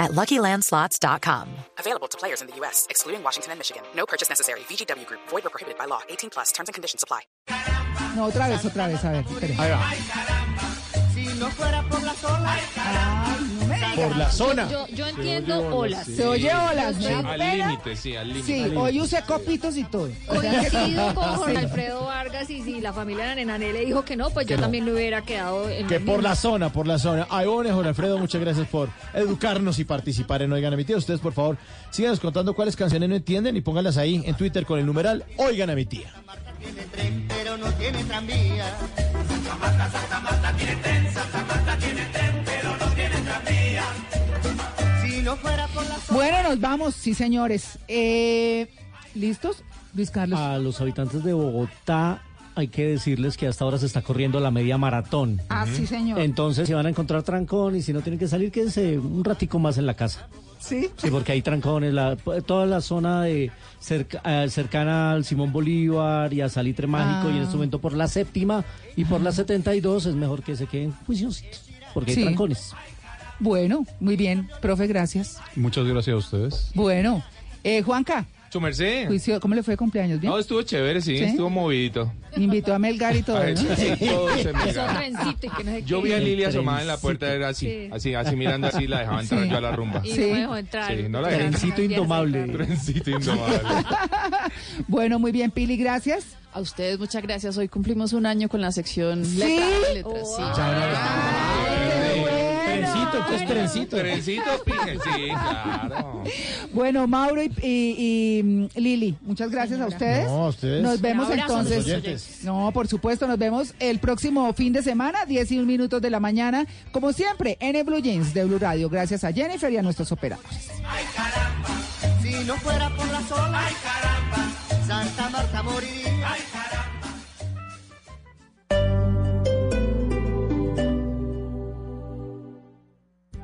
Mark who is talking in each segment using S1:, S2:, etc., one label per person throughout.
S1: at LuckyLandSlots.com.
S2: Available to players in the U.S., excluding Washington and Michigan. No purchase necessary. VGW Group. Void or prohibited by law. 18 plus. Terms and conditions apply.
S3: No, otra vez, otra vez, a ver, espere.
S4: Ahí va.
S5: No fuera por las olas,
S3: Ay, no.
S4: Por la zona.
S6: Yo, yo entiendo olas.
S3: Se oye olas, da
S7: Al límite, sí, al límite.
S3: Sí, hoy usé copitos y todo.
S6: Coincido con Jorge
S3: Sí.
S6: Alfredo Vargas y si la familia de Nenané le dijo que no, pues yo también me hubiera quedado en
S4: Que por la zona, por la zona. Ay, bueno, Jorge Alfredo, muchas gracias por educarnos y participar en Oigan a mi tía. Ustedes, por favor, síganos contando cuáles canciones no entienden y pónganlas ahí en Twitter con el numeral Oigan a mi tía.
S5: tiene tren, pero no tiene tranvía. Si no fuera por las
S3: Bueno, nos vamos, sí, señores. Eh, ¿Listos? Luis Carlos.
S8: A los habitantes de Bogotá hay que decirles que hasta ahora se está corriendo la media maratón.
S3: Ah, sí, señor.
S8: Entonces se van a encontrar trancón y si no tienen que salir, quédense un ratico más en la casa.
S3: Sí.
S8: Sí, porque hay trancones, la, toda la zona de cerca- eh, cercana al Simón Bolívar y a Salitre Mágico y en este momento por la séptima y por la 72 es mejor que se queden juiciositos, porque
S3: Sí.
S8: hay trancones.
S3: Bueno, muy bien, profe, gracias.
S7: Muchas gracias a ustedes.
S3: Bueno, eh, Juanca,
S7: Su merced.
S3: juicio, ¿cómo le fue de cumpleaños? ¿Bien?
S7: No, estuvo chévere, sí,
S3: ¿Sí?
S7: estuvo movidito.
S3: Invitó a Melgar y todo, ¿no?
S7: sí, todo se
S6: que no sé
S7: Yo vi a
S8: El
S7: Lili asomada en la puerta, era así,
S6: Sí.
S7: así, así mirando así, la dejaba entrar
S3: Sí.
S7: yo a la rumba.
S6: Y
S3: Sí.
S6: no me dejó entrar.
S7: Sí, no la dejé.
S8: Trencito indomable.
S7: Trencito indomable.
S3: Bueno, muy bien, Pili, gracias.
S9: A ustedes muchas gracias. Hoy cumplimos un año con la sección
S3: ¿Sí?
S9: letras. letras, sí.
S4: Trencito, entonces trencito.
S7: Trencito, pije, sí, claro.
S3: Bueno, Mauro y, y- y, mm, Lili, muchas gracias a ustedes.
S4: No, a ustedes.
S3: Nos vemos entonces. No, por supuesto, nos vemos el próximo fin de semana, 10 y un minutos de la mañana, como siempre, en el Blue Jeans de Blue Radio. Gracias a Jennifer y a nuestros operadores.
S5: Si no fuera por las olas, ay caramba, Santa Marta moriría. Ay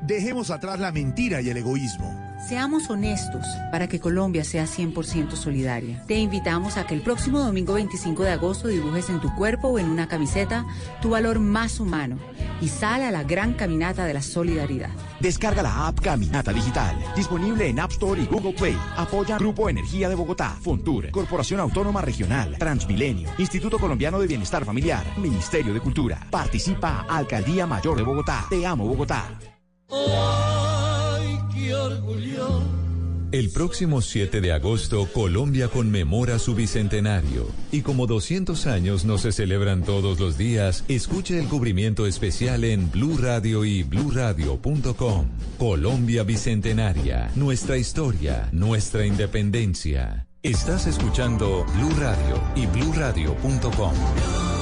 S10: Dejemos atrás la mentira y el egoísmo.
S11: Seamos honestos para que Colombia sea 100% solidaria. Te invitamos a que el próximo domingo 25 de agosto dibujes en tu cuerpo o en una camiseta tu valor más humano y sal a la gran caminata de la solidaridad.
S10: Descarga la app Caminata Digital, disponible en App Store y Google Play. Apoya Grupo Energía de Bogotá, Fontur, Corporación Autónoma Regional, Transmilenio, Instituto Colombiano de Bienestar Familiar, Ministerio de Cultura. Participa Alcaldía Mayor de Bogotá. Te amo Bogotá.
S12: El próximo 7 de agosto, Colombia conmemora su bicentenario. Y como 200 años no se celebran todos los días, escuche el cubrimiento especial en Blue Radio y bluradio.com. Colombia Bicentenaria, nuestra historia, nuestra independencia. Estás escuchando Blue Radio y bluradio.com.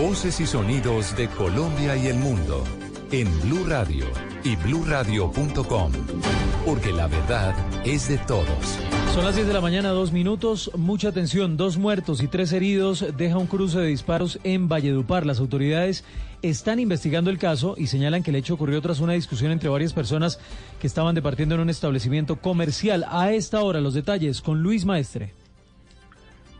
S12: Voces y sonidos de Colombia y el mundo en Blue Radio y bluradio.com, porque la verdad es de todos.
S8: Son las 10 de la mañana, dos minutos. Mucha atención, dos muertos y tres heridos deja un cruce de disparos en Valledupar. Las autoridades están investigando el caso y señalan que el hecho ocurrió tras una discusión entre varias personas que estaban departiendo en un establecimiento comercial. A esta hora, los detalles con Luis Maestre.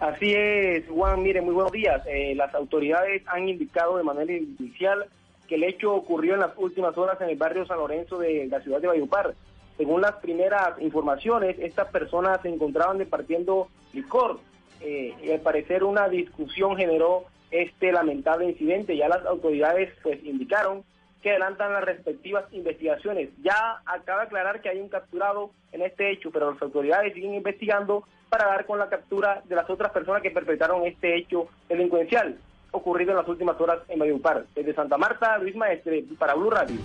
S13: Así es, Juan. Mire, muy buenos días. Eh, las autoridades han indicado de manera inicial que el hecho ocurrió en las últimas horas en el barrio San Lorenzo de la ciudad de Valledupar. Según las primeras informaciones, estas personas se encontraban departiendo licor eh, y al parecer una discusión generó este lamentable incidente. Ya las autoridades pues indicaron que adelantan las respectivas investigaciones. Ya acaba de aclarar que hay un capturado en este hecho, pero las autoridades siguen investigando para dar con la captura de las otras personas que perpetraron este hecho delincuencial ocurrido en las últimas horas en Valledupar. Desde Santa Marta, Luis Maestre, para Blue Radio.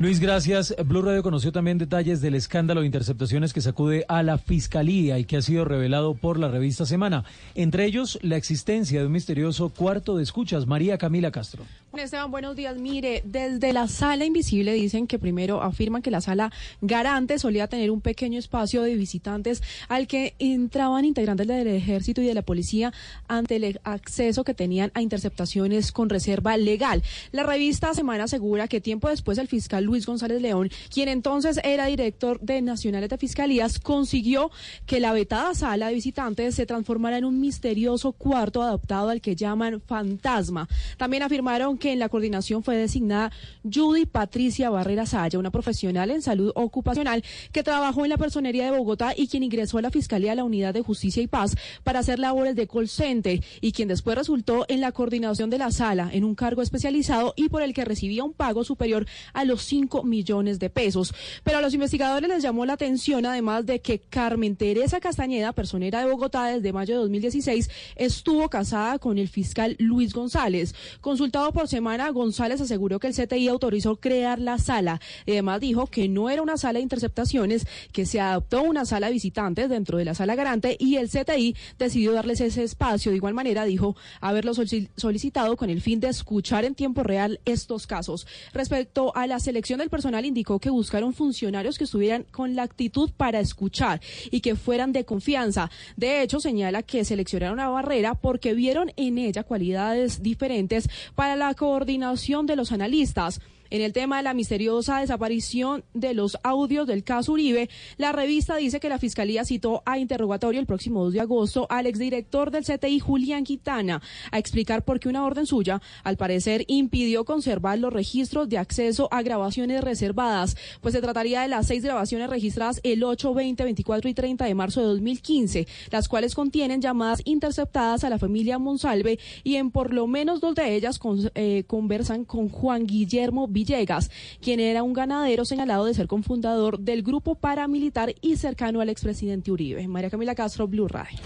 S8: Luis, gracias. Blue Radio conoció también detalles del escándalo de interceptaciones que sacude a la Fiscalía y que ha sido revelado por la revista Semana. Entre ellos, la existencia de un misterioso cuarto de escuchas. María Camila Castro.
S9: Esteban, buenos días. Mire, desde la sala invisible dicen que primero afirman que la sala garante solía tener un pequeño espacio de visitantes al que entraban integrantes del ejército y de la policía ante el acceso que tenían a interceptaciones con reserva legal. La revista Semana asegura que tiempo después el fiscal Luis González León, quien entonces era director de Nacionales de Fiscalías, consiguió que la vetada sala de visitantes se transformara en un misterioso cuarto adaptado al que llaman fantasma. También afirmaron que en la coordinación fue designada Judy Patricia Barrera Saya, una profesional en salud ocupacional que trabajó en la personería de Bogotá y quien ingresó a la Fiscalía a la Unidad de Justicia y Paz para hacer labores de call center y quien después resultó en la coordinación de la sala en un cargo especializado y por el que recibía un pago superior a los 5 millones de pesos. Pero a los investigadores les llamó la atención, además de que Carmen Teresa Castañeda, personera de Bogotá desde mayo de 2016, estuvo casada con el fiscal Luis González. Consultado por semana, González aseguró que el CTI autorizó crear la sala. Además dijo que no era una sala de interceptaciones, que se adoptó una sala de visitantes dentro de la sala garante y el CTI decidió darles ese espacio. De igual manera, dijo haberlo solicitado con el fin de escuchar en tiempo real estos casos. Respecto a la selección del personal indicó que buscaron funcionarios que estuvieran con la actitud para escuchar y que fueran de confianza. De hecho, señala que seleccionaron a Barrera porque vieron en ella cualidades diferentes para la coordinación de los analistas. En el tema de la misteriosa desaparición de los audios del caso Uribe, la revista dice que la Fiscalía citó a interrogatorio el próximo 2 de agosto al exdirector del CTI, Julián Quintana, a explicar por qué una orden suya, al parecer, impidió conservar los registros de acceso a grabaciones reservadas, pues se trataría de las seis grabaciones registradas el 8, 20, 24 y 30 de marzo de 2015, las cuales contienen llamadas interceptadas a la familia Monsalve y en por lo menos dos de ellas eh, conversan con Juan Guillermo Villegas, quien era un ganadero señalado de ser cofundador del grupo paramilitar y cercano al expresidente Uribe. María Camila Castro, Blue Radio.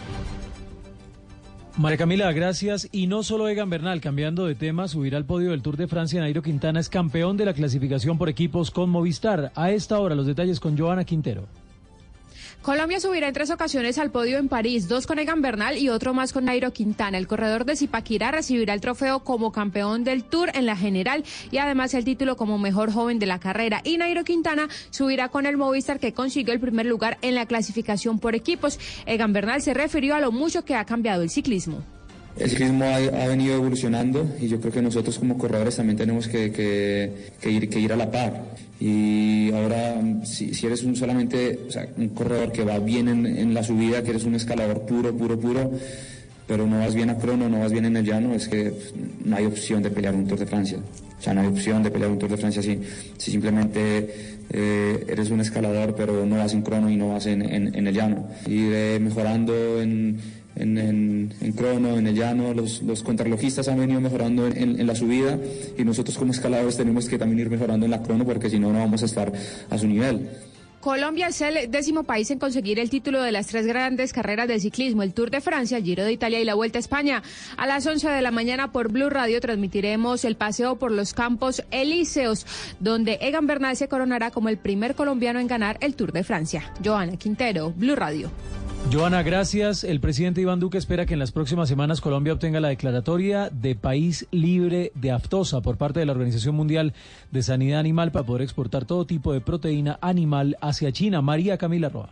S8: María Camila, gracias. Y no solo Egan Bernal, cambiando de tema, subir al podio del Tour de Francia, Nairo Quintana es campeón de la clasificación por equipos con Movistar. A esta hora, los detalles con Joana Quintero.
S14: Colombia subirá en tres ocasiones al podio en París, dos con Egan Bernal y otro más con Nairo Quintana. El corredor de Zipaquirá recibirá el trofeo como campeón del Tour en la general y además el título como mejor joven de la carrera. Y Nairo Quintana subirá con el Movistar que consiguió el primer lugar en la clasificación por equipos. Egan Bernal se refirió a lo mucho que ha cambiado el ciclismo.
S15: El ciclismo ha, venido evolucionando y yo creo que nosotros como corredores también tenemos que, ir, que ir a la par. Y ahora, si, eres un solamente un corredor que va bien en, la subida, que eres un escalador puro, puro, puro, pero no vas bien a crono, no vas bien en el llano, es que no hay opción de pelear un Tour de Francia. O sea, no hay opción de pelear un Tour de Francia si, si simplemente eh, eres un escalador, pero no vas en crono y no vas en, en el llano. Ir mejorando en en, en, crono, en el llano, los, los contrarrelojistas han venido mejorando en, en, la subida y nosotros como escaladores tenemos que también ir mejorando en la crono porque si no, no vamos a estar a su nivel.
S14: Colombia es el décimo país en conseguir el título de las tres grandes carreras de ciclismo, el Tour de Francia, el Giro de Italia y la Vuelta a España. A las 11 de la mañana por Blue Radio transmitiremos el paseo por los campos elíseos, donde Egan Bernal se coronará como el primer colombiano en ganar el Tour de Francia. Joana Quintero, Blue Radio.
S8: Joana, gracias. El presidente Iván Duque espera que en las próximas semanas Colombia obtenga la declaratoria de país libre de aftosa por parte de la Organización Mundial de Sanidad Animal para poder exportar todo tipo de proteína animal hacia China. María Camila Roa.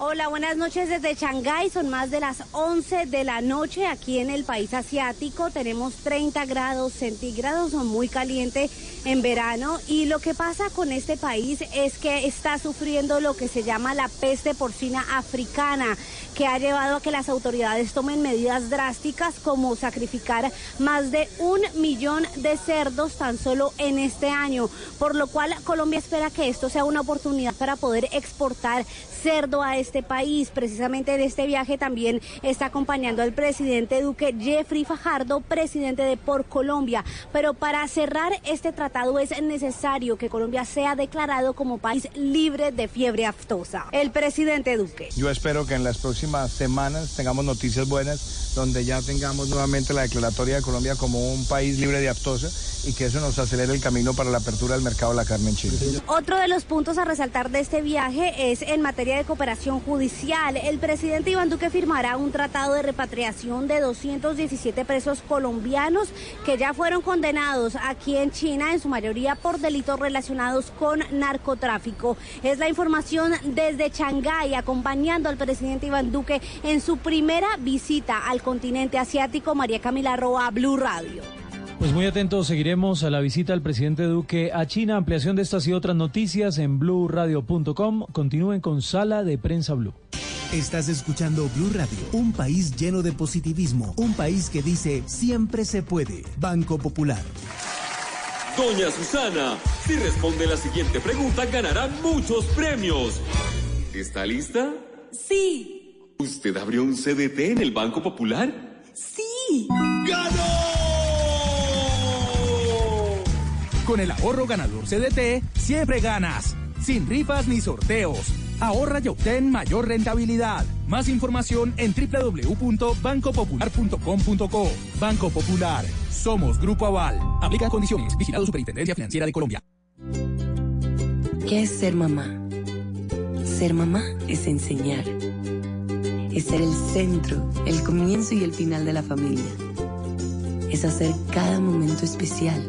S16: Hola, buenas noches desde Shanghái. Son más de las 11 de la noche aquí en el país asiático. Tenemos 30 grados centígrados, son muy caliente en verano. Y lo que pasa con este país es que está sufriendo lo que se llama la peste porcina africana, que ha llevado a que las autoridades tomen medidas drásticas como sacrificar más de un millón de cerdos tan solo en este año. Por lo cual Colombia espera que esto sea una oportunidad para poder exportar cerdo a este país. Precisamente en este viaje también está acompañando al presidente Duque Jeffrey Fajardo, presidente de Por Colombia. Pero para cerrar este tratado es necesario que Colombia sea declarado como país libre de fiebre aftosa. El presidente Duque.
S17: Yo espero que en las próximas semanas tengamos noticias buenas donde ya tengamos nuevamente la declaratoria de Colombia como un país libre de aftosa y que eso nos acelere el camino para la apertura del mercado de la carne en Chile.
S16: Otro de los puntos a resaltar de este viaje es en materia de cooperación judicial. El presidente Iván Duque firmará un tratado de repatriación de 217 presos colombianos que ya fueron condenados aquí en China, en su mayoría por delitos relacionados con narcotráfico. Es la información desde Shanghái, acompañando al presidente Iván Duque en su primera visita al continente asiático. María Camila Roa, Blue Radio.
S8: Pues muy atentos, seguiremos a la visita del presidente Duque a China. Ampliación de estas y otras noticias en bluradio.com. Continúen con Sala de Prensa Blue.
S18: Estás escuchando Blue Radio, un país lleno de positivismo, un país que dice siempre se puede. Banco Popular.
S19: Doña Susana, si responde la siguiente pregunta ganará muchos premios. ¿Está lista?
S20: Sí.
S19: ¿Usted abrió un CDT en el Banco Popular?
S20: Sí.
S18: Con el ahorro ganador CDT, siempre ganas. Sin rifas ni sorteos. Ahorra y obtén mayor rentabilidad. Más información en www.bancopopular.com.co. Banco Popular. Somos Grupo Aval. Aplica condiciones. Vigilado Superintendencia Financiera de Colombia.
S21: ¿Qué es ser mamá? Ser mamá es enseñar. Es ser el centro, el comienzo y el final de la familia. Es hacer cada momento especial.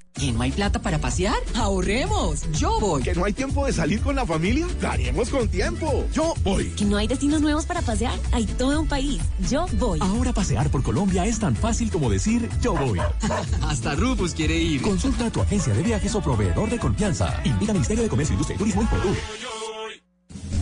S22: ¿Que no hay plata para pasear? ¡Ahorremos! ¡Yo voy!
S23: ¿Que no hay tiempo de salir con la familia? ¡Haremos con tiempo! ¡Yo voy!
S22: ¿Que no hay destinos nuevos para pasear? Hay todo un país. ¡Yo voy!
S24: Ahora pasear por Colombia es tan fácil como decir yo voy.
S22: Hasta Rufus quiere ir.
S24: Consulta a tu agencia de viajes o proveedor de confianza. Invita al Ministerio de Comercio, Industria y Turismo y Fotur.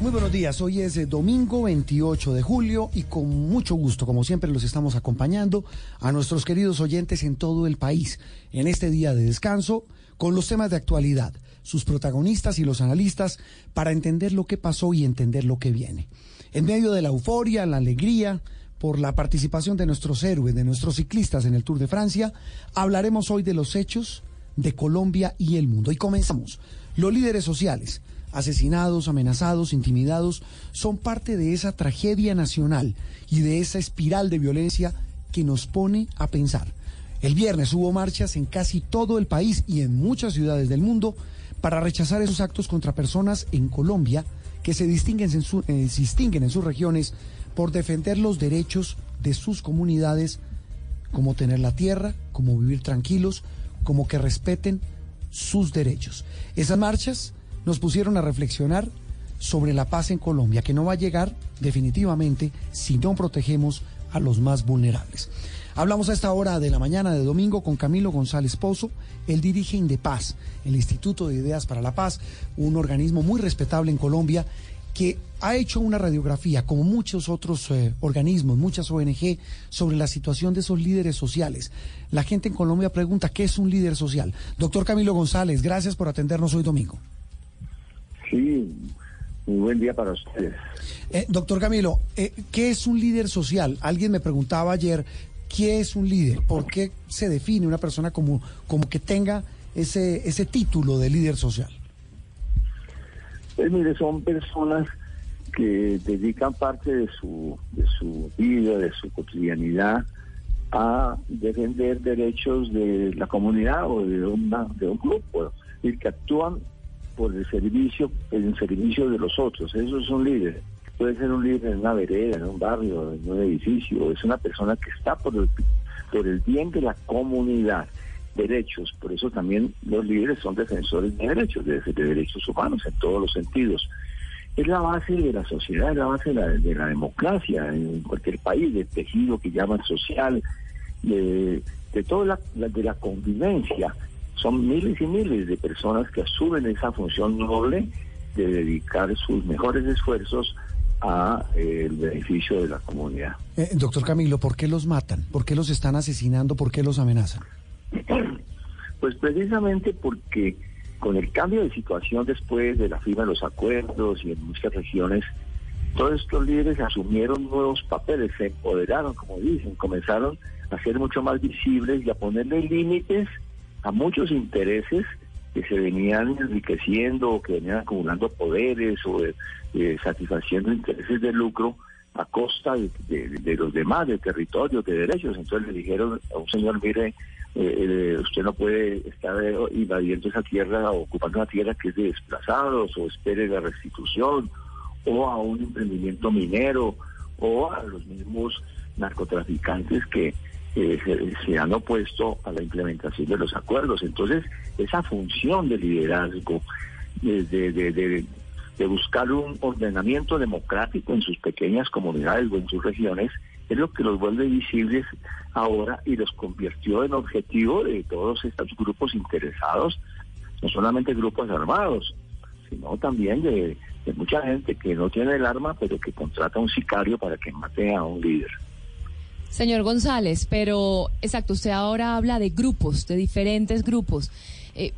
S25: Muy buenos días, hoy es eh, domingo 28 de julio y con mucho gusto, como siempre, los estamos acompañando a nuestros queridos oyentes en todo el país en este día de descanso con los temas de actualidad, sus protagonistas y los analistas para entender lo que pasó y entender lo que viene. En medio de la euforia, la alegría por la participación de nuestros héroes, de nuestros ciclistas en el Tour de Francia, hablaremos hoy de los hechos de Colombia y el mundo. Y comenzamos. Los líderes sociales asesinados, amenazados, intimidados, son parte de esa tragedia nacional y de esa espiral de violencia que nos pone a pensar. El viernes hubo marchas en casi todo el país y en muchas ciudades del mundo para rechazar esos actos contra personas en Colombia que se distinguen en, eh, se distinguen en sus regiones por defender los derechos de sus comunidades, como tener la tierra, como vivir tranquilos, como que respeten sus derechos. Esas marchas nos pusieron a reflexionar sobre la paz en Colombia, que no va a llegar definitivamente si no protegemos a los más vulnerables. Hablamos a esta hora de la mañana de domingo con Camilo González Pozo, él dirige Indepaz, el Instituto de Ideas para la Paz, un organismo muy respetable en Colombia que ha hecho una radiografía, como muchos otros eh, organismos, muchas ONG, sobre la situación de esos líderes sociales. La gente en Colombia pregunta, ¿qué es un líder social? Doctor Camilo González, gracias por atendernos hoy domingo.
S26: Sí, muy buen día para ustedes.
S25: Eh, doctor Camilo, eh, ¿qué es un líder social? Alguien me preguntaba ayer, ¿qué es un líder? ¿Por qué se define una persona como, como que tenga ese, ese título de líder social?
S26: Pues mire, son personas que dedican parte de su, de su vida, de su cotidianidad a defender derechos de la comunidad o de, una, de un grupo, y que actúan por el servicio, el servicio de los otros. Eso es un líder. Puede ser un líder en una vereda, en un barrio, en un edificio. Es una persona que está por el, por el bien de la comunidad. Derechos. Por eso también los líderes son defensores de derechos, de, de derechos humanos en todos los sentidos es la base de la sociedad, es la base de la, de la democracia en cualquier país, del tejido que llaman social, de, de toda la- de la convivencia. Son miles y miles de personas que asumen esa función noble de dedicar sus mejores esfuerzos a eh, el beneficio de la comunidad.
S25: Eh, doctor Camilo, ¿por qué los matan? ¿Por qué los están asesinando? ¿Por qué los amenazan?
S26: Pues precisamente porque con el cambio de situación después de la firma de los acuerdos y en muchas regiones, todos estos líderes asumieron nuevos papeles, se empoderaron, como dicen, comenzaron a ser mucho más visibles y a ponerle límites a muchos intereses que se venían enriqueciendo que venían acumulando poderes o eh, eh, satisfaciendo intereses de lucro a costa de, los demás, de territorios, de derechos. Entonces le dijeron a un señor, mire, eh, eh, usted no puede estar invadiendo esa tierra ocupando una tierra que es de desplazados o espere la restitución o a un emprendimiento minero o a los mismos narcotraficantes que eh, se, han opuesto a la implementación de los acuerdos. Entonces, esa función de liderazgo, de, de- de- de- de buscar un ordenamiento democrático en sus pequeñas comunidades o en sus regiones, es lo que los vuelve visibles ahora y los convirtió en objetivo de todos estos grupos interesados, no solamente grupos armados, sino también de, de mucha gente que no tiene el arma, pero que contrata a un sicario para que mate a un líder.
S27: Señor González, pero exacto, usted ahora habla de grupos, de diferentes grupos. Eh,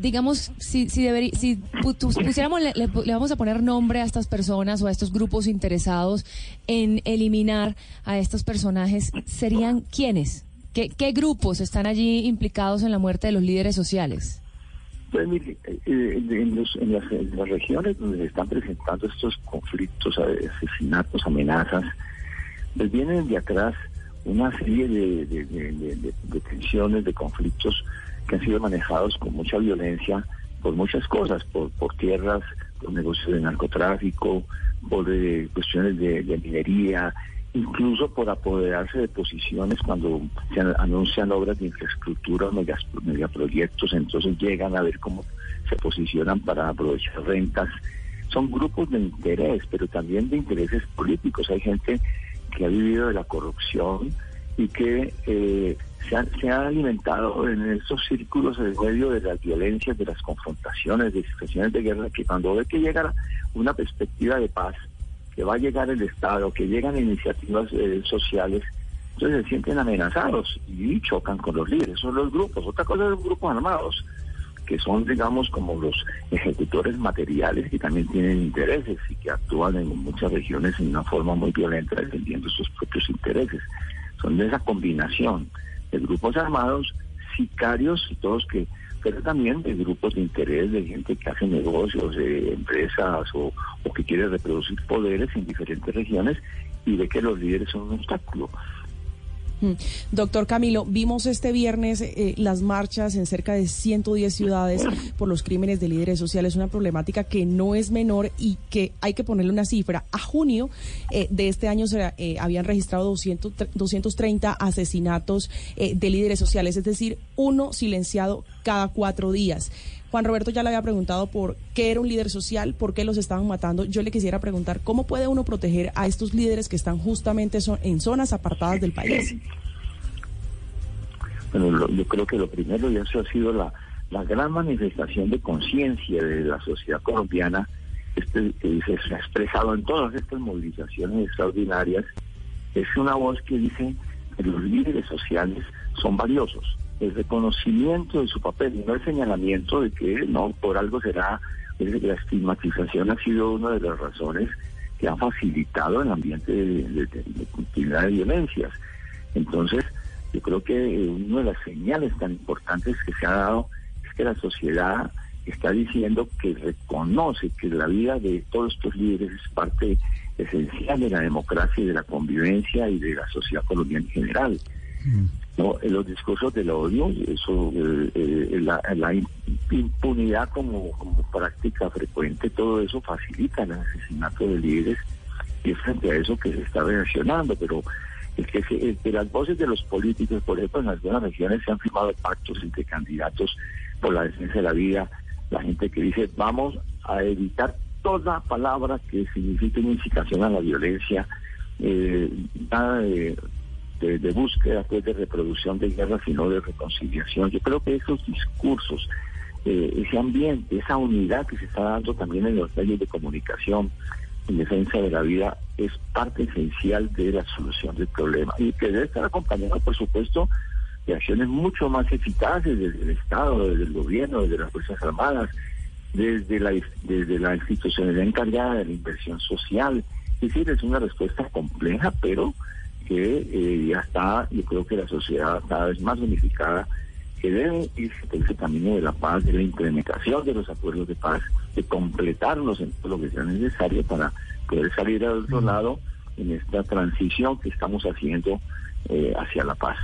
S27: digamos, si, si, deberi- si pusiéramos, le, le- vamos a poner nombre a estas personas o a estos grupos interesados en eliminar a estos personajes, ¿serían quiénes? ¿Qué, qué grupos están allí implicados en la muerte de los líderes sociales?
S26: Pues mire, eh, en, los- las, en las regiones donde se están presentando estos conflictos, asesinatos, amenazas, pues vienen de atrás una serie de, de- de- tensiones, de conflictos que han sido manejados con mucha violencia por muchas cosas, por, por tierras, por negocios de narcotráfico, por eh, cuestiones de, minería, incluso por apoderarse de posiciones cuando se an- anuncian obras de infraestructura, megaproyectos, entonces llegan a ver cómo se posicionan para aprovechar rentas. Son grupos de interés, pero también de intereses políticos. Hay gente que ha vivido de la corrupción y que eh, se, ha, se ha alimentado en estos círculos en medio de las violencias, de las confrontaciones, de situaciones de guerra, que cuando ve que llega una perspectiva de paz, que va a llegar el Estado, que llegan iniciativas eh, sociales, entonces se sienten amenazados y chocan con los líderes, son los grupos. Otra cosa son los grupos armados, que son, digamos, como los ejecutores materiales que también tienen intereses y que actúan en muchas regiones en una forma muy violenta defendiendo sus propios intereses. Son de esa combinación de grupos armados, sicarios y todos que, pero también de grupos de interés, de gente que hace negocios, de empresas o, o que quiere reproducir poderes en diferentes regiones y ve que los líderes son un obstáculo.
S9: Mm. Doctor Camilo, vimos este viernes eh, las marchas en cerca de 110 ciudades por los crímenes de líderes sociales, una problemática que no es menor y que hay que ponerle una cifra. A junio eh, de este año se eh, habían registrado 200, 230 asesinatos de líderes sociales, es decir, uno silenciado cada cuatro días. Juan Roberto ya le había preguntado por qué era un líder social, por qué los estaban matando. Yo le quisiera preguntar cómo puede uno proteger a estos líderes que están justamente en zonas apartadas del país.
S26: Bueno, lo- yo creo que lo primero y eso ha sido la, gran manifestación de conciencia de la sociedad colombiana, este, se ha expresado en todas estas movilizaciones extraordinarias, es una voz que dice los líderes sociales son valiosos, el reconocimiento de su papel no el señalamiento de que no por algo será, la estigmatización ha sido una de las razones que ha facilitado el ambiente de, de- continuidad de violencias. Entonces, yo creo que una de las señales tan importantes que se ha dado es que la sociedad está diciendo que reconoce que la vida de todos estos líderes es parte esencial de la democracia y de la convivencia y de la sociedad colombiana en general. ¿no? En los discursos del odio, eso, eh, eh, la, la impunidad como, como práctica frecuente, todo eso facilita el asesinato de líderes y es frente a eso que se está reaccionando, pero es que, se, que las voces de los políticos, por ejemplo, en algunas regiones se han firmado pactos entre candidatos por la defensa de la vida, la gente que dice vamos a evitar toda palabra que signifique una incitación a la violencia, eh, nada de, de, búsqueda pues, de reproducción de guerra, sino de reconciliación. Yo creo que esos discursos, eh, ese ambiente, esa unidad que se está dando también en los medios de comunicación, en defensa de la vida es parte esencial de la solución del problema y que debe estar acompañado, por supuesto, de acciones mucho más eficaces desde el Estado, desde el gobierno, desde las Fuerzas Armadas, desde la, desde la institucionalidad encargada de la inversión social. Es decir, es una respuesta compleja, pero que eh, ya está, yo creo que la sociedad cada vez más unificada, que debe irse por ese camino de la paz, de la implementación de los acuerdos de paz de completarlos en todo lo que sea necesario para poder salir al otro lado en esta transición que estamos haciendo eh, hacia la paz.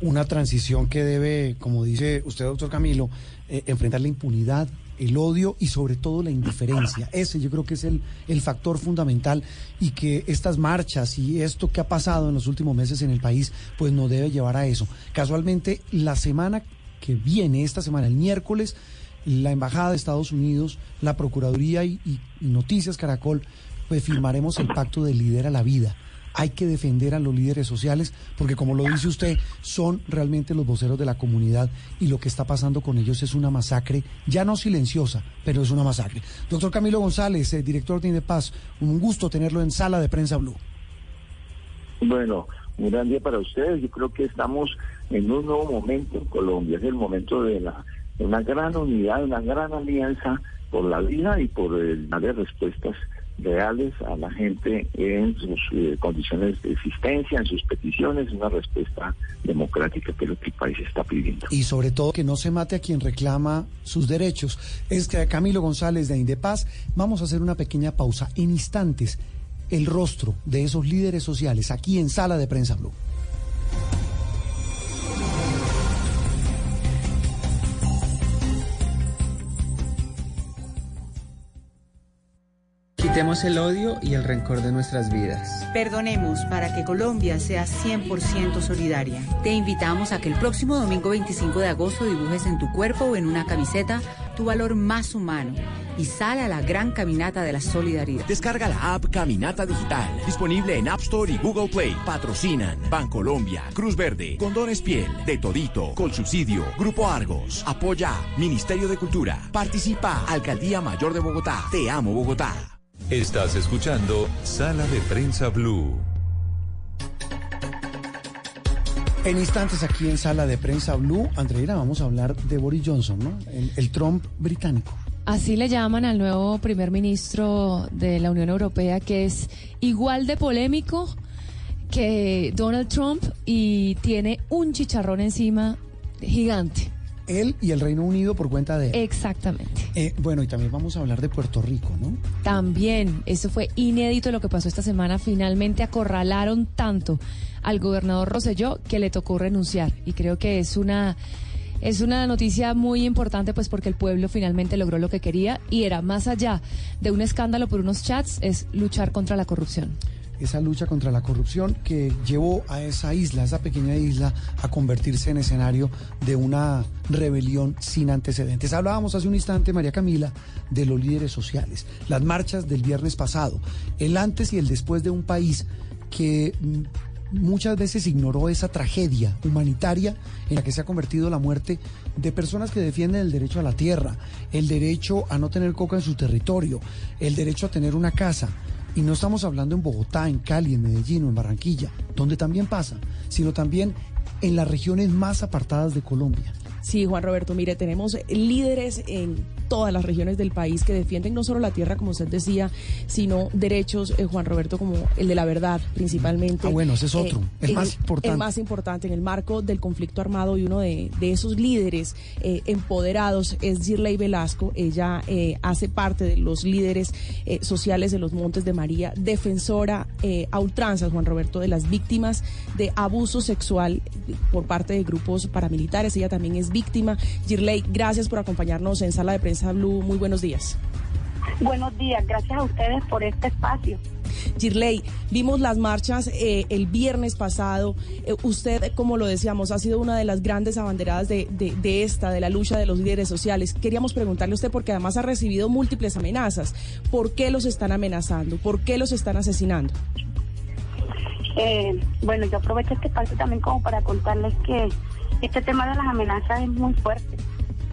S25: Una transición que debe, como dice usted, doctor Camilo, eh, enfrentar la impunidad, el odio y sobre todo la indiferencia. Ese yo creo que es el, el factor fundamental y que estas marchas y esto que ha pasado en los últimos meses en el país, pues no debe llevar a eso. Casualmente, la semana que viene, esta semana, el miércoles, la Embajada de Estados Unidos, la Procuraduría y, Noticias Caracol, pues firmaremos el pacto de líder a la vida. Hay que defender a los líderes sociales porque, como lo dice usted, son realmente los voceros de la comunidad y lo que está pasando con ellos es una masacre, ya no silenciosa, pero es una masacre. Doctor Camilo González, eh, director de Indepaz, un gusto tenerlo en Sala de Prensa Blue.
S26: Bueno, un gran día para ustedes. Yo creo que estamos en un nuevo momento en Colombia. Es el momento de la una gran unidad, una gran alianza por la vida y por el dar respuestas reales a la gente en sus eh, condiciones de existencia, en sus peticiones, una respuesta democrática que es lo que el país está pidiendo.
S25: Y sobre todo que no se mate a quien reclama sus derechos. Es que Camilo González de Indepaz, vamos a hacer una pequeña pausa. En instantes, el rostro de esos líderes sociales aquí en Sala de Prensa Blue.
S28: Quitemos el odio y el rencor de nuestras vidas.
S11: Perdonemos para que Colombia sea 100% solidaria. Te invitamos a que el próximo domingo 25 de agosto dibujes en tu cuerpo o en una camiseta tu valor más humano y sal a la gran caminata de la solidaridad.
S10: Descarga la app Caminata Digital, disponible en App Store y Google Play. Patrocinan Bancolombia, Cruz Verde, Condones Piel, De Todito, Subsidio, Grupo Argos, Apoya, Ministerio de Cultura, Participa, Alcaldía Mayor de Bogotá. Te amo Bogotá.
S12: Estás escuchando Sala de Prensa Blue.
S25: En instantes aquí en Sala de Prensa Blue, Andreina, vamos a hablar de Boris Johnson, ¿no? El, Trump británico.
S27: Así le llaman al nuevo primer ministro de la Unión Europea, que es igual de polémico que Donald Trump y tiene un chicharrón encima gigante
S25: él y el Reino Unido por cuenta de él.
S27: Exactamente.
S25: Eh, bueno, y también vamos a hablar de Puerto Rico, ¿no?
S27: También, eso fue inédito lo que pasó esta semana. Finalmente acorralaron tanto al gobernador Roselló que le tocó renunciar. Y creo que es una... Es una noticia muy importante pues porque el pueblo finalmente logró lo que quería y era más allá de un escándalo por unos chats, es luchar contra la corrupción
S25: esa lucha contra la corrupción que llevó a esa isla, esa pequeña isla, a convertirse en escenario de una rebelión sin antecedentes. Hablábamos hace un instante, María Camila, de los líderes sociales, las marchas del viernes pasado, el antes y el después de un país que mm, muchas veces ignoró esa tragedia humanitaria en la que se ha convertido la muerte de personas que defienden el derecho a la tierra, el derecho a no tener coca en su territorio, el derecho a tener una casa, y no estamos hablando en Bogotá, en Cali, en Medellín o en Barranquilla, donde también pasa, sino también en las regiones más apartadas de Colombia.
S29: Sí, Juan Roberto, mire, tenemos líderes en todas las regiones del país que defienden no solo la tierra, como usted decía, sino derechos, eh, Juan Roberto, como el de la verdad, principalmente.
S25: Ah, bueno, ese es otro, el más importante.
S29: El más importante en el marco del conflicto armado y uno de, de esos líderes eh, empoderados es Girley Velasco. Ella eh, hace parte de los líderes eh, sociales de los Montes de María, defensora eh, a ultranzas, Juan Roberto, de las víctimas de abuso sexual por parte de grupos paramilitares. Ella también es víctima. Girley, gracias por acompañarnos en Sala de Prensa Blue. Muy buenos días.
S30: Buenos días, gracias a ustedes por este espacio.
S29: Girley, vimos las marchas eh, el viernes pasado. Eh, usted, como lo decíamos, ha sido una de las grandes abanderadas de, de, de, esta, de la lucha de los líderes sociales. Queríamos preguntarle a usted, porque además ha recibido múltiples amenazas. ¿Por qué los están amenazando? ¿Por qué los están asesinando?
S30: Eh, bueno, yo aprovecho este espacio también como para contarles que este tema de las amenazas es muy fuerte.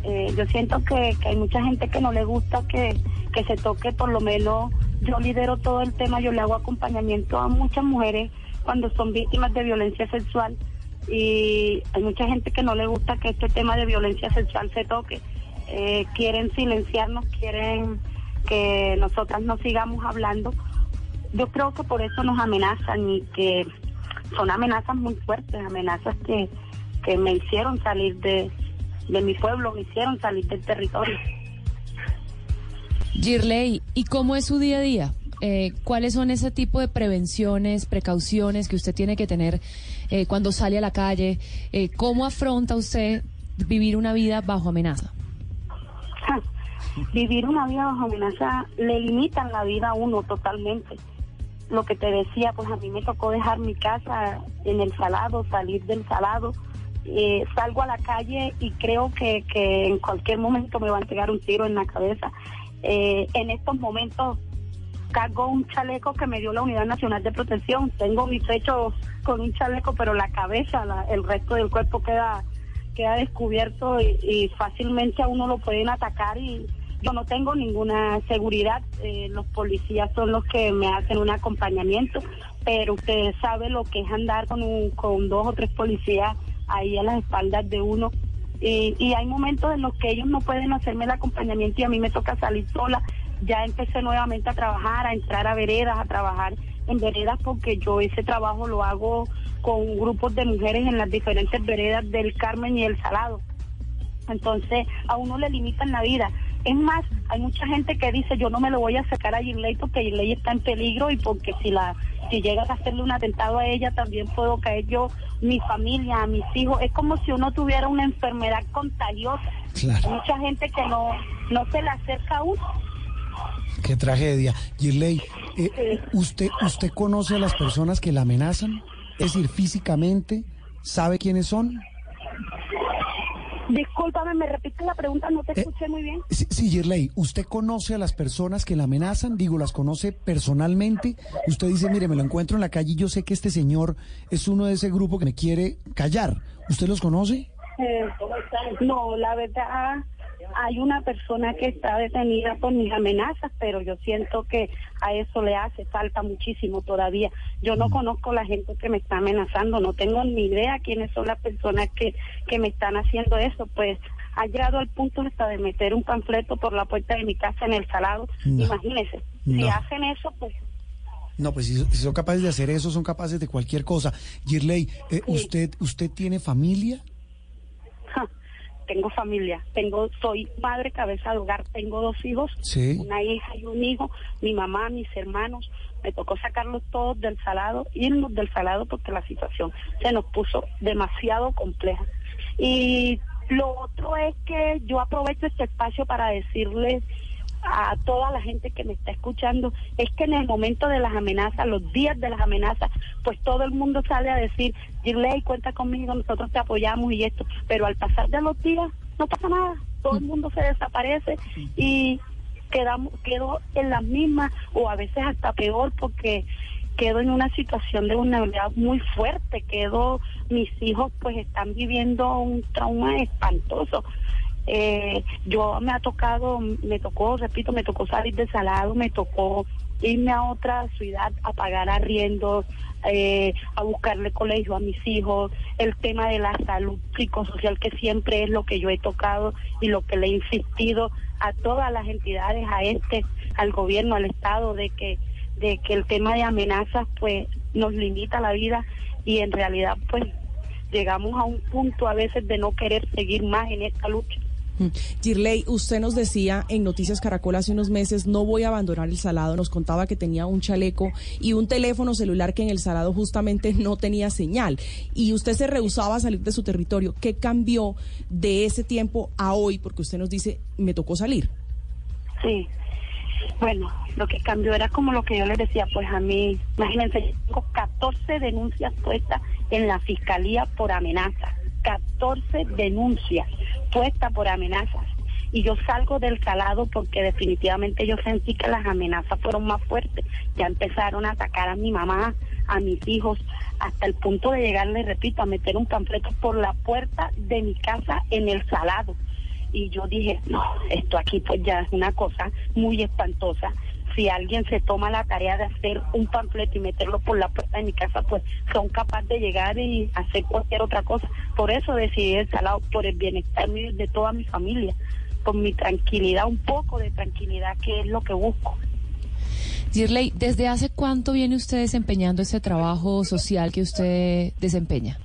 S30: Eh, yo siento que, hay mucha gente que no le gusta que, que se toque, por lo menos yo lidero todo el tema, yo le hago acompañamiento a muchas mujeres cuando son víctimas de violencia sexual y hay mucha gente que no le gusta que este tema de violencia sexual se toque. Eh, quieren silenciarnos, quieren que nosotras no sigamos hablando. Yo creo que por eso nos amenazan y que son amenazas muy fuertes, amenazas que, que me hicieron salir de, de mi pueblo, me hicieron salir del territorio.
S27: Girley, ¿y cómo es su día a día? Eh, ¿Cuáles son ese tipo de prevenciones, precauciones que usted tiene que tener eh, cuando sale a la calle? Eh, ¿Cómo afronta usted vivir una vida bajo amenaza?
S30: vivir una vida bajo amenaza le limitan la vida a uno totalmente. Lo que te decía, pues a mí me tocó dejar mi casa en el salado, salir del salado eh, salgo a la calle y creo que, que, en cualquier momento me va a pegar un tiro en la cabeza. Eh, en estos momentos cargo un chaleco que me dio la Unidad Nacional de Protección. Tengo mi pecho con un chaleco, pero la cabeza, la, el resto del cuerpo queda queda descubierto y, y, fácilmente a uno lo pueden atacar y yo no tengo ninguna seguridad. Eh, los policías son los que me hacen un acompañamiento, pero usted sabe lo que es andar con, un, con dos o tres policías ahí a las espaldas de uno. Y, y, hay momentos en los que ellos no pueden hacerme el acompañamiento y a mí me toca salir sola. Ya empecé nuevamente a trabajar, a entrar a veredas, a trabajar en veredas porque yo ese trabajo lo hago con grupos de mujeres en las diferentes veredas del Carmen y el Salado. Entonces a uno le limitan la vida. Es más, hay mucha gente que dice yo no me lo voy a sacar a Girley porque Girley está en peligro y porque si la si llegas a hacerle un atentado a ella también puedo caer yo, mi familia, a mis hijos. Es como si uno tuviera una enfermedad contagiosa.
S25: Claro.
S30: Hay mucha gente que no, no se le acerca a uno.
S25: Qué tragedia. Girley, eh, ¿usted, ¿usted conoce a las personas que la amenazan? Es decir, físicamente, ¿sabe quiénes son?
S30: Discúlpame, me repite la pregunta, no te escuché eh, muy bien.
S25: Sí, sí, Girley, ¿usted conoce a las personas que la amenazan? Digo, ¿las conoce personalmente? Usted dice, mire, me lo encuentro en la calle y yo sé que este señor es uno de ese grupo que me quiere callar. ¿Usted los conoce?
S30: Eh, no, la verdad, hay una persona que está detenida por mis amenazas, pero yo siento que a eso le hace falta muchísimo todavía. Yo no conozco la gente que me está amenazando, no tengo ni idea quiénes son las personas que, que me están haciendo eso, pues ha llegado al punto hasta de meter un panfleto por la puerta de mi casa en el salado. No, Imagínese, no. si hacen eso, pues
S25: no, pues si, si, son capaces de hacer eso, son capaces de cualquier cosa. Girley, eh, sí. ¿usted, ¿usted tiene familia?
S30: Tengo familia, tengo, soy madre cabeza de hogar, tengo dos hijos,
S25: sí.
S30: una hija y un hijo, mi mamá, mis hermanos, me tocó sacarlos todos del salado, irnos del salado porque la situación se nos puso demasiado compleja. Y lo otro es que yo aprovecho este espacio para decirles a toda la gente que me está escuchando es que en el momento de las amenazas, los días de las amenazas, pues todo el mundo sale a decir, Girley, cuenta conmigo, nosotros te apoyamos y esto, pero al pasar de los días no pasa nada, todo el mundo se desaparece y quedamos, quedo en las mismas o a veces hasta peor porque quedo en una situación de vulnerabilidad muy fuerte, quedo, mis hijos pues están viviendo un trauma espantoso. Eh, yo me ha tocado, me tocó, repito, me tocó salir de salado, me tocó irme a otra ciudad a pagar arriendos, eh, a buscarle colegio a mis hijos, el tema de la salud psicosocial, que siempre es lo que yo he tocado y lo que le he insistido a todas las entidades, a este, al gobierno, al Estado, de que, de que el tema de amenazas pues nos limita la vida y en realidad pues llegamos a un punto a veces de no querer seguir más en esta lucha.
S9: Mm. Girley, usted nos decía en Noticias Caracol hace unos meses, no voy a abandonar el salado, nos contaba que tenía un chaleco y un teléfono celular que en el salado justamente no tenía señal y usted se rehusaba a salir de su territorio. ¿Qué cambió de ese tiempo a hoy? Porque usted nos dice, me tocó salir.
S30: Sí, bueno, lo que cambió era como lo que yo les decía, pues a mí, imagínense, yo tengo 14 denuncias puestas en la fiscalía por amenazas, 14 denuncias puestas por amenazas. Y yo salgo del salado porque definitivamente yo sentí que las amenazas fueron más fuertes. Ya empezaron a atacar a mi mamá, a mis hijos, hasta el punto de llegarle, repito, a meter un panfleto por la puerta de mi casa en el salado y yo dije, no, esto aquí pues ya es una cosa muy espantosa. Si alguien se toma la tarea de hacer un panfleto y meterlo por la puerta de mi casa, pues son capaces de llegar y hacer cualquier otra cosa. Por eso decidí el salado, por el bienestar de toda mi familia, por mi tranquilidad, un poco de tranquilidad, que es lo que busco.
S27: Girley, ¿desde hace cuánto viene usted desempeñando ese trabajo social que usted desempeña?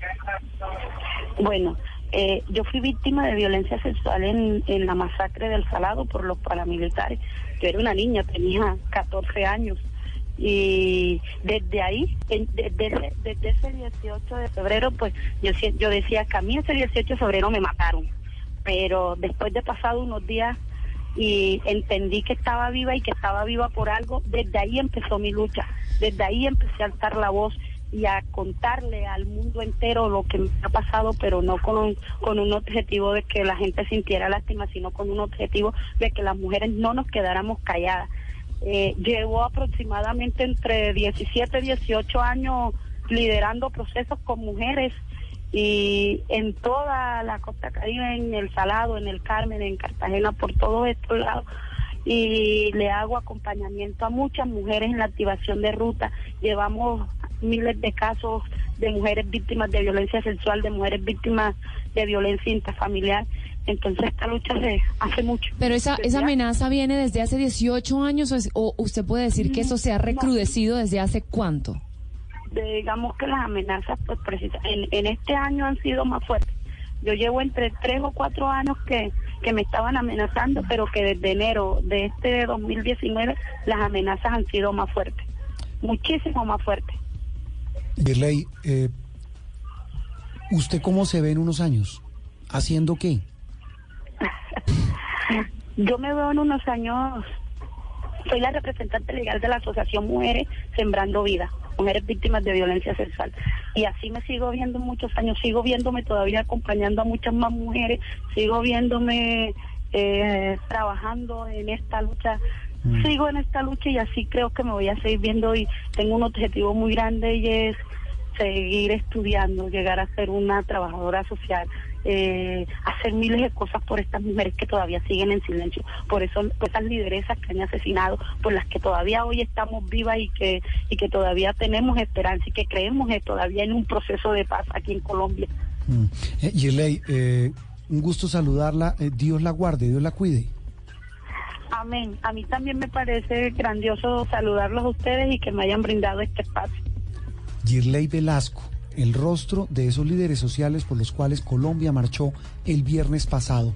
S30: Bueno, eh, yo fui víctima de violencia sexual en, en la masacre del Salado por los paramilitares. Yo era una niña, tenía 14 años. Y desde ahí, desde, ese, desde ese 18 de febrero, pues yo, yo decía que a mí ese 18 de febrero me mataron. Pero después de pasado unos días y entendí que estaba viva y que estaba viva por algo, desde ahí empezó mi lucha. Desde ahí empecé a alzar la voz y a contarle al mundo entero lo que me ha pasado, pero no con un, con un objetivo de que la gente sintiera lástima, sino con un objetivo de que las mujeres no nos quedáramos calladas. Eh, llevo aproximadamente entre 17 y 18 años liderando procesos con mujeres y en toda la costa caribe, en El Salado, en El Carmen, en Cartagena, por todos estos lados y le hago acompañamiento a muchas mujeres en la activación de ruta. Llevamos miles de casos de mujeres víctimas de violencia sexual, de mujeres víctimas de violencia intrafamiliar. Entonces esta lucha se hace mucho.
S27: Pero esa, esa amenaza viene desde hace 18 años o, usted puede decir que eso se ha recrudecido desde hace cuánto?
S30: digamos que las amenazas, pues precisas, en, en este año han sido más fuertes. Yo llevo entre tres o cuatro años que, que me estaban amenazando, pero que desde enero de este 2019 las amenazas han sido más fuertes, muchísimo más fuertes.
S25: Birley, eh, ¿usted cómo se ve en unos años? ¿Haciendo qué?
S30: Yo me veo en unos años, soy la representante legal de la Asociación Mujeres Sembrando Vida, Mujeres Víctimas de Violencia Sexual. Y así me sigo viendo muchos años, sigo viéndome todavía acompañando a muchas más mujeres, sigo viéndome eh, trabajando en esta lucha Mm. sigo en esta lucha y así creo que me voy a seguir viendo y tengo un objetivo muy grande y es seguir estudiando, llegar a ser una trabajadora social, eh, hacer miles de cosas por estas mujeres que todavía siguen en silencio, por eso por esas lideresas que han asesinado, por las que todavía hoy estamos vivas y que y que todavía tenemos esperanza y que creemos que todavía en un proceso de paz aquí en Colombia.
S25: Mm. Eh, eh, un gusto saludarla, eh, Dios la guarde, Dios la cuide.
S30: Amén. A mí también me parece grandioso saludarlos a ustedes y que me hayan brindado este espacio.
S25: Girley Velasco, el rostro de esos líderes sociales por los cuales Colombia marchó el viernes pasado.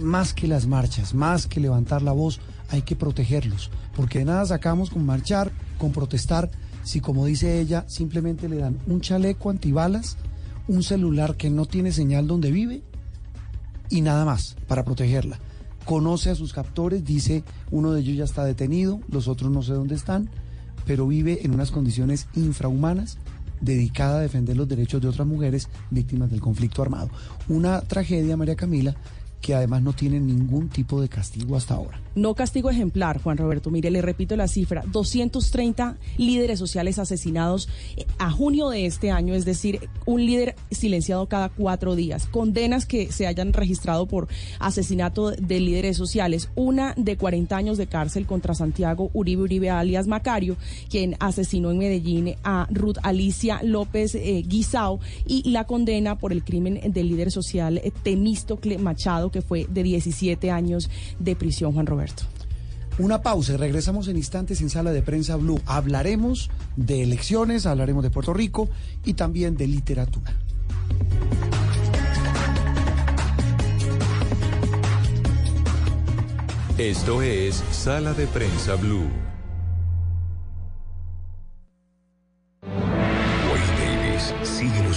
S25: Más que las marchas, más que levantar la voz, hay que protegerlos, porque de nada sacamos con marchar, con protestar, si como dice ella, simplemente le dan un chaleco antibalas, un celular que no tiene señal donde vive y nada más para protegerla conoce a sus captores, dice uno de ellos ya está detenido, los otros no sé dónde están, pero vive en unas condiciones infrahumanas dedicada a defender los derechos de otras mujeres víctimas del conflicto armado. Una tragedia, María Camila, que además no tienen ningún tipo de castigo hasta ahora.
S29: No castigo ejemplar, Juan Roberto. Mire, le repito la cifra, 230 líderes sociales asesinados eh, a junio de este año, es decir, un líder silenciado cada cuatro días. Condenas que se hayan registrado por asesinato de líderes sociales. Una de 40 años de cárcel contra Santiago Uribe Uribe alias Macario, quien asesinó en Medellín a Ruth Alicia López eh, Guisao, y la condena por el crimen del líder social eh, Temístocle Machado, que fue de 17 años de prisión, Juan Roberto.
S25: Una pausa y regresamos en instantes en Sala de Prensa Blue. Hablaremos de elecciones, hablaremos de Puerto Rico y también de literatura.
S12: Esto es Sala de Prensa Blue.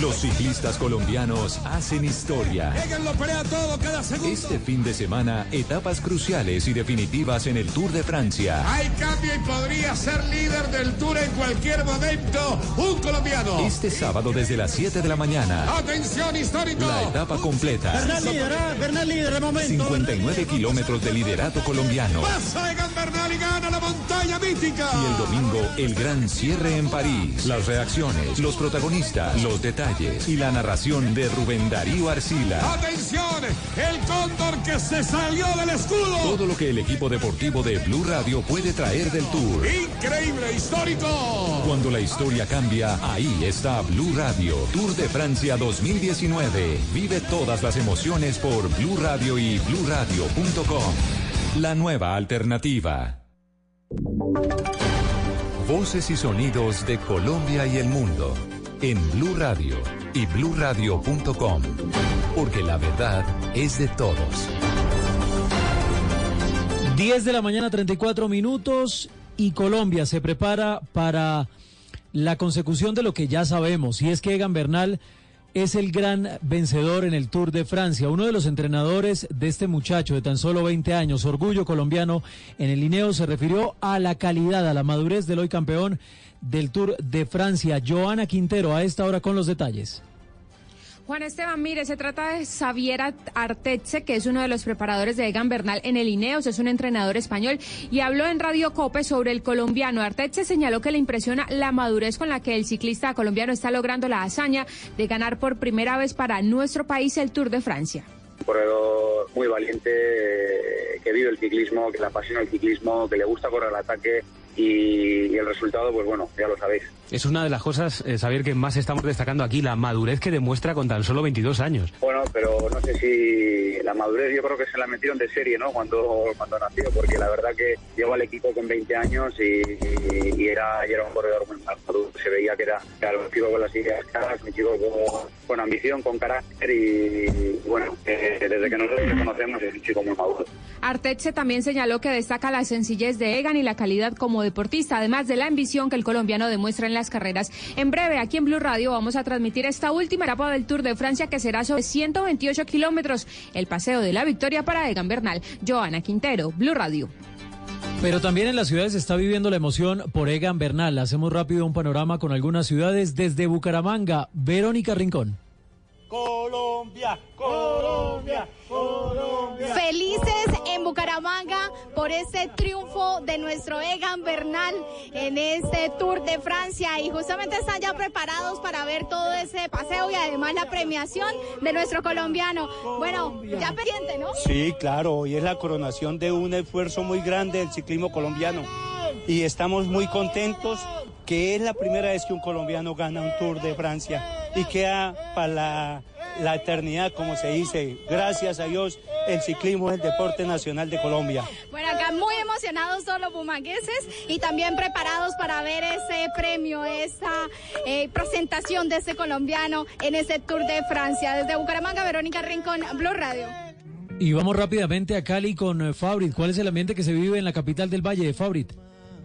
S12: Los ciclistas colombianos hacen historia. Este fin de semana, etapas cruciales y definitivas en el Tour de Francia.
S31: Hay cambio y podría ser líder del Tour en cualquier momento. Un colombiano.
S12: Este sábado desde las 7 de la mañana.
S31: Atención histórico.
S12: La etapa completa.
S31: Bernal líder, ¿eh? Bernal líder de momento.
S12: 59 kilómetros de liderato colombiano.
S31: Pasa Egan Bernal y gana la montaña mítica.
S12: Y el domingo, el gran cierre en París. Las reacciones, los protagonistas, los detalles y la narración de Rubén Darío Arcila.
S31: ¡Atención! El cóndor que se salió del escudo.
S12: Todo lo que el equipo deportivo de Blue Radio puede traer del Tour.
S31: ¡Increíble, histórico!
S12: Cuando la historia cambia, ahí está Blue Radio. Tour de Francia 2019. Vive todas las emociones por Blue Radio y BlueRadio.com. La nueva alternativa. Voces y sonidos de Colombia y el mundo en Blue Radio y bluradio.com, porque la verdad es de todos.
S8: 10 de la mañana 34 minutos y Colombia se prepara para la consecución de lo que ya sabemos, y es que Egan Bernal es el gran vencedor en el Tour de Francia. Uno de los entrenadores de este muchacho de tan solo 20 años, orgullo colombiano, en el Lineo se refirió a la calidad, a la madurez del hoy campeón del Tour de Francia. Joana Quintero, a esta hora con los detalles.
S14: Juan Esteban, mire, se trata de Xavier Arteche, que es uno de los preparadores de Egan Bernal en el INEOS, es un entrenador español, y habló en Radio Cope sobre el colombiano. Arteche señaló que le impresiona la madurez con la que el ciclista colombiano está logrando la hazaña de ganar por primera vez para nuestro país el Tour de Francia.
S32: Un corredor muy valiente, que vive el ciclismo, que le apasiona el ciclismo, que le gusta correr al ataque, y, el resultado, pues bueno, ya lo sabéis.
S33: Es una de las cosas, eh, saber que más estamos destacando aquí, la madurez que demuestra con tan solo 22 años.
S32: Bueno, pero no sé si la madurez yo creo que se la metieron de serie, ¿no? Cuando, cuando nació, porque la verdad que llegó al equipo con 20 años y, era, era un corredor muy maduro. Se veía que era, un chico con las ideas claras, un chico con, ambición, con carácter y, bueno, desde que nosotros le conocemos es un chico muy maduro.
S14: Arteche también señaló que destaca la sencillez de Egan y la calidad como deportista, además de la ambición que el colombiano demuestra en las carreras. En breve, aquí en Blue Radio vamos a transmitir esta última etapa del Tour de Francia que será sobre 128 kilómetros, el paseo de la victoria para Egan Bernal. Joana Quintero, Blue Radio.
S8: Pero también en las ciudades se está viviendo la emoción por Egan Bernal. Hacemos rápido un panorama con algunas ciudades desde Bucaramanga. Verónica Rincón.
S34: Colombia, Colombia, Colombia.
S35: Felices en Bucaramanga por este triunfo de nuestro Egan Bernal en este Tour de Francia y justamente están ya preparados para ver todo ese paseo y además la premiación de nuestro colombiano. Bueno, ya pendiente, ¿no?
S34: Sí, claro, hoy es la coronación de un esfuerzo muy grande del ciclismo colombiano y estamos muy contentos que es la primera vez que un colombiano gana un Tour de Francia y queda para la, eternidad, como se dice. Gracias a Dios, el ciclismo es el deporte nacional de Colombia.
S35: Bueno, acá muy emocionados todos los bumangueses y también preparados para ver ese premio, esa eh, presentación de ese colombiano en ese Tour de Francia. Desde Bucaramanga, Verónica Rincón, Blue Radio.
S8: Y vamos rápidamente a Cali con eh, Fabrit. ¿Cuál es el ambiente que se vive en la capital del Valle de Fabrit?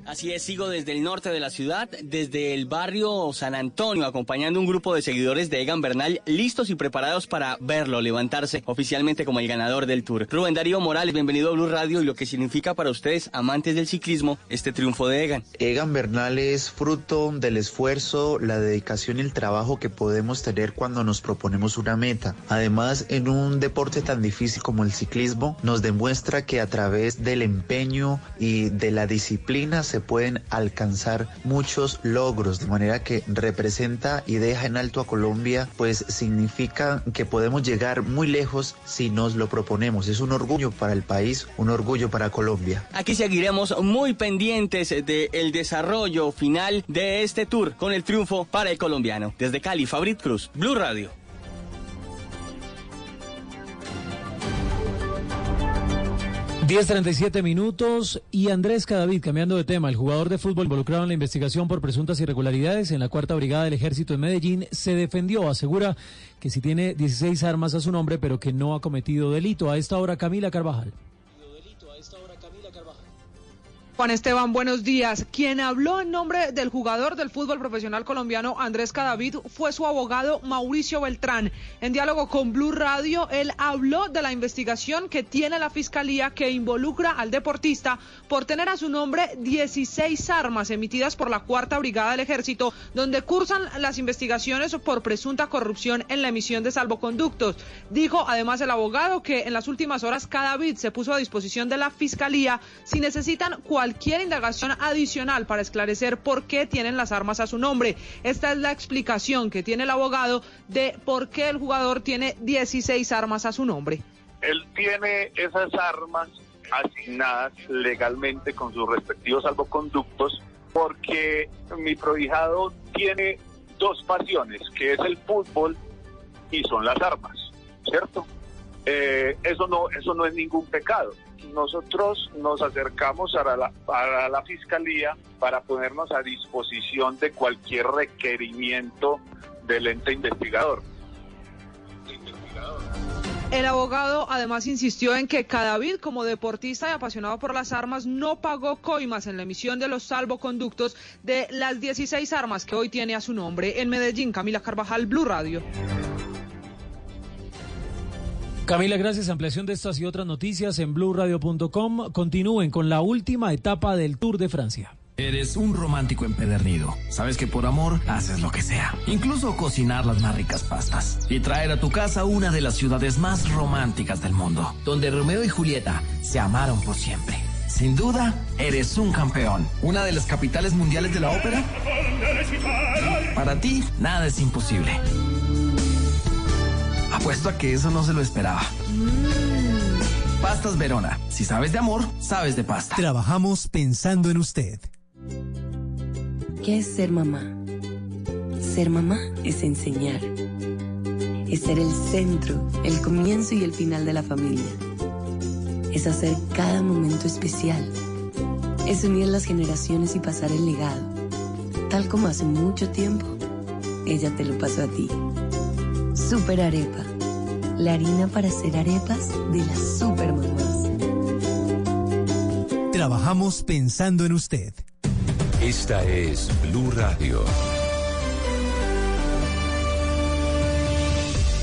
S36: Así es, sigo desde el norte de la ciudad, desde el barrio San Antonio, acompañando un grupo de seguidores de Egan Bernal, listos y preparados para verlo levantarse oficialmente como el ganador del Tour. Rubén Darío Morales, bienvenido a Blue Radio y lo que significa para ustedes, amantes del ciclismo, este triunfo de Egan.
S37: Egan Bernal es fruto del esfuerzo, la dedicación y el trabajo que podemos tener cuando nos proponemos una meta. Además, en un deporte tan difícil como el ciclismo, nos demuestra que a través del empeño y de la disciplina se pueden alcanzar muchos logros, de manera que representa y deja en alto a Colombia, pues significa que podemos llegar muy lejos si nos lo proponemos. Es un orgullo para el país, un orgullo para Colombia.
S36: Aquí seguiremos muy pendientes del desarrollo final de este tour con el triunfo para el colombiano. Desde Cali, Fabrit Cruz, Blue Radio.
S8: 10.37 minutos y Andrés Cadavid, cambiando de tema, el jugador de fútbol involucrado en la investigación por presuntas irregularidades en la cuarta brigada del ejército de Medellín, se defendió, asegura que si tiene 16 armas a su nombre, pero que no ha cometido delito. A esta hora, Camila Carvajal.
S38: Juan Esteban, buenos días. Quien habló en nombre del jugador del fútbol profesional colombiano Andrés Cadavid fue su abogado Mauricio Beltrán. En diálogo con Blue Radio, él habló de la investigación que tiene la fiscalía que involucra al deportista por tener a su nombre 16 armas emitidas por la Cuarta Brigada del Ejército, donde cursan las investigaciones por presunta corrupción en la emisión de salvoconductos. Dijo además el abogado que en las últimas horas Cadavid se puso a disposición de la fiscalía si necesitan cualquier cualquier indagación adicional para esclarecer por qué tienen las armas a su nombre. Esta es la explicación que tiene el abogado de por qué el jugador tiene 16 armas a su nombre.
S39: Él tiene esas armas asignadas legalmente con sus respectivos salvoconductos porque mi prohijado tiene dos pasiones, que es el fútbol y son las armas, ¿cierto? Eh, eso no eso no es ningún pecado nosotros nos acercamos a la, Fiscalía para ponernos a disposición de cualquier requerimiento del ente investigador.
S38: El abogado además insistió en que Cadavid, como deportista y apasionado por las armas, no pagó coimas en la emisión de los salvoconductos de las 16 armas que hoy tiene a su nombre. En Medellín, Camila Carvajal, Blue Radio.
S8: Camila, gracias. Ampliación de estas y otras noticias en blueradio.com. Continúen con la última etapa del Tour de Francia.
S24: Eres un romántico empedernido. Sabes que por amor haces lo que sea. Incluso cocinar las más ricas pastas. Y traer a tu casa una de las ciudades más románticas del mundo. Donde Romeo y Julieta se amaron por siempre. Sin duda, eres un campeón. Una de las capitales mundiales de la ópera. Para ti, nada es imposible. Apuesto a que eso no se lo esperaba. Mm. Pastas Verona. Si sabes de amor, sabes de pasta.
S40: Trabajamos pensando en usted.
S41: ¿Qué es ser mamá? Ser mamá es enseñar. Es ser el centro, el comienzo y el final de la familia. Es hacer cada momento especial. Es unir las generaciones y pasar el legado. Tal como hace mucho tiempo, ella te lo pasó a ti. Super Arepa, la harina para hacer arepas de las super mamás.
S40: Trabajamos pensando en usted.
S12: Esta es Blue Radio.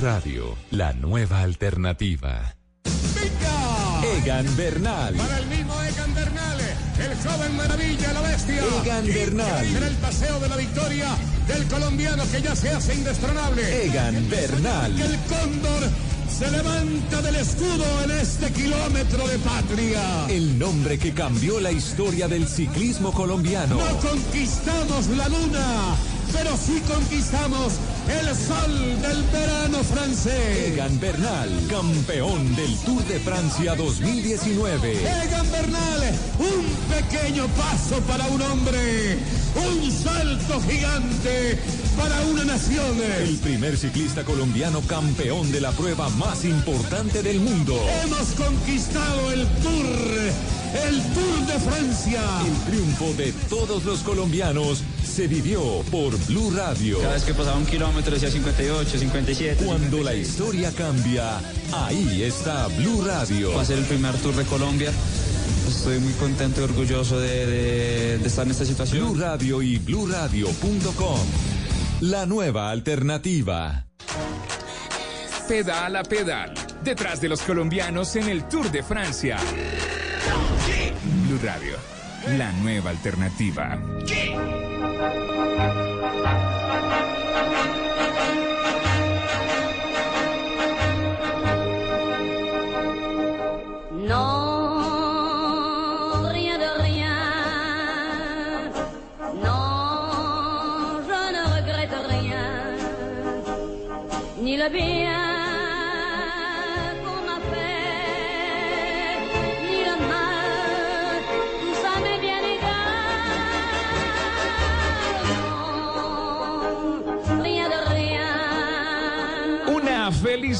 S12: Radio, la nueva alternativa. Egan Bernal.
S31: Para el mismo Egan Bernal, el joven maravilla, la bestia.
S12: Egan Bernal.
S31: Será el paseo de la victoria del colombiano que ya se hace indestronable.
S12: Egan Bernal.
S31: Que el cóndor se levanta del escudo en este kilómetro de patria.
S12: El nombre que cambió la historia del ciclismo colombiano.
S31: No conquistamos la luna, pero sí conquistamos el sol del verano francés.
S12: Egan Bernal, campeón del Tour de Francia 2019.
S31: Egan Bernal, un pequeño paso para un hombre, un salto gigante para una nación.
S12: El primer ciclista colombiano campeón de la prueba más importante del mundo.
S31: Hemos conquistado el Tour, el Tour de Francia.
S12: El triunfo de todos los colombianos se vivió por Blue Radio.
S42: Cada vez que pasaba un kilómetro decía 58, 57.
S12: Cuando la historia cambia, ahí está Blue Radio.
S42: Va a ser el primer Tour de Colombia. Estoy muy contento y orgulloso de, de, de estar en esta situación.
S12: Blue Radio y BlueRadio.com. La nueva alternativa.
S43: Pedal a pedal. Detrás de los colombianos en el Tour de Francia. Blue Radio. La nueva alternativa.
S44: Non, rien de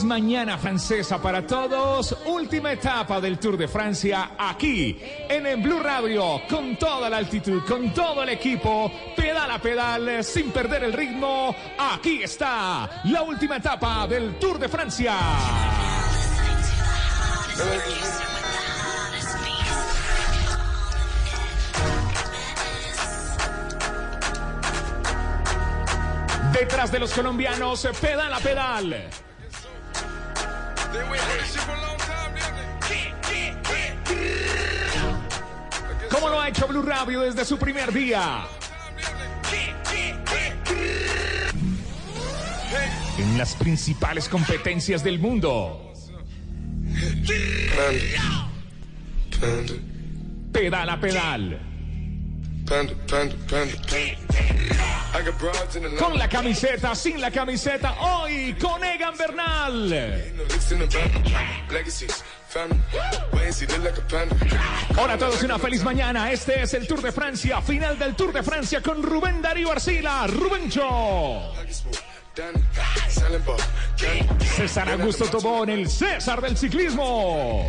S43: mañana francesa para todos. Última etapa del Tour de Francia aquí en el Blue Radio con toda la altitud, con todo el equipo, pedal a pedal sin perder el ritmo. Aquí está la última etapa del Tour de Francia. Detrás de los colombianos, pedal a pedal. ¿Cómo lo ha hecho Blue Radio desde su primer día? En las principales competencias del mundo. Pedal a pedal. Con la camiseta, sin la camiseta, hoy con Egan Bernal. Hola a todos, una feliz mañana. Este es el Tour de Francia, final del Tour de Francia con Rubén Darío Arcila, Rubencho. César Augusto Tobón, el César del ciclismo.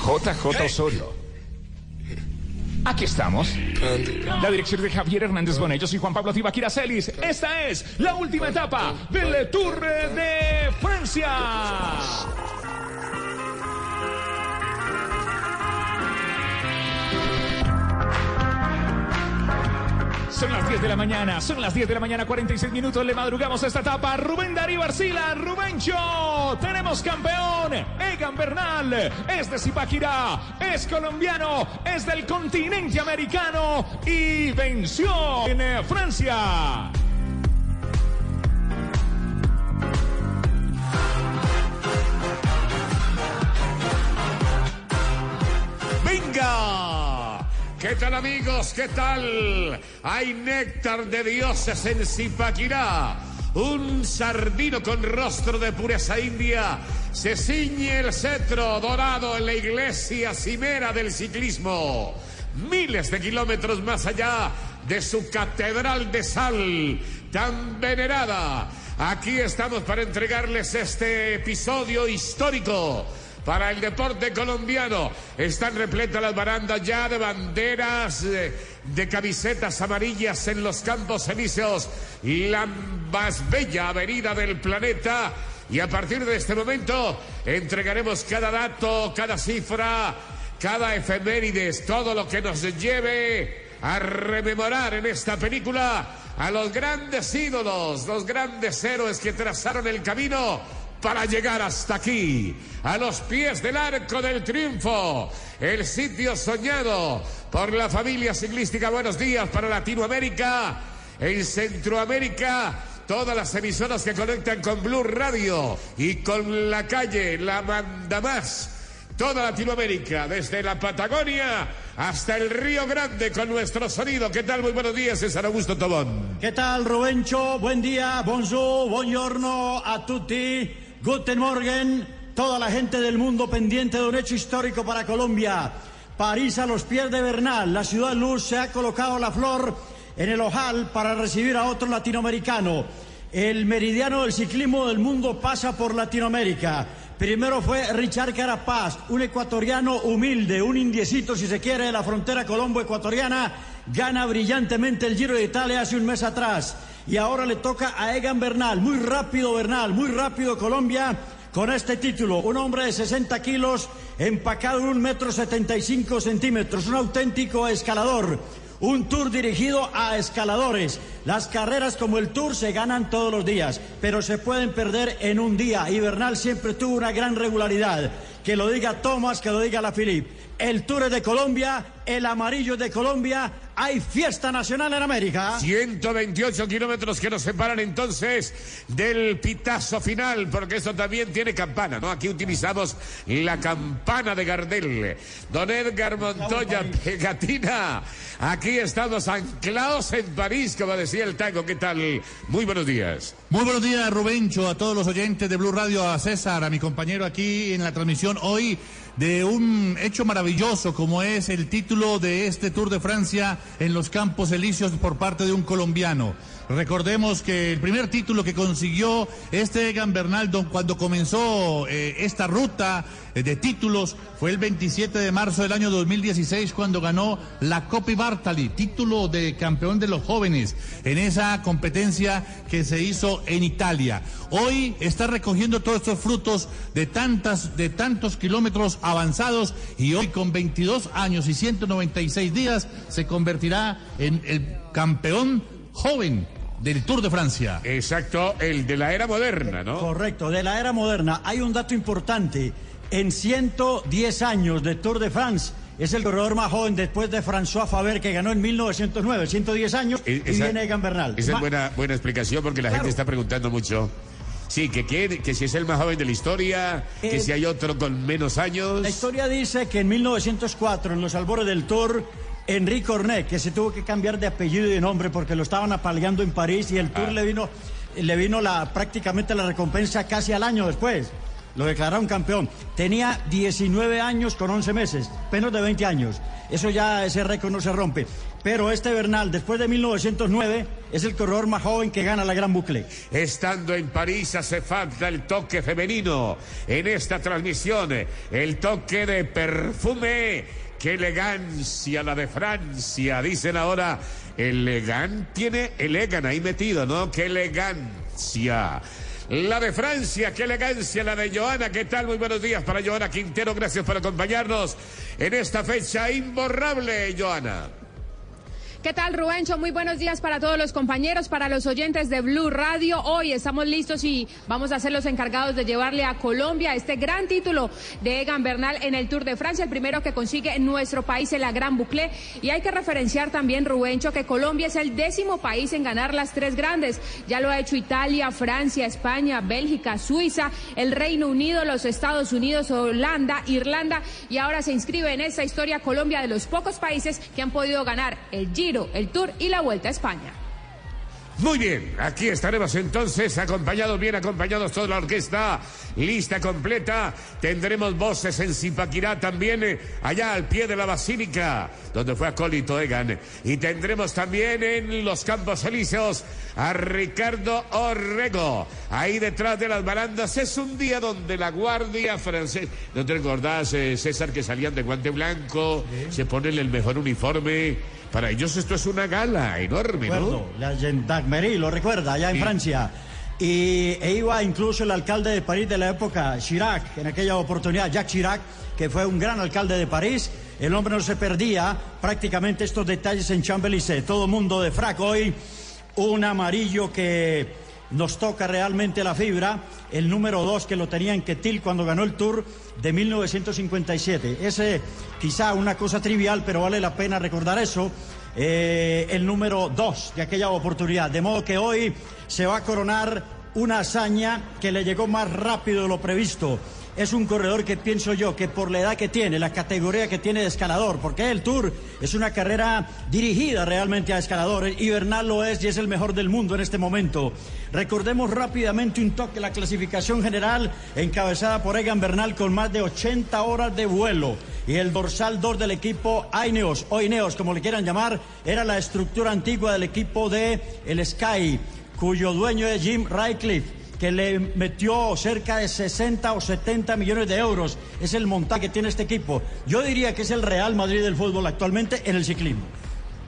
S43: JJ Osorio. Aquí estamos. La dirección de Javier Hernández Bonet. Yo soy Juan Pablo Tibaquira Celis. Esta es la última etapa del Tour de Francia. Son las 10 de la mañana, son las 10 de la mañana, 46 minutos. Le madrugamos esta etapa. Rubén Darío Arcila, Rubencho. Tenemos campeón. Egan Bernal. Es de Zipaquirá. Es colombiano. Es del continente americano. Y venció en eh, Francia. ¡Venga! ¿Qué tal amigos? ¿Qué tal? Hay néctar de dioses en Zipaquirá. Un sardino con rostro de pureza india se ciñe el cetro dorado en la iglesia cimera del ciclismo. Miles de kilómetros más allá de su catedral de sal tan venerada. Aquí estamos para entregarles este episodio histórico
S31: para el deporte colombiano. Están repletas las barandas ya de banderas, eh, de camisetas amarillas en los campos elíseos, la más bella avenida del planeta. Y a partir de este momento entregaremos cada dato, cada cifra, cada efemérides, todo lo que nos lleve a rememorar en esta película a los grandes ídolos, los grandes héroes que trazaron el camino para llegar hasta aquí, a los pies del arco del triunfo, el sitio soñado por la familia ciclística. Buenos días para Latinoamérica, en Centroamérica. Todas las emisoras que conectan con Blue Radio y con la calle La Manda Más toda Latinoamérica, desde la Patagonia hasta el Río Grande con nuestro sonido. ¿Qué tal? Muy buenos días, César Augusto Tobón.
S45: ¿Qué tal, Rubencho? Buen día, bonjour, buongiorno a tutti, guten morgen, toda la gente del mundo pendiente de un hecho histórico para Colombia. París a los pies de Bernal, la ciudad luz se ha colocado la flor en el ojal para recibir a otro latinoamericano. El meridiano del ciclismo del mundo pasa por Latinoamérica. Primero fue Richard Carapaz, un ecuatoriano humilde, un indiecito, si se quiere, de la frontera colombo-ecuatoriana. Gana brillantemente el Giro de Italia hace un mes atrás. Y ahora le toca a Egan Bernal. Muy rápido Bernal, muy rápido Colombia con este título. Un hombre de 60 kilos, empacado en un metro 75 centímetros, un auténtico escalador. Un tour dirigido a escaladores. Las carreras como el tour se ganan todos los días, pero se pueden perder en un día. Y Bernal siempre tuvo una gran regularidad. Que lo diga Thomas, que lo diga la Philip. El tour de Colombia, el amarillo de Colombia. Hay fiesta nacional en América.
S31: 128 kilómetros que nos separan entonces del pitazo final, porque eso también tiene campana, ¿no? Aquí utilizamos la campana de Gardel. Don Edgar Montoya, pegatina. Aquí estamos anclados en París, como decía el tango. ¿Qué tal? Muy buenos días.
S46: Muy buenos días, Rubencho, a todos los oyentes de Blue Radio, a César, a mi compañero aquí en la transmisión hoy de un hecho maravilloso como es el título de este Tour de Francia en los Campos Elíseos por parte de un colombiano. Recordemos que el primer título que consiguió este Egan Bernaldo cuando comenzó eh, esta ruta eh, de títulos fue el 27 de marzo del año 2016 cuando ganó la Coppi Bartali, título de campeón de los jóvenes en esa competencia que se hizo en Italia. Hoy está recogiendo todos estos frutos de tantas de tantos kilómetros avanzados y hoy con 22 años y 196 días se convertirá en el campeón joven del Tour de Francia.
S31: Exacto, el de la era moderna, ¿no?
S45: Correcto, de la era moderna. Hay un dato importante. En 110 años de Tour de France, es el corredor más joven después de François Faber, que ganó en 1909, 110 años, y viene Egan Bernal.
S31: Esa
S45: Ma-
S31: es buena, buena explicación porque la gente está preguntando mucho. Sí, que, quiere- que si es el más joven de la historia, que
S45: Eh,
S31: si hay otro con menos años.
S45: La historia dice que en 1904, en los albores del Tour, Enrique Ornet, que se tuvo que cambiar de apellido y de nombre porque lo estaban apaleando en París y el Tour le vino, le vino la, prácticamente la recompensa casi al año después. Lo declararon campeón. Tenía 19 años con 11 meses, menos de 20 años. Eso ya, ese récord no se rompe. Pero este Bernal, después de 1909, es el corredor más joven que gana la Gran Bucle.
S31: Estando en París hace falta el toque femenino en esta transmisión, el toque de perfume, qué elegancia la de Francia, dicen ahora, elegan, tiene elegan ahí metido, ¿no? Qué elegancia. La de Francia, qué elegancia la de Joana, ¿qué tal? Muy buenos días para Joana Quintero, gracias por acompañarnos en esta fecha imborrable, Joana.
S14: ¿Qué tal, Rubencho? Muy buenos días para todos los compañeros, para los oyentes de Blue Radio. Hoy estamos listos y vamos a ser los encargados de llevarle a Colombia este gran título de Egan Bernal en el Tour de Francia, el primero que consigue en nuestro país en la Gran Boucle. Y hay que referenciar también, Rubencho, que Colombia es el décimo país en ganar las tres grandes. Ya lo ha hecho Italia, Francia, España, Bélgica, Suiza, el Reino Unido, los Estados Unidos, Holanda, Irlanda. Y ahora se inscribe en esta historia Colombia de los pocos países que han podido ganar el Giro, el Tour y la Vuelta a España.
S31: Muy bien, aquí estaremos entonces acompañados, bien acompañados toda la orquesta, lista completa. Tendremos voces en Zipaquirá también, eh, allá al pie de la basílica, donde fue acólito Egan. Y tendremos también en los Campos Elíseos a Ricardo Orrego, ahí detrás de las barandas. Es un día donde la Guardia Francesa, ¿no te recordás, eh, César, que salían de guante blanco, se ponen el mejor uniforme? Para ellos esto es una gala enorme, ¿no?
S45: Recuerdo, la gendarmerie, lo recuerda, allá en
S31: Sí.
S45: Francia. Y e iba incluso el alcalde de París de la época, Chirac, en aquella oportunidad, Jacques Chirac, que fue un gran alcalde de París. El hombre no se perdía prácticamente estos detalles en Champs-Élysées. Todo mundo de frac hoy, un amarillo que nos toca realmente la fibra, el número dos que lo tenía en Quetil cuando ganó el Tour de 1957. Ese quizá una cosa trivial, pero vale la pena recordar eso. Eh, el número dos de aquella oportunidad. De modo que hoy se va a coronar una hazaña que le llegó más rápido de lo previsto. Es un corredor que pienso yo que por la edad que tiene, la categoría que tiene de escalador, porque el Tour es una carrera dirigida realmente a escaladores y Bernal lo es y es el mejor del mundo en este momento. Recordemos rápidamente un toque la clasificación general encabezada por Egan Bernal con más de 80 horas de vuelo y el dorsal 2 del equipo Aineos o Ineos como le quieran llamar era la estructura antigua del equipo de el Sky cuyo dueño es Jim Ratcliffe que le metió cerca de 60 o 70 millones de euros. Es el montaje que tiene este equipo. Yo diría que es el Real Madrid del fútbol actualmente en el ciclismo.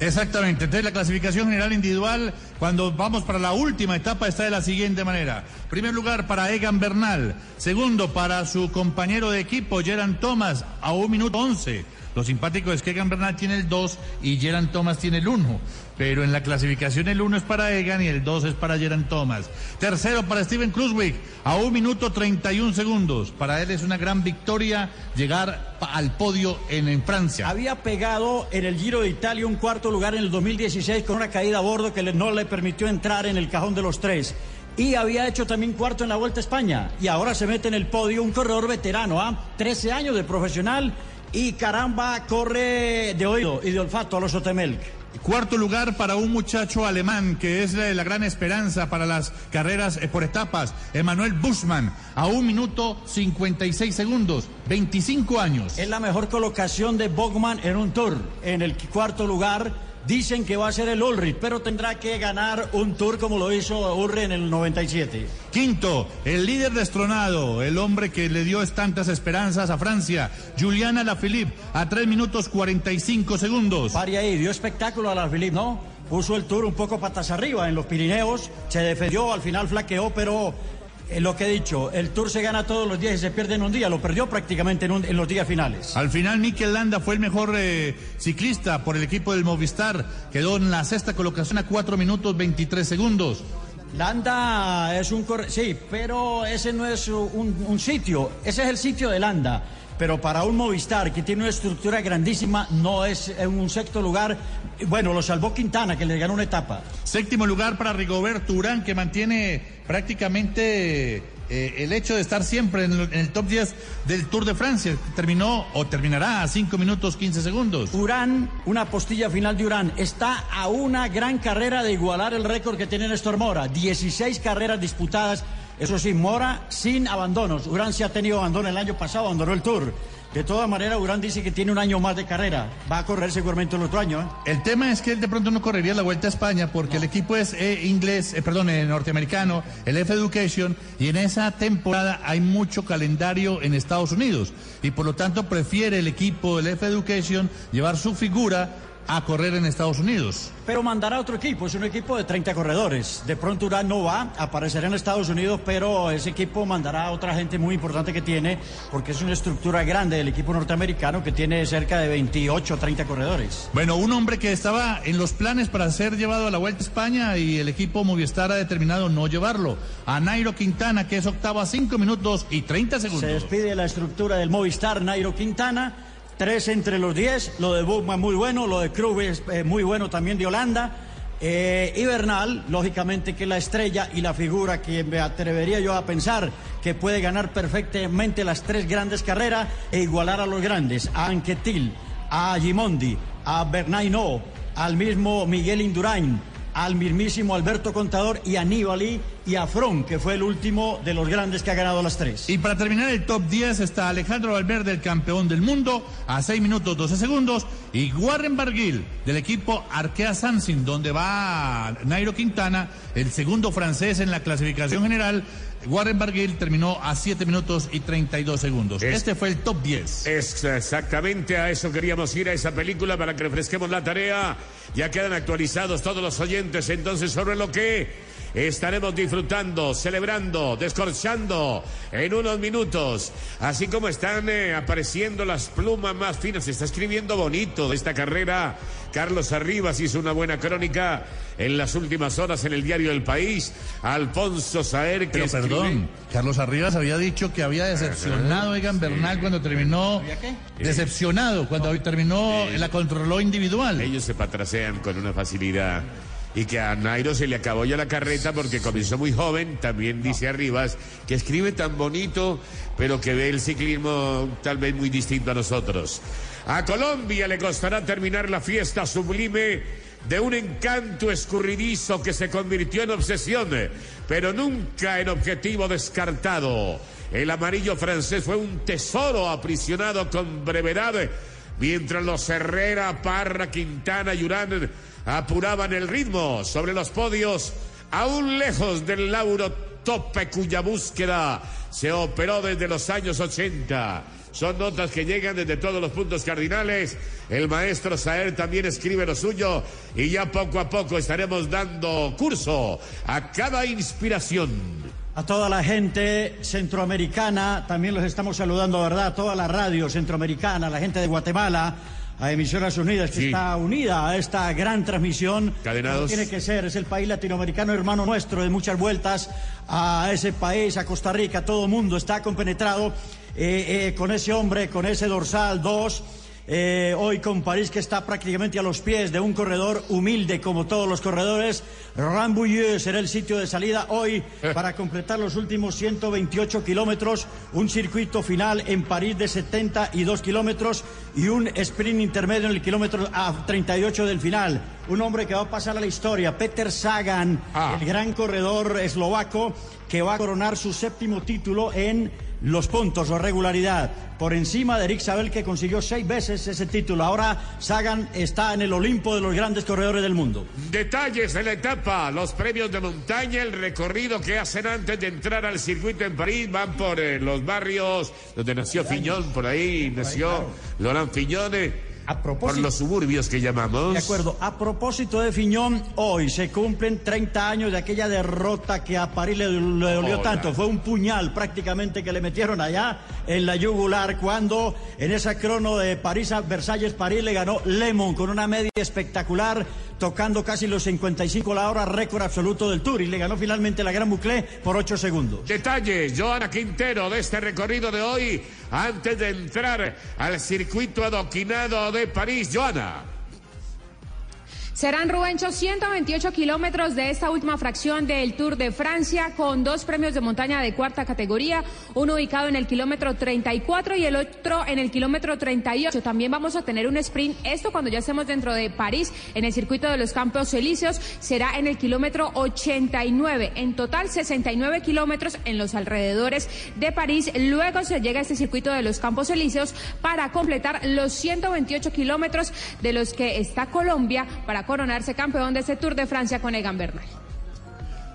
S46: Exactamente, entonces la clasificación general individual, cuando vamos para la última etapa, está de la siguiente manera. Primer lugar para Egan Bernal, segundo para su compañero de equipo, Geran Thomas, a un minuto once. Lo simpático es que Egan Bernal tiene el 2 y Geran Thomas tiene el 1. Pero en la clasificación el 1 es para Egan y el 2 es para Geran Thomas. Tercero para Steven Kruswick, a un minuto 31 segundos. Para él es una gran victoria llegar al podio en, Francia.
S45: Había pegado en el Giro de Italia un cuarto lugar en el 2016 con una caída a bordo que no le permitió entrar en el cajón de los tres. Y había hecho también cuarto en la Vuelta a España. Y ahora se mete en el podio un corredor veterano, ¿ah? 13 años de profesional. Y caramba, corre de oído y de olfato a los Otemelk.
S46: Cuarto lugar para un muchacho alemán que es la, gran esperanza para las carreras eh, por etapas, Emanuel Buschmann, a un minuto 56 segundos, 25 años.
S45: Es la mejor colocación de Bogman en un tour. En el cuarto lugar dicen que va a ser el Ulrich, pero tendrá que ganar un tour como lo hizo Ulrich en el 97.
S46: Quinto, el líder destronado, el hombre que le dio tantas esperanzas a Francia, Juliana Alaphilippe, a 3 minutos 45 segundos.
S45: Pari ahí, dio espectáculo a la Philippe, ¿no? Puso el tour un poco patas arriba en los Pirineos, se defendió, al final flaqueó, pero eh, lo que he dicho, el tour se gana todos los días y se pierde en un día, lo perdió prácticamente en, un- en los días finales.
S46: Al final, Mikel Landa fue el mejor eh, ciclista por el equipo del Movistar. Quedó en la sexta colocación a 4 minutos 23 segundos.
S45: Landa es un corre... Sí, pero ese no es un, un sitio, ese es el sitio de Landa. Pero para un Movistar que tiene una estructura grandísima, no es en un sexto lugar. Bueno, lo salvó Quintana, que le ganó una etapa.
S46: Séptimo lugar para Rigoberto Urán, que mantiene prácticamente eh, el hecho de estar siempre en el, en el top 10 del Tour de Francia. Terminó o terminará a 5 minutos 15 segundos.
S45: Urán, una postilla final de Urán, está a una gran carrera de igualar el récord que tiene Néstor Mora. 16 carreras disputadas. Eso sí, Mora sin abandonos. Urán sí ha tenido abandono el año pasado, abandonó el Tour. De todas maneras, Urán dice que tiene un año más de carrera. Va a correr seguramente el otro año. ¿eh?
S46: El tema es que él de pronto no correría la Vuelta a España porque el equipo es eh, inglés, eh, perdón, norteamericano, el F Education, y en esa temporada hay mucho calendario en Estados Unidos. Y por lo tanto prefiere el equipo del F Education llevar su figura a correr en Estados Unidos.
S45: Pero mandará otro equipo, es un equipo de 30 corredores. De pronto Urán no va, aparecerá en Estados Unidos, pero ese equipo mandará a otra gente muy importante que tiene, porque es una estructura grande del equipo norteamericano que tiene cerca de 28 o 30 corredores.
S46: Bueno, un hombre que estaba en los planes para ser llevado a la Vuelta a España y el equipo Movistar ha determinado no llevarlo. A Nairo Quintana, que es octavo a 5 minutos y 30
S45: Se
S46: segundos.
S45: despide la estructura del Movistar Nairo Quintana. Tres entre los diez. Lo de Bugman muy bueno. Lo de Krug es eh, muy bueno también de Holanda. Eh, y Bernal, lógicamente que la estrella y la figura que me atrevería yo a pensar que puede ganar perfectamente las tres grandes carreras e igualar a los grandes. A Anquetil, a Gimondi, a Bernay No, al mismo Miguel Indurain. Al mismísimo Alberto Contador y a y a Fron, que fue el último de los grandes que ha ganado las tres.
S46: Y para terminar el top 10 está Alejandro Valverde, el campeón del mundo, a 6 minutos 12 segundos, y Warren Barguil, del equipo Arkea Samsung, donde va Nairo Quintana, el segundo francés en la clasificación general. Warren Barguil terminó a 7 minutos y 32 segundos.
S31: Es-
S46: este fue el top 10.
S31: Es exactamente a eso queríamos ir a esa película para que refresquemos la tarea. Ya quedan actualizados todos los oyentes entonces sobre lo que estaremos disfrutando, celebrando, descorchando en unos minutos. Así como están eh, apareciendo las plumas más finas, se está escribiendo bonito de esta carrera. Carlos Arribas hizo una buena crónica en las últimas horas en el diario El País. Alfonso Saer que
S46: Pero
S31: escribe-
S46: perdón, Carlos Arribas había dicho que había decepcionado a Egan Bernal cuando terminó. Decepcionado cuando terminó la controló individual.
S31: Ellos se patrasean con una facilidad. Y que a Nairo se le acabó ya la carreta porque comenzó muy joven, también dice Arribas, que escribe tan bonito, pero que ve el ciclismo tal vez muy distinto a nosotros. A Colombia le costará terminar la fiesta sublime de un encanto escurridizo que se convirtió en obsesión, pero nunca en objetivo descartado. El amarillo francés fue un tesoro aprisionado con brevedad mientras los Herrera, Parra, Quintana y Urán apuraban el ritmo sobre los podios, aún lejos del lauro tope cuya búsqueda se operó desde los años 80. Son notas que llegan desde todos los puntos cardinales. El maestro Saer también escribe lo suyo y ya poco a poco estaremos dando curso a cada inspiración.
S45: A toda la gente centroamericana, también los estamos saludando, ¿verdad? A toda la radio centroamericana, la gente de Guatemala, a Emisoras Unidas, que está unida a esta gran transmisión.
S31: Cadenados.
S45: Tiene que ser, es el país latinoamericano hermano nuestro de muchas vueltas a ese país, a Costa Rica, todo el mundo está compenetrado eh, eh, con ese hombre, con ese dorsal 2. Eh, hoy con París que está prácticamente a los pies de un corredor humilde como todos los corredores. Rambouillet será el sitio de salida hoy para completar los últimos 128 kilómetros, un circuito final en París de 72 kilómetros y un sprint intermedio en el kilómetro a 38 del final. Un hombre que va a pasar a la historia, Peter Sagan, el gran corredor eslovaco que va a coronar su séptimo título en los puntos o regularidad. Por encima de Eric Sabel que consiguió seis veces ese título. Ahora Sagan está en el Olimpo de los grandes corredores del mundo.
S31: Detalles de la etapa, los premios de montaña, el recorrido que hacen antes de entrar al circuito en París, van por eh, los barrios donde nació Fiñón, por ahí nació Laurent Por los suburbios que llamamos.
S45: De acuerdo. A propósito de Fiñón, hoy se cumplen 30 años de aquella derrota que a París le, le dolió
S31: Hola.
S45: tanto. Fue un puñal prácticamente que le metieron allá en la yugular cuando en esa crono de París a Versalles, París le ganó Lemon con una media espectacular, tocando casi los 55 la hora, récord absoluto del Tour y le ganó finalmente la Gran Boucle por 8 segundos.
S31: Detalles, Joana Quintero, de este recorrido de hoy, antes de entrar al circuito adoquinado de París. Joana.
S14: Serán, Rubencho, 128 kilómetros de esta última fracción del Tour de Francia con dos premios de montaña de cuarta categoría, uno ubicado en el kilómetro 34 y el otro en el kilómetro 38. También vamos a tener un sprint, esto cuando ya estemos dentro de París, en el circuito de los Campos Elíseos, será en el kilómetro 89. En total, 69 kilómetros en los alrededores de París. Luego se llega a este circuito de los Campos Elíseos para completar los 128 kilómetros de los que está Colombia para coronarse campeón de este Tour de Francia con Egan Bernal.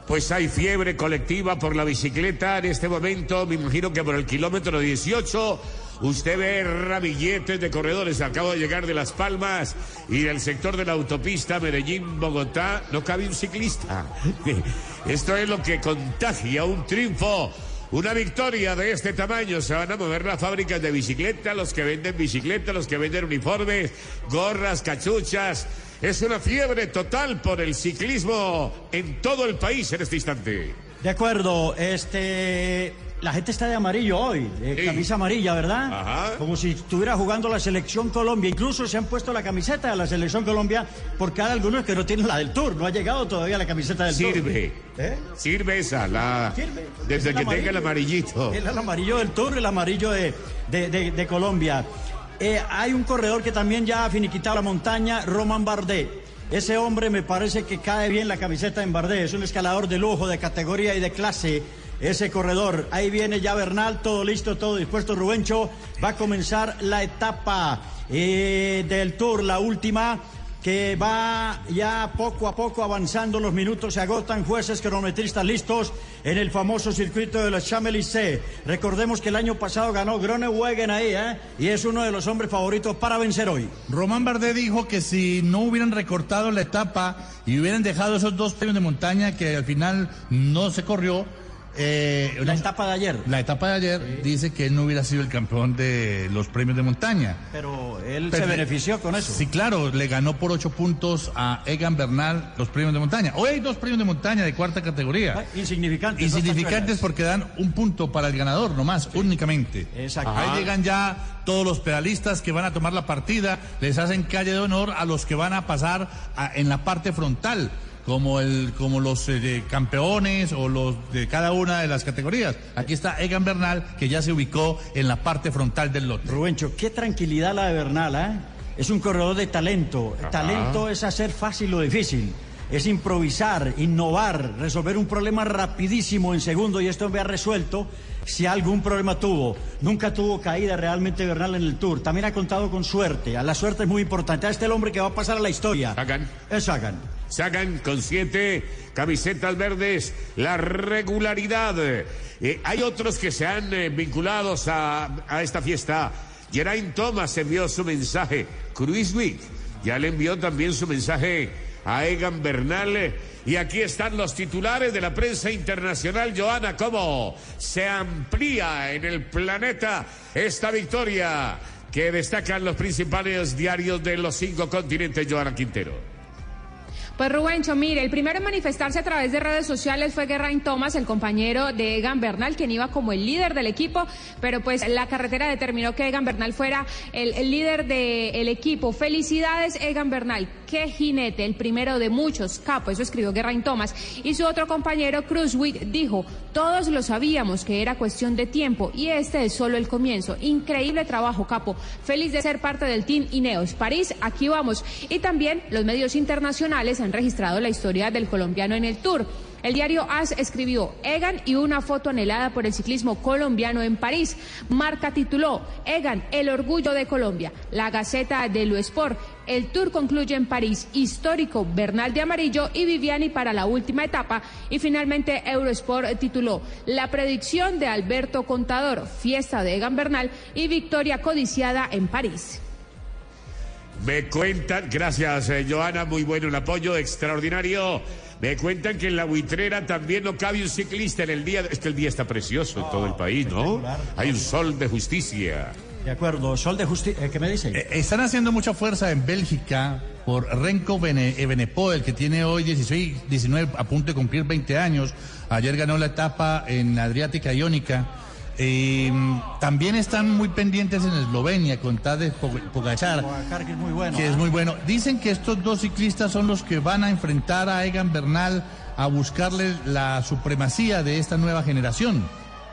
S31: Pues hay fiebre colectiva por la bicicleta en este momento. Me imagino que por el kilómetro 18 usted ve ramilletes de corredores. Acabo de llegar de Las Palmas y del sector de la autopista Medellín-Bogotá. No cabe un ciclista. Esto es lo que contagia un triunfo. Una victoria de este tamaño. Se van a mover las fábricas de bicicleta, los que venden bicicleta, los que venden uniformes, gorras, cachuchas. Es una fiebre total por el ciclismo en todo el país en este instante.
S45: De acuerdo, este. La gente está de amarillo hoy, de camisa amarilla, ¿verdad? Como si estuviera jugando la selección Colombia. Incluso se han puesto la camiseta de la selección Colombia porque hay algunos que no tienen la del Tour. No ha llegado todavía la camiseta del Tour.
S31: Sirve.
S45: ¿Eh?
S31: Sirve esa, la. Desde
S45: Es
S31: que tenga el amarillito.
S45: El, el amarillo del Tour, el amarillo de, de- de- de Colombia. Eh, hay un corredor que también ya ha finiquitado la montaña, Roman Bardet. Ese hombre me parece que cae bien la camiseta en Bardé. Es un escalador de lujo, de categoría y de clase. Ese corredor. Ahí viene ya Bernal, todo listo, todo dispuesto. Rubencho va a comenzar la etapa eh, del Tour, la última que va ya poco a poco avanzando, los minutos se agotan, jueces cronometristas listos en el famoso circuito de los Champs-Élysées. Recordemos que el año pasado ganó Groenewegen ahí, ¿eh? Y es uno de los hombres favoritos para vencer hoy.
S46: Román Bardet dijo que si no hubieran recortado la etapa y hubieran dejado esos dos premios de montaña que al final no se corrió, eh,
S45: la etapa de ayer.
S46: La etapa de ayer dice que él no hubiera sido el campeón de los premios de montaña.
S45: Pero él se benefició con eso.
S46: Sí, claro, le ganó por ocho puntos a Egan Bernal los premios de montaña. Hoy hay dos premios de montaña de cuarta categoría.
S45: Ah, insignificantes.
S46: Insignificantes porque dan un punto para el ganador nomás, únicamente.
S45: Exacto.
S46: Ahí llegan ya todos los pedalistas que van a tomar la partida, les hacen calle de honor a los que van a pasar en la parte frontal como el como los eh, campeones o los de cada una de las categorías. Aquí está Egan Bernal que ya se ubicó en la parte frontal del lote.
S45: Rubencho, qué tranquilidad la de Bernal, ¿eh? Es un corredor de talento. Talento es hacer fácil lo difícil. Es improvisar, innovar, resolver un problema rapidísimo en segundo y esto me ha resuelto si algún problema tuvo. Nunca tuvo caída realmente Bernal en el Tour. También ha contado con suerte. A la suerte es muy importante. A este el hombre que va a pasar a la historia.
S31: Sagan.
S45: Es Sagan.
S31: Sagan con siete camisetas verdes, la regularidad. Eh, hay otros que se han eh, vinculados a, a, esta fiesta. Geraint Thomas envió su mensaje. Cruiswick ya le envió también su mensaje a Egan Bernal. Y aquí están los titulares de la prensa internacional. Joana, cómo se amplía en el planeta esta victoria que destacan los principales diarios de los cinco continentes. Joana Quintero.
S14: Pues Rubencho, mire, el primero en manifestarse a través de redes sociales fue Geraint Thomas, el compañero de Egan Bernal, quien iba como el líder del equipo, pero pues la carretera determinó que Egan Bernal fuera el, líder del equipo. Felicidades, Egan Bernal, qué jinete, el primero de muchos, capo, eso escribió Geraint Thomas. Y su otro compañero, Cruzwick, dijo, todos lo sabíamos que era cuestión de tiempo y este es solo el comienzo. Increíble trabajo, capo. Feliz de ser parte del Team Ineos. París, aquí vamos. Y también los medios internacionales registrado la historia del colombiano en el Tour. El diario AS escribió Egan y una foto anhelada por el ciclismo colombiano en París. Marca tituló Egan, el orgullo de Colombia. La Gaceta de Lo Sport. El tour concluye en París, histórico Bernal de Amarillo y Viviani para la última etapa. Y finalmente Eurosport tituló La predicción de Alberto Contador, fiesta de Egan Bernal y victoria codiciada en París.
S31: Me cuentan, gracias eh, Joana, muy bueno el apoyo, extraordinario. Me cuentan que en la buitrera también no cabe un ciclista en el día. Es que el día está precioso en todo el país, ¿no? Hay un sol de justicia.
S45: De acuerdo, sol de justicia. ¿Qué me dicen?
S46: Eh, están haciendo mucha fuerza en Bélgica por Renko Bene, Evenepoel, que tiene hoy 16, 19, a punto de cumplir 20 años. Ayer ganó la etapa en Adriática Iónica. Eh, también están muy pendientes en Eslovenia con Tadej Pogacar,
S45: que es muy bueno.
S46: que es
S45: ¿ah?
S46: muy bueno. Dicen que estos dos ciclistas son los que van a enfrentar a Egan Bernal a buscarle la supremacía de esta nueva generación.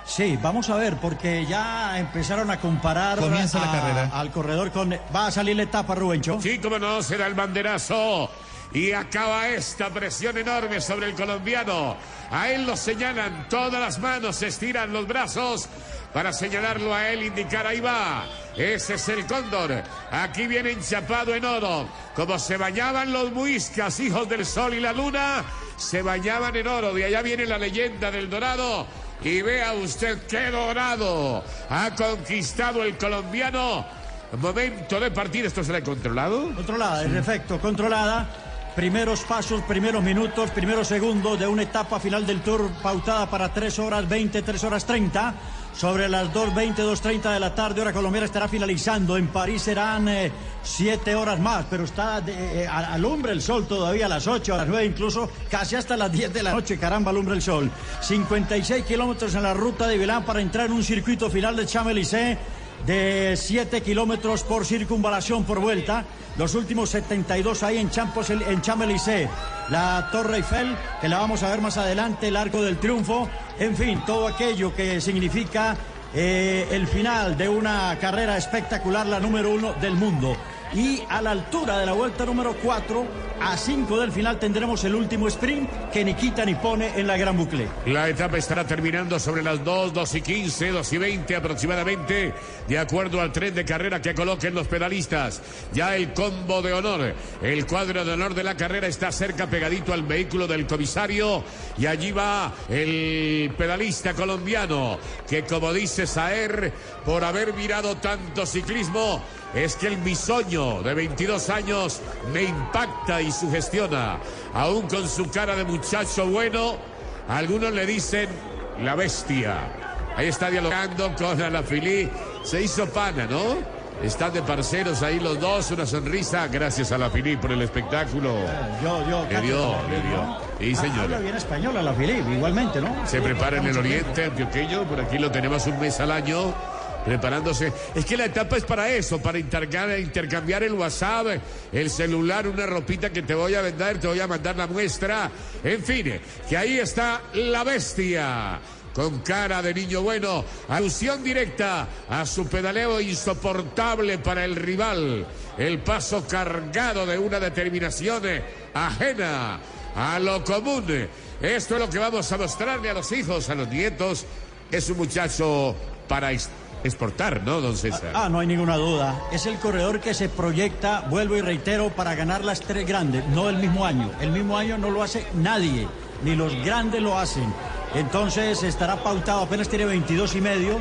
S45: Sí, vamos a ver, porque ya empezaron a comparar
S46: Comienza la
S45: a-
S46: carrera.
S45: al corredor con... Va a salir la etapa, Rubencho.
S31: Sí, como no, será el banderazo. Y acaba esta presión enorme sobre el colombiano. A él lo señalan todas las manos, se estiran los brazos para señalarlo a él, indicar ahí va. Ese es el cóndor. Aquí viene enchapado en oro. Como se bañaban los muiscas, hijos del sol y la luna, se bañaban en oro. De allá viene la leyenda del dorado. Y vea usted qué dorado ha conquistado el colombiano. Momento de partir, ¿esto será controlado?
S45: Controlada, en efecto, controlada. Primeros pasos, primeros minutos, primeros segundos de una etapa final del Tour pautada para 3 horas 20, 3 horas 30. Sobre las 2.20, 2.30 de la tarde, hora colombiana estará finalizando. En París serán 7 horas más, pero está de, eh, a- alumbra el sol todavía a las 8, a las 9, incluso casi hasta las 10 de la noche. Caramba, alumbra el sol. 56 kilómetros en la ruta de Milán para entrar en un circuito final de Champs-Élysées de 7 kilómetros por circunvalación por vuelta. Los últimos 72 ahí en Champos, en Champs-Élysées. La Torre Eiffel, que la vamos a ver más adelante, el Arco del Triunfo. En fin, todo aquello que significa eh, el final de una carrera espectacular, la número uno del mundo. Y a la altura de la vuelta número 4, a 5 del final, tendremos el último sprint que ni quita ni pone en la gran bucle.
S31: La etapa estará terminando sobre las 2, 2 y 15, 2 y 20 aproximadamente, de acuerdo al tren de carrera que coloquen los pedalistas. Ya el combo de honor, el cuadro de honor de la carrera está cerca, pegadito al vehículo del comisario, y allí va el pedalista colombiano, que como dice Saer, por haber mirado tanto ciclismo, es que el bisoño de 22 años me impacta y sugestiona. Aún con su cara de muchacho bueno, algunos le dicen la bestia. Ahí está dialogando con Alaphilippe. Se hizo pana, ¿no? Están de parceros ahí los dos, una sonrisa. Gracias a la por el espectáculo.
S45: Yo, yo,
S31: Le dio, le dio. Sí,
S45: Ah, Habla
S31: señora.
S45: bien español igualmente, ¿no?
S31: Se prepara en el oriente antioqueño, por aquí lo tenemos un mes al año. Preparándose. Es que la etapa es para eso, para intercambiar, intercambiar el WhatsApp, el celular, una ropita que te voy a vender, te voy a mandar la muestra. En fin, que ahí está la bestia. Con cara de niño bueno, alusión directa a su pedaleo insoportable para el rival. El paso cargado de una determinación ajena a lo común. Esto es lo que vamos a mostrarle a los hijos, a los nietos. Es un muchacho para exportar, ¿no, don César?
S45: Ah, no hay ninguna duda. Es el corredor que se proyecta, vuelvo y reitero, para ganar las tres grandes, no el mismo año. El mismo año no lo hace nadie, ni los grandes lo hacen. Entonces estará pautado, apenas tiene 22 y medio,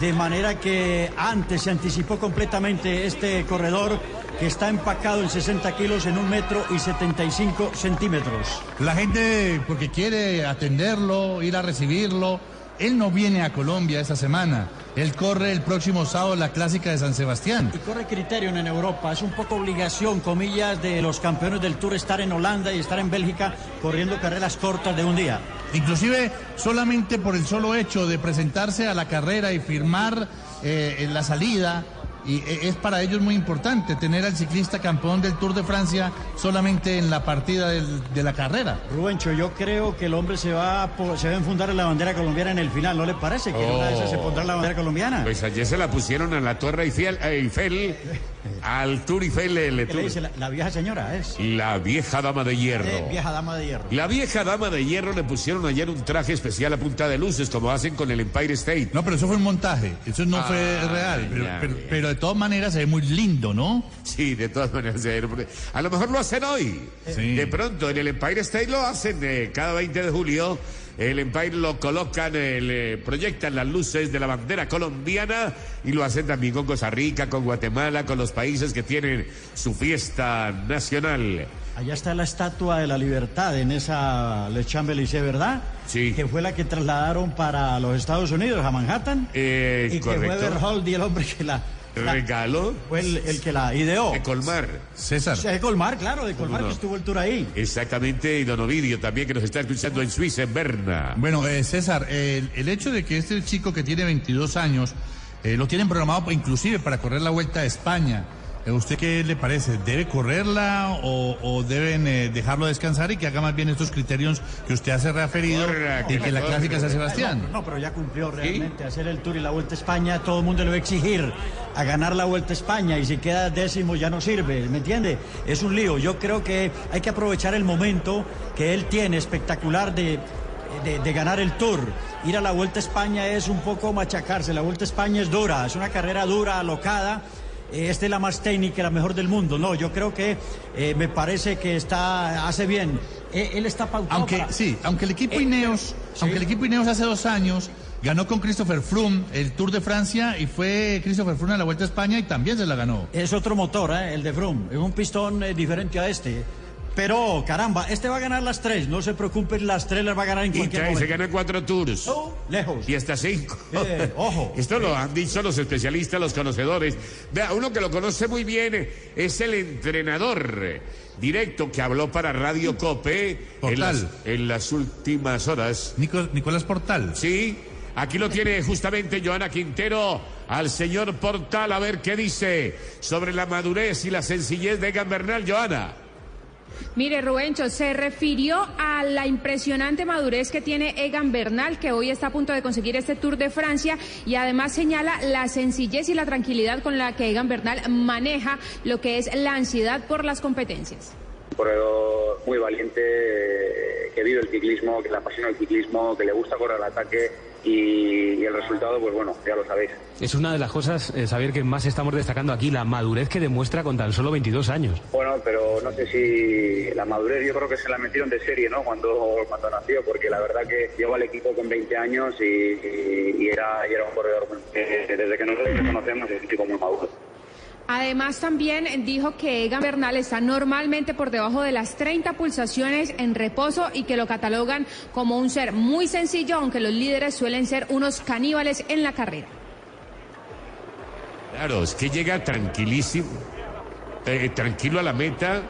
S45: de manera que antes se anticipó completamente este corredor que está empacado en 60 kilos en un metro y 75 centímetros.
S46: La gente, porque quiere atenderlo, ir a recibirlo, él no viene a Colombia esta semana. Él corre el próximo sábado la clásica de San Sebastián.
S45: Y corre Criterion en Europa. Es un poco obligación, comillas, de los campeones del Tour estar en Holanda y estar en Bélgica corriendo carreras cortas de un día.
S46: Inclusive solamente por el solo hecho de presentarse a la carrera y firmar eh, en la salida, y eh, es para ellos muy importante tener al ciclista campeón del Tour de Francia solamente en la partida del- de la carrera.
S45: Rubencho, yo creo que el hombre se va, a po- se va a enfundar en la bandera colombiana en el final. ¿No le parece que en una de esas se pondrá la bandera colombiana?
S31: Pues ayer se la pusieron a la Torre Eiffel, Eiffel al Tour Eiffel. el
S45: ¿Qué le dice la, la vieja señora? Es
S31: La vieja dama de hierro.
S45: Eh, vieja dama de hierro.
S31: La vieja dama de hierro le pusieron ayer un traje especial a punta de luces, como hacen con el Empire State.
S46: No, pero eso fue un montaje, eso no fue
S31: Ah,
S46: real. Pero,
S31: ya,
S46: pero-
S31: ya.
S46: pero de todas maneras se ve muy lindo, ¿no?
S31: Sí, de todas maneras. eh, porque A lo mejor lo hacen hoy.
S46: Sí.
S31: De pronto, en el Empire State lo hacen eh, cada 20 de julio. El Empire lo colocan, eh, le proyectan las luces de la bandera colombiana y lo hacen también con Costa Rica, con Guatemala, con los países que tienen su fiesta nacional.
S45: Allá está la estatua de la libertad en esa Le Champs-Élysées, ¿verdad?
S31: Sí.
S45: Que fue la que trasladaron para los Estados Unidos, a Manhattan.
S31: Eh,
S45: y que fue
S31: correcto.
S45: Berholdi el hombre que la...
S31: Regalo
S45: fue el, el que la ideó.
S31: de Colmar.
S46: César.
S45: De Colmar, claro, de Colmar
S31: no?
S45: que estuvo el tour ahí.
S31: Exactamente, y Don Ovidio también que nos está escuchando en Suiza, en Berna.
S46: Bueno, eh, César, el, el hecho de que este chico que tiene 22 años eh, lo tienen programado inclusive para correr la Vuelta a España, eh, ¿usted qué le parece? ¿Debe correrla o, o deben eh, dejarlo descansar y que haga más bien estos criterios que usted hace referido y que la clásica San Sebastián?
S45: No, pero ya cumplió realmente hacer el Tour y la Vuelta a España. Todo el mundo le va a exigir a ganar la Vuelta a España y si queda décimo ya no sirve, ¿me entiende? Es un lío. Yo creo que hay que aprovechar el momento que él tiene espectacular de, de, de ganar el Tour. Ir a la Vuelta a España es un poco machacarse. La Vuelta a España es dura, es una carrera dura, alocada. Eh, Esta es la más técnica, la mejor del mundo. No, yo creo que eh, me parece que está hace bien. Eh, él está pautado
S46: Aunque
S45: para-
S46: sí, aunque el equipo
S45: Eh,
S46: Ineos, aunque el equipo Ineos hace dos años ganó con Christopher Froome el Tour de Francia y fue Christopher Froome a la Vuelta a España y también se la ganó.
S45: Es otro motor, el de Froome. Es un pistón diferente a este. Pero, caramba, este va a ganar las tres. No se preocupen, las tres las va a ganar en
S31: Y
S45: cualquier
S31: trae, se
S45: momento.
S31: gana cuatro tours.
S45: Oh, lejos.
S31: Y hasta cinco.
S45: Eh, ojo.
S31: Esto lo han dicho los especialistas, los conocedores. Vea, uno que lo conoce muy bien es el entrenador directo que habló para Radio Cope en
S46: Portal.
S31: las, en las últimas horas.
S46: Nico- Nicolás Portal.
S31: Sí, aquí lo tiene justamente Joana Quintero al señor Portal a ver qué dice sobre la madurez y la sencillez de Egan Bernal, Joana.
S14: Mire, Rubencho, se refirió a la impresionante madurez que tiene Egan Bernal, que hoy está a punto de conseguir este Tour de Francia, y además señala la sencillez y la tranquilidad con la que Egan Bernal maneja lo que es la ansiedad por las competencias.
S32: Un corredor muy valiente, eh, que vive el ciclismo, que le apasiona el ciclismo, que le gusta correr al ataque y, y el resultado, pues bueno, ya lo sabéis.
S47: Es una de las cosas, eh, saber que más estamos destacando aquí, la madurez que demuestra con tan solo 22 años.
S32: Bueno, pero no sé si la madurez yo creo que se la metieron de serie, ¿no? Cuando, cuando nació, porque la verdad que llegó al equipo con 20 años y, y- y era, era un corredor eh, desde que nosotros le conocemos es un chico muy maduro.
S14: Además, también dijo que Egan Bernal está normalmente por debajo de las 30 pulsaciones en reposo y que lo catalogan como un ser muy sencillo, aunque los líderes suelen ser unos caníbales en la carrera.
S31: Claro, es que llega tranquilísimo, eh, tranquilo a la meta,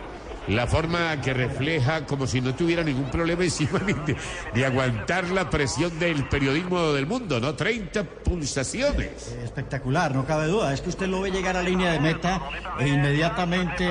S31: la forma que refleja como si no tuviera ningún problema encima de, de aguantar la presión del periodismo del mundo, ¿no? 30 pulsaciones.
S45: Espectacular, no cabe duda. Es que usted lo ve llegar a línea de meta e inmediatamente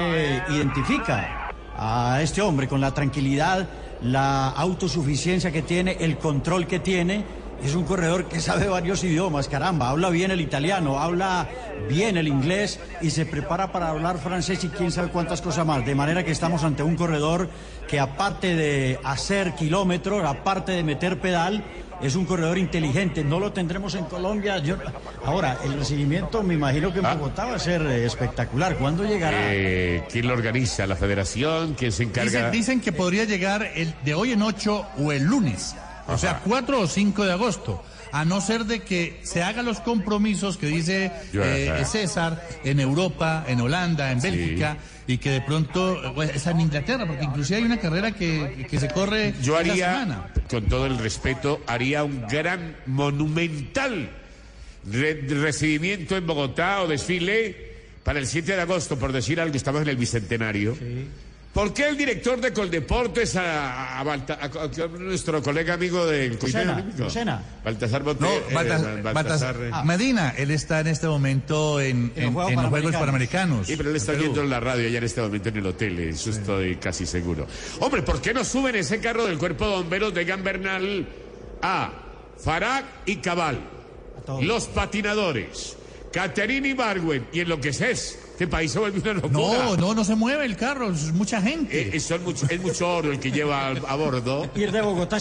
S45: identifica a este hombre con la tranquilidad, la autosuficiencia que tiene, el control que tiene. Es un corredor que sabe varios idiomas, caramba, habla bien el italiano, habla bien el inglés y se prepara para hablar francés y quién sabe cuántas cosas más. De manera que estamos ante un corredor que aparte de hacer kilómetros, aparte de meter pedal, es un corredor inteligente. No lo tendremos en Colombia. Yo- Ahora, el recibimiento me imagino que en Bogotá va a ser eh, espectacular. ¿Cuándo llegará?
S31: Eh, ¿Quién lo organiza? ¿La federación? ¿Quién se encarga?
S46: Dicen, dicen que podría llegar el de hoy en 8 o el lunes. O sea, 4 o 5 de agosto. A no ser de que se hagan los compromisos que dice eh,
S31: ajá.
S46: César en Europa, en Holanda, en Bélgica, y que de pronto eh, bueno, está en Inglaterra, porque inclusive hay una carrera que, que se corre
S31: Yo
S46: esta
S31: haría,
S46: semana.
S31: con todo el respeto, haría un gran, monumental re- recibimiento en Bogotá o desfile para el 7 de agosto, por decir algo, estamos en el Bicentenario. ¿Por qué el director de Coldeportes, a, a Balta- a- a- a nuestro colega amigo del Comité
S45: Lucena,
S31: Olímpico? Baltasar Bote-
S46: No,
S31: eh,
S46: Baltas-
S31: Baltasar,
S46: Baltas-
S31: eh.
S46: Ah, Medina, él está en este momento en, en- en los Juegos Panamericanos.
S31: Sí, pero él está
S46: en
S31: oyendo en la radio ya en este momento en el hotel, eso estoy casi seguro. Hombre, ¿por qué no suben ese carro del cuerpo de bomberos de Gambernal a Farag y Cabal? Los patinadores, Caterini y Barwen, y en lo que es este país se vuelve una locura.
S46: No, no, no se mueve el carro, es mucha gente.
S31: Eh, son mucho- es mucho oro el que lleva a bordo.
S45: Ir de Bogotá.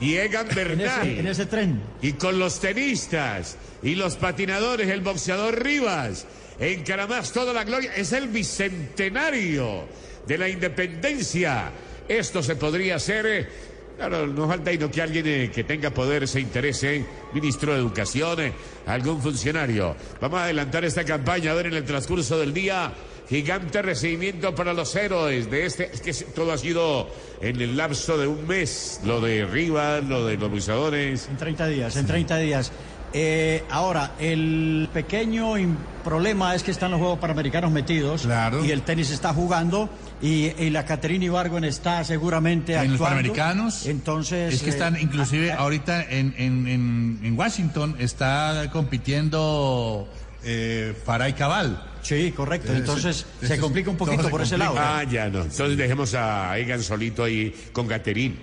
S31: Y Egan
S45: En
S31: Bernal.
S45: ese, en ese tren.
S31: Y con los tenistas y los patinadores, el boxeador Rivas, encaramás toda la gloria. Es el bicentenario de la independencia. Esto se podría hacer. Claro, no falta y no que alguien eh, que tenga poder se interese, ministro de Educación, eh, algún funcionario. Vamos a adelantar esta campaña a ver en el transcurso del día. Gigante recibimiento para los héroes de este. Es que todo ha sido en el lapso de un mes. Lo de Rivas, lo de los boxeadores.
S45: En 30 días, en 30 días. Eh, ahora, el pequeño problema es que están los Juegos Panamericanos metidos y el tenis está jugando y, y la Caterina Ibargüen está seguramente
S46: en los
S45: actuando.
S46: Panamericanos.
S45: Entonces,
S46: Es que están,
S45: eh,
S46: inclusive, ahorita en, en, en, en Washington está compitiendo eh, Faray Cabal.
S45: Sí, correcto. Entonces, se complica un poquito por ese lado.
S31: Ah, ya no. Entonces dejemos a Egan solito ahí con Caterín.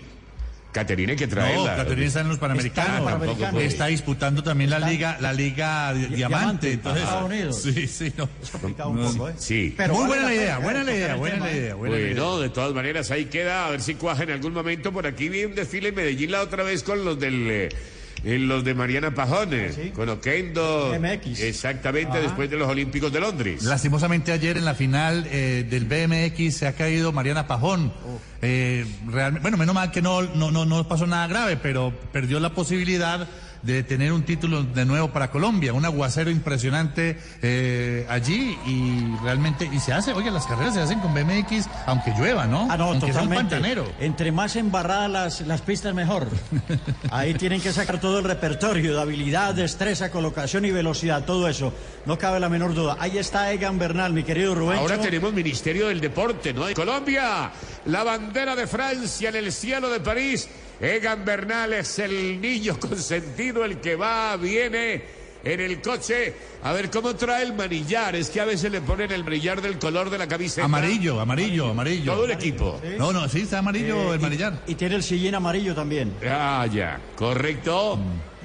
S31: Caterín hay que
S46: No,
S31: traerla.
S46: Caterina está en los Panamericanos.
S31: Tampoco puede.
S46: Está disputando también la liga, la liga di- diamante. entonces,
S45: Estados Unidos.
S46: Sí, sí, no.
S45: un poco, ¿eh?
S31: Sí.
S45: Pero
S46: Muy buena la idea, buena
S45: ¿eh?
S46: la idea, buena la
S45: ¿eh?
S46: idea. buena la idea.
S31: Bueno, de todas maneras ahí queda, a ver si cuaja en algún momento. Por aquí vi un desfile en Medellín la otra vez con los del eh, eh, los de Mariana Pajones, con Oquendo.
S45: MX.
S31: Exactamente,
S46: Ajá.
S31: después de los Olímpicos de Londres.
S46: Lastimosamente ayer en la final eh, del BMX se ha caído Mariana Pajón. Eh, realmente, bueno, menos mal que no, no, no, no pasó nada grave, pero perdió la posibilidad de tener un título de nuevo para Colombia. Un aguacero impresionante eh, allí y realmente, y se hace, oye, las carreras se hacen con BMX aunque llueva, ¿no?
S45: Ah, no,
S46: aunque sea un
S45: totalmente.
S46: pantanero.
S45: Entre más embarradas las, las pistas, mejor. Ahí tienen que sacar todo el repertorio de habilidad, destreza, colocación y velocidad, todo eso. No cabe la menor duda. Ahí está Egan Bernal, mi querido Rubén.
S31: Ahora tenemos Ministerio del Deporte, ¿no? De Colombia, la bandera de Francia en el cielo de París. Egan Bernal es el niño consentido, el que va, viene en el coche. A ver cómo trae el manillar. Es que a veces le ponen el brillar del color de la camiseta.
S46: Amarillo, amarillo, amarillo.
S31: Todo el equipo.
S46: No, no, sí, está amarillo
S45: Eh,
S46: el manillar.
S45: Y, tiene el sillín amarillo también.
S31: Ah, ya, correcto.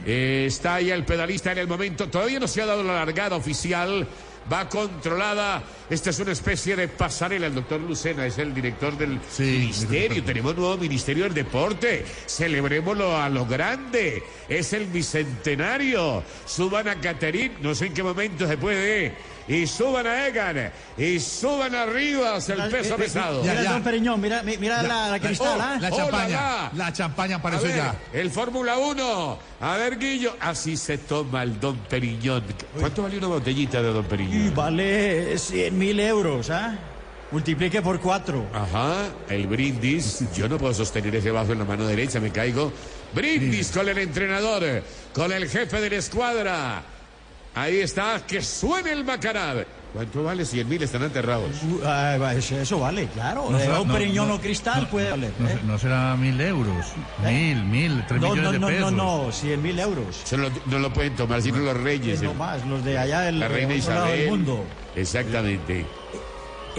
S31: Eh, está ya el pedalista en el momento. Todavía no se ha dado la largada oficial. Va controlada. Esta es una especie de pasarela. El doctor Lucena es el director del ministerio. Tenemos nuevo ministerio del deporte. Celebrémoslo a lo grande. Es el bicentenario. Suban a Caterín. No sé en qué momento se puede. Y suban a Egan. Y suban arriba hacia el peso
S45: Eh, eh,
S31: pesado.
S45: Mira, Don Periñón, mira, mi- mira la, la cristal,
S31: Oh,
S45: ¿ah?
S46: La champaña,
S31: va.
S46: la champaña
S31: A
S46: apareció
S31: ver,
S46: ya.
S31: el Fórmula 1. A ver, Guillo. Así se toma el Don Periñón. ¿Cuánto vale una botellita de Don
S45: Y
S31: Periñón?
S45: vale 100 mil euros, ¿ah? Multiplique por cuatro.
S31: Ajá, el brindis. Yo no puedo sostener ese vaso en la mano derecha, me caigo. Brindis con el entrenador, con el jefe de la escuadra. Ahí está, que suene el macarab. ¿Cuánto vale? 100 mil están enterrados.
S45: Uh, eso, vale, claro.
S46: No será- no,
S45: Periñón
S46: no,
S45: o cristal puede valer.
S46: No,
S45: ¿eh?
S46: no será mil euros. Mil, mil, tres
S45: No,
S46: millones
S45: no,
S46: de
S45: no,
S46: pesos.
S45: no, no, 100 mil euros.
S31: No, no lo pueden tomar sino los reyes.
S45: No
S31: el-
S45: más, los de allá del
S31: la reina
S45: lado del
S31: Isabel.
S45: mundo.
S31: Exactamente.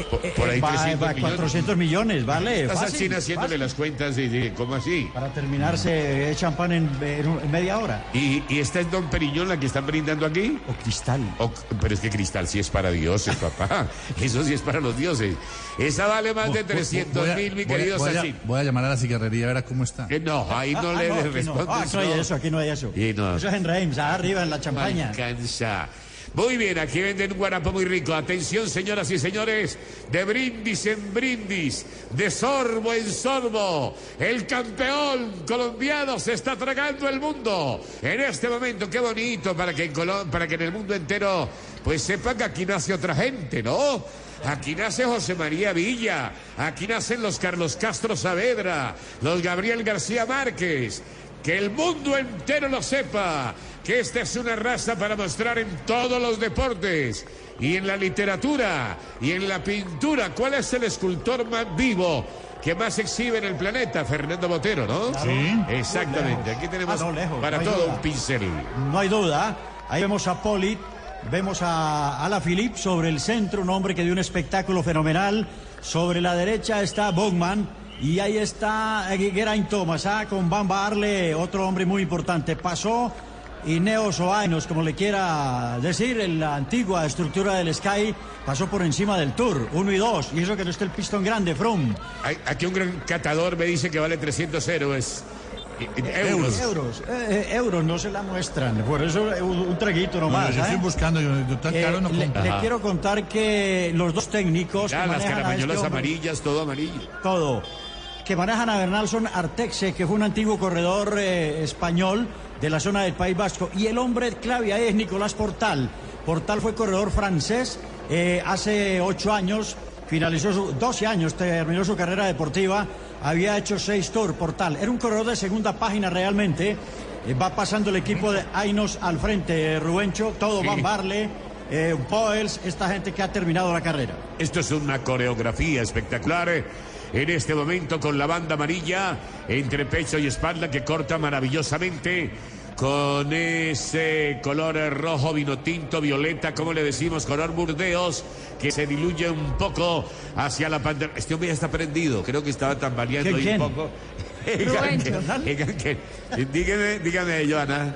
S31: Por,
S45: Eh,
S31: por ahí
S45: va-
S31: 300
S45: va,
S31: millones.
S45: 400 millones, vale.
S31: Estás a
S45: fácil,
S31: China haciéndole
S45: fácil.
S31: las cuentas y ¿cómo así?
S45: Para terminarse el champán en, en media hora.
S31: ¿Y, y esta es Don Periñón la que están brindando aquí?
S45: O cristal.
S31: O- pero es que cristal sí es para dioses, papá. Eso sí es para los dioses. Esa vale más de 300
S46: Voy a-
S31: mil, mi
S46: voy a-
S31: querido
S46: voy a,
S31: Sachin.
S46: voy a llamar a la cigarrería a ver a cómo está.
S31: Eh, No, ahí no
S45: Ah,
S31: le
S45: ah, no.
S31: respondes.
S45: Ah, aquí no hay
S31: no.
S45: eso, aquí no hay eso.
S31: Y no.
S45: Eso es en Reims, ah, arriba en la
S31: No
S45: champaña.
S31: alcanza. Muy bien, aquí venden un guarapo muy rico. Atención, señoras y señores, de brindis en brindis, de sorbo en sorbo. El campeón colombiano se está tragando el mundo. En este momento, qué bonito para que en, Colom- para que en el mundo entero pues sepan que aquí nace otra gente, ¿no? Aquí nace José María Villa, aquí nacen los Carlos Castro Saavedra, los Gabriel García Márquez. Que el mundo entero lo sepa, que esta es una raza para mostrar en todos los deportes y en la literatura y en la pintura. ¿Cuál es el escultor más vivo que más exhibe en el planeta? Fernando Botero, ¿no?
S45: Sí.
S31: Exactamente. Aquí tenemos
S45: Ah, no, lejos,
S31: para
S45: no
S31: todo
S45: duda.
S31: un pincel.
S45: No hay duda. Ahí vemos a Polit, vemos a, a la Philip sobre el centro, un hombre que dio un espectáculo fenomenal. Sobre la derecha está Bogman. Y ahí está Geraint Thomas, ah, con Bamba Arle, otro hombre muy importante. Pasó Ineos o Ainos, como le quiera decir, en la antigua estructura del Sky, pasó por encima del Tour, uno y dos. Y eso que no está el pistón grande, Froome.
S31: Aquí un gran catador me dice que vale 300 euros. Euros.
S45: Euros, eh, eh, euros no se la muestran, por eso un, traguito nomás.
S46: yo estoy
S45: ¿eh?
S46: buscando, yo, yo tan
S45: Eh,
S46: caro no
S45: le, le quiero contar que los dos técnicos
S31: Ya,
S45: que
S31: las
S45: a este
S31: amarillas, todo amarillo.
S45: todo, que manejan a Bernal son Artexe, que fue un antiguo corredor eh, español de la zona del País Vasco, y el hombre clave ahí es Nicolás Portal. Portal fue corredor francés eh, hace ocho años, finalizó su, 12 años, terminó su carrera deportiva, había hecho seis tours Portal. Era un corredor de segunda página realmente. eh, va pasando el equipo de Ainos al frente, eh, Rubencho, todo
S31: Sí.
S45: Van Barle, eh, Poels, esta gente que ha terminado la carrera.
S31: Esto es una coreografía espectacular. En este momento con la banda amarilla entre pecho y espalda que corta maravillosamente con ese color rojo, vino tinto, violeta, como le decimos, color burdeos, que se diluye un poco hacia la pantalla. Este hombre ya está prendido, creo que estaba tambaleando
S45: ¿Quién,
S31: ahí un poco. Dígame, dígame, Joana.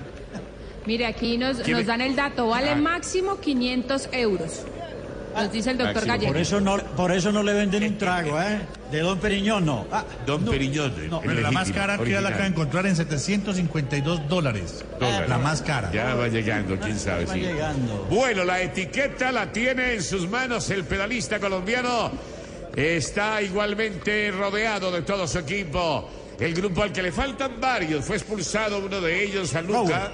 S14: Mire, aquí nos, dan el dato, vale
S31: Ah.
S14: máximo 500 euros. Nos dice el doctor. Gallego.
S45: Por eso no, por eso no le venden un trago, ¿eh? De Don Periñón no. Ah,
S31: Don Periñón. el
S46: Pero la más cara que ya la acaba de encontrar en 752 dólares.
S31: Dólares.
S46: La más cara.
S31: Ya va llegando, quién sabe.
S45: va
S31: sí.
S45: llegando.
S31: Bueno, la etiqueta la tiene en sus manos el pedalista colombiano. Está igualmente rodeado de todo su equipo. El grupo al que le faltan varios. Fue expulsado uno de ellos, a Luca.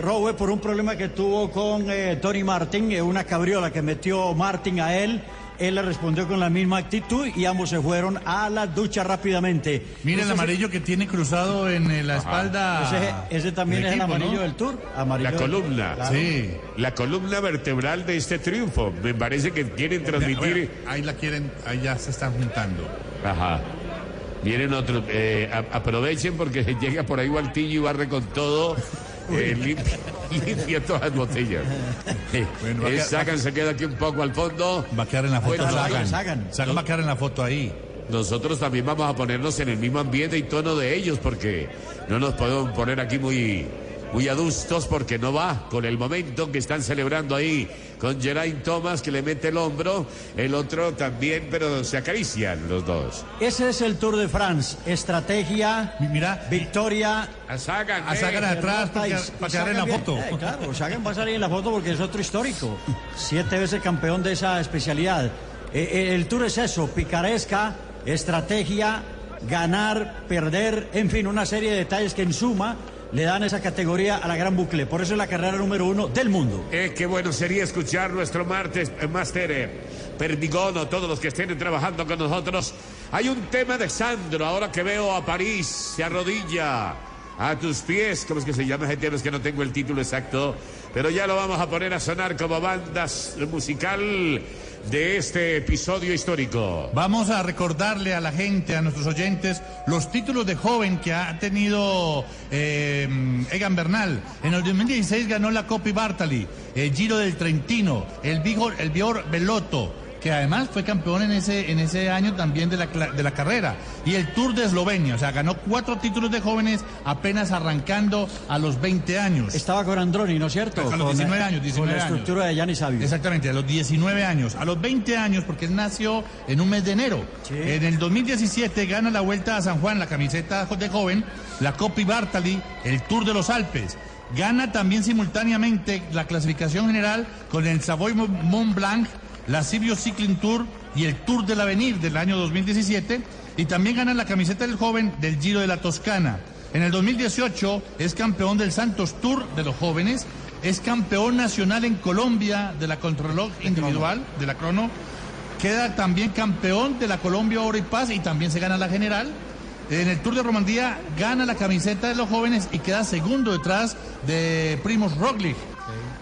S45: Rowe, eh, por un problema que tuvo con eh, Tony Martin, eh, una cabriola que metió Martin a él. Él le respondió con la misma actitud y ambos se fueron a la ducha rápidamente.
S46: Mira el amarillo que tiene cruzado en la espalda.
S45: Ese, ese también es el amarillo
S46: ¿no?
S45: del Tour. Amarillo
S31: La
S45: del-
S31: columna.
S45: Claro.
S46: Sí.
S31: La columna vertebral de este triunfo. Me parece que quieren transmitir.
S46: Bueno, ahí la quieren, ahí ya se están juntando.
S31: Ajá. Vienen otros. eh, a- aprovechen porque llega por ahí Gualtillo y barre con todo. eh, limpia, limpia todas las botellas. Eh,
S46: a
S31: eh,
S46: quedar-
S31: Sagan se queda aquí un poco al fondo.
S46: Va a quedar en la foto
S31: Bueno,
S46: Sagan.
S31: Sagan.
S46: Sagan va a quedar en la foto ahí.
S31: Nosotros también vamos a ponernos en el mismo ambiente y tono de ellos porque no nos podemos poner aquí muy, muy adustos porque no va con el momento que están celebrando ahí con Geraint Thomas que le mete el hombro, el otro también, pero se acarician los dos.
S45: Ese es el Tour de France. Estrategia,
S46: mira,
S45: victoria.
S31: A Sagan,
S46: A Sagan
S45: eh,
S46: atrás para, quedar en la
S45: bien.
S46: foto.
S45: Eh, claro, Sagan va a salir en la foto porque es otro histórico. Siete veces campeón de esa especialidad. Eh, eh, el Tour es eso, picaresca, estrategia, ganar, perder, en fin, una serie de detalles que en suma le dan esa categoría a la gran bucle. Por eso es la carrera número uno del mundo.
S31: Eh, qué bueno sería escuchar nuestro martes, eh, máster eh, Perdigono, todos los que estén trabajando con nosotros. Hay un tema de Sandro, ahora que veo a París, se arrodilla a tus pies. ¿Cómo es que se llama tema? Es que no tengo el título exacto, pero ya lo vamos a poner a sonar como bandas musical de este episodio histórico.
S46: Vamos a recordarle a la gente, a nuestros oyentes, los títulos de joven que ha tenido eh, Egan Bernal. En el 2016 ganó la Coppi Bartali, el Giro del Trentino, el Vigor, el Bior Belotto, que además fue campeón en ese, en ese año también de la, de la carrera. Y el Tour de Eslovenia, o sea, ganó cuatro títulos de jóvenes apenas arrancando a los 20 años.
S45: Estaba con Androni, ¿no es cierto?
S46: A los
S45: Con,
S46: 19
S45: eh,
S46: años, 19
S45: con la
S46: años.
S45: estructura de Gianni Savio.
S46: Exactamente, a los 19 años. A los 20 años, porque él nació en un mes de enero. En el 2017 gana la Vuelta a San Juan, la camiseta de joven, la Coppi Bartali, el Tour de los Alpes. Gana también simultáneamente la clasificación general con el Savoy Mont Blanc, la Sibio Cycling Tour y el Tour del Avenir del año 2017. Y también gana la camiseta del joven del Giro de la Toscana. En el 2018 es campeón del Santos Tour de los jóvenes, es campeón nacional en Colombia de la contrarreloj individual, de la crono, queda también campeón de la Colombia Oro y Paz y también se gana la general. En el Tour de Romandía gana la camiseta de los jóvenes y queda segundo detrás de Primoz Roglic.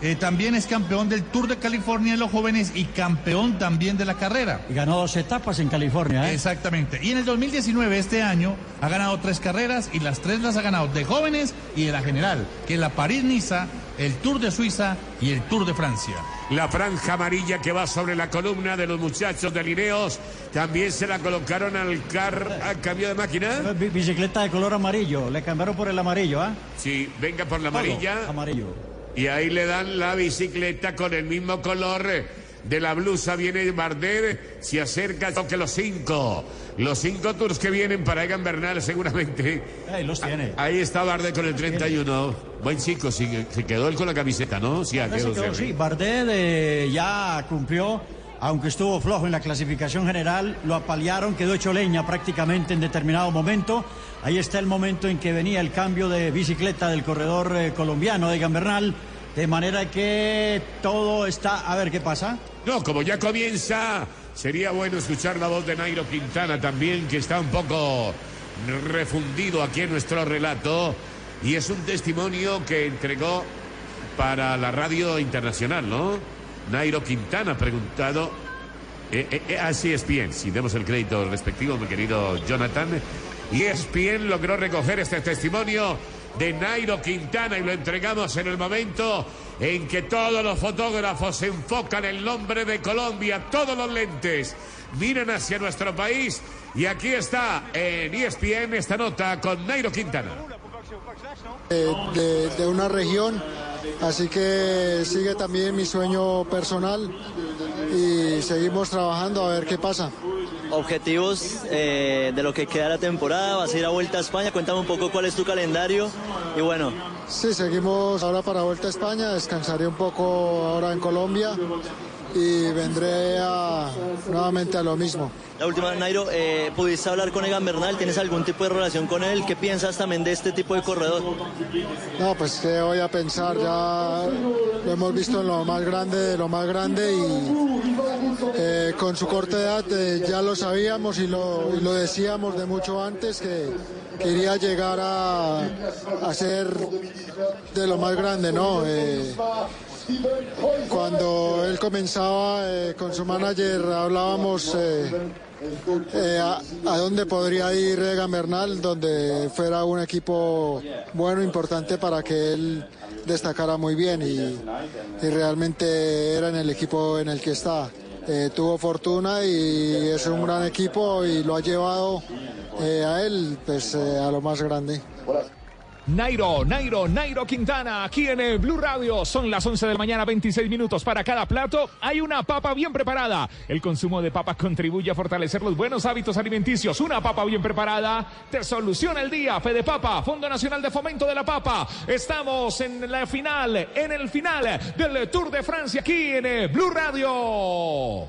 S46: Eh, también es campeón del Tour de California de los jóvenes y campeón también de la carrera.
S45: Y ganó dos etapas en California. ¿eh?
S46: Exactamente. Y en el 2019, este año, ha ganado tres carreras y las tres las ha ganado de jóvenes y de la general, que es la París-Niza, el Tour de Suiza y el Tour de Francia.
S31: La franja amarilla que va sobre la columna de los muchachos de Lineos, también se la colocaron al, car al cambio de máquina.
S45: Bi- Bicicleta de color amarillo, le cambiaron por el amarillo, ¿ah?
S31: Sí, venga por la
S45: Todo
S31: amarilla.
S45: Amarillo.
S31: Y ahí le dan la bicicleta con el mismo color de la blusa. Viene Bardet, se acerca, toque los cinco. Los cinco tours que vienen para Egan Bernal seguramente.
S45: Ahí los tiene.
S31: Ahí está Bardet con el 31. Buen chico, se quedó él con la camiseta, ¿no? Sí, quedó,
S45: que
S31: sí.
S45: sí, Bardet eh, ya cumplió, aunque estuvo flojo en la clasificación general, lo apalearon, quedó hecho leña prácticamente en determinado momento. Ahí está el momento en que venía el cambio de bicicleta del corredor eh, colombiano de Gambernal, de manera que todo está... A ver, ¿qué pasa?
S31: No, como ya comienza, sería bueno escuchar la voz de Nairo Quintana también, que está un poco refundido aquí en nuestro relato. Y es un testimonio que entregó para la radio internacional, ¿no? Nairo Quintana preguntado. Eh, eh, eh, así es bien, si demos el crédito respectivo, mi querido Jonathan. Y es bien logró recoger este testimonio de Nairo Quintana y lo entregamos en el momento en que todos los fotógrafos enfocan el nombre de Colombia, todos los lentes miran hacia nuestro país y aquí está en ESPN esta nota con Nairo Quintana.
S48: de una región, así que sigue también mi sueño personal y seguimos trabajando a ver qué pasa.
S49: Objetivos eh, de lo que queda la temporada, vas a ir a Vuelta a España, cuéntame un poco cuál es tu calendario y bueno,
S48: Sí, seguimos ahora para Vuelta a España, descansaré un poco ahora en Colombia y vendré a- nuevamente a lo mismo.
S49: la última, Nairo, eh, ¿pudiste hablar con Egan Bernal? ¿Tienes algún tipo de relación con él? ¿Qué piensas también de este tipo de corredor?
S48: No, pues qué voy a pensar, ya lo hemos visto en lo más grande de lo más grande y eh, con su corta edad eh, ya lo sabíamos y lo, y lo decíamos de mucho antes que quería llegar a, a ser de lo más grande, ¿no? Cuando él comenzaba eh, con su manager hablábamos eh, eh, a, a dónde podría ir Egan Bernal, donde fuera un equipo bueno, importante para que él destacara muy bien y, realmente era en el equipo en el que está. Tuvo fortuna y es un gran equipo y lo ha llevado a él pues, a lo más grande.
S43: Nairo, Nairo, Nairo Quintana, aquí en Blue Radio. Son las 11 de la mañana, 26 minutos para cada plato. Hay una papa bien preparada. El consumo de papas contribuye a fortalecer los buenos hábitos alimenticios. Una papa bien preparada te soluciona el día. Fede Papa, Fondo Nacional de Fomento de la Papa. Estamos en la final, en el final del Tour de Francia, aquí en Blue Radio.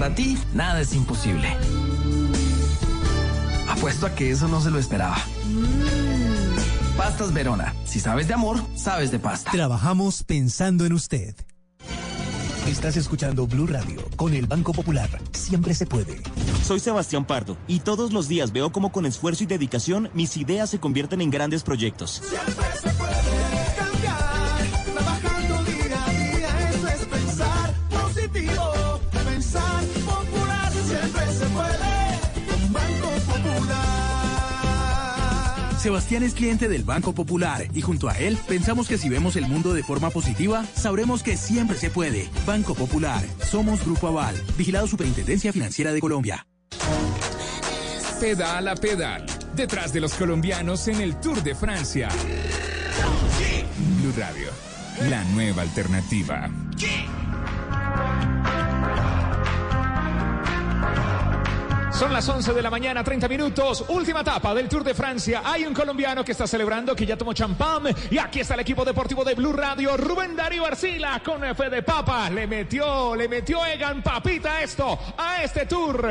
S24: Para ti, nada es imposible. Apuesto a que eso no se lo esperaba. Pastas Verona. Si sabes de amor, sabes de pasta.
S40: Trabajamos pensando en usted. Estás escuchando Blue Radio con el Banco Popular. Siempre se puede.
S50: Soy Sebastián Pardo y todos los días veo cómo con esfuerzo y dedicación mis ideas se convierten en grandes proyectos.
S51: Sebastián es cliente del Banco Popular y junto a él pensamos que si vemos el mundo de forma positiva, sabremos que siempre se puede. Banco Popular, somos Grupo Aval, vigilado Superintendencia Financiera de Colombia.
S43: Pedal a pedal. Detrás de los colombianos en el Tour de Francia. Blue Radio, la nueva alternativa. Son las 11 de la mañana, 30 minutos. Última etapa del Tour de Francia. Hay un colombiano que está celebrando, que ya tomó champán. Y aquí está el equipo deportivo de Blue Radio. Rubén Darío Arcila con F de Papa. Le metió, le metió Egan Papita esto, a este Tour.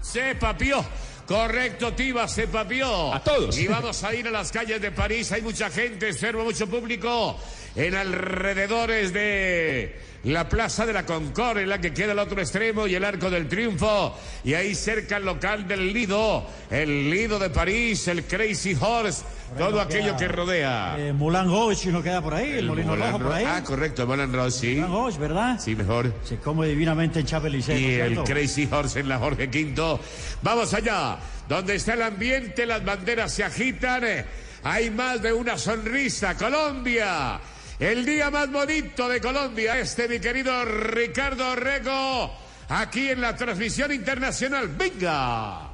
S31: Se papió. Correcto, Tiba, se papió.
S43: A todos.
S31: Y vamos a ir a las calles de París. Hay mucha gente, observo mucho público en alrededores de la Plaza de la Concord, en la que queda el otro extremo y el Arco del Triunfo. Y ahí cerca el local del Lido, el Lido de París, el Crazy Horse, todo aquello que rodea.
S45: Eh, Moulin Rouge no queda por ahí, el, molino
S31: Moulin
S45: rojo por ahí.
S31: Ah, correcto, el Moulin Rouge, sí.
S45: Moulin Rouge, ¿verdad?
S31: Sí, mejor.
S45: Se come divinamente en Chapelicé.
S31: Y el Crazy Horse en la Jorge V. Vamos allá, donde está el ambiente, las banderas se agitan. eh, Hay más de una sonrisa. Colombia, el día más bonito de Colombia. Este, mi querido Ricardo Rego, aquí en la transmisión internacional. Venga.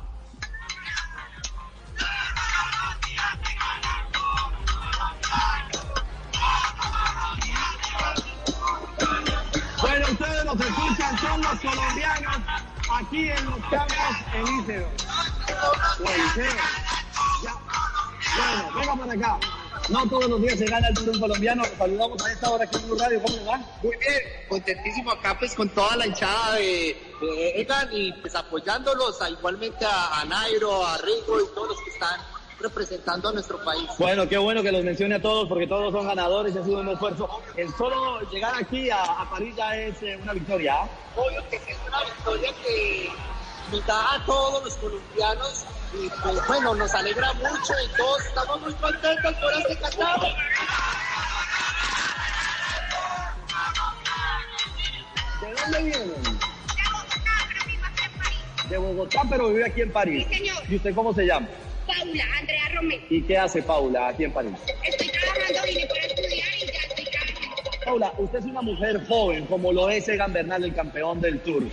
S52: Bueno, ustedes los escuchan, son los colombianos aquí en los campos Elíseo. O Eliseo. Ya. Bueno, venga por acá. No todos los días se gana el un colombiano. Los saludamos a esta hora aquí en Blue Radio. ¿Cómo le va?
S53: Muy bien, contentísimo acá pues con toda la hinchada de, de Egan y pues apoyándolos a- igualmente a, a Nairo, a Rigo y todos los que están representando a nuestro país.
S52: Bueno, qué bueno que los mencione a todos porque todos son ganadores y ha sido un esfuerzo. El solo llegar aquí a, a París ya es eh, una victoria. ¿ah?
S53: Obvio que es una victoria que nos da a todos los colombianos y pues bueno, nos alegra mucho y todos estamos muy contentos por este Qatar.
S52: ¿De dónde vienen? De Bogotá, pero vive aquí en París.
S54: Sí, señor.
S52: ¿Y usted cómo se llama?
S54: Paula, Andrea Romero.
S52: ¿Y qué hace Paula aquí en París?
S54: Estoy trabajando, vine para estudiar y ya estoy trabajando.
S52: Paula, usted es una mujer joven, como lo es Egan Bernal, el campeón del Tour.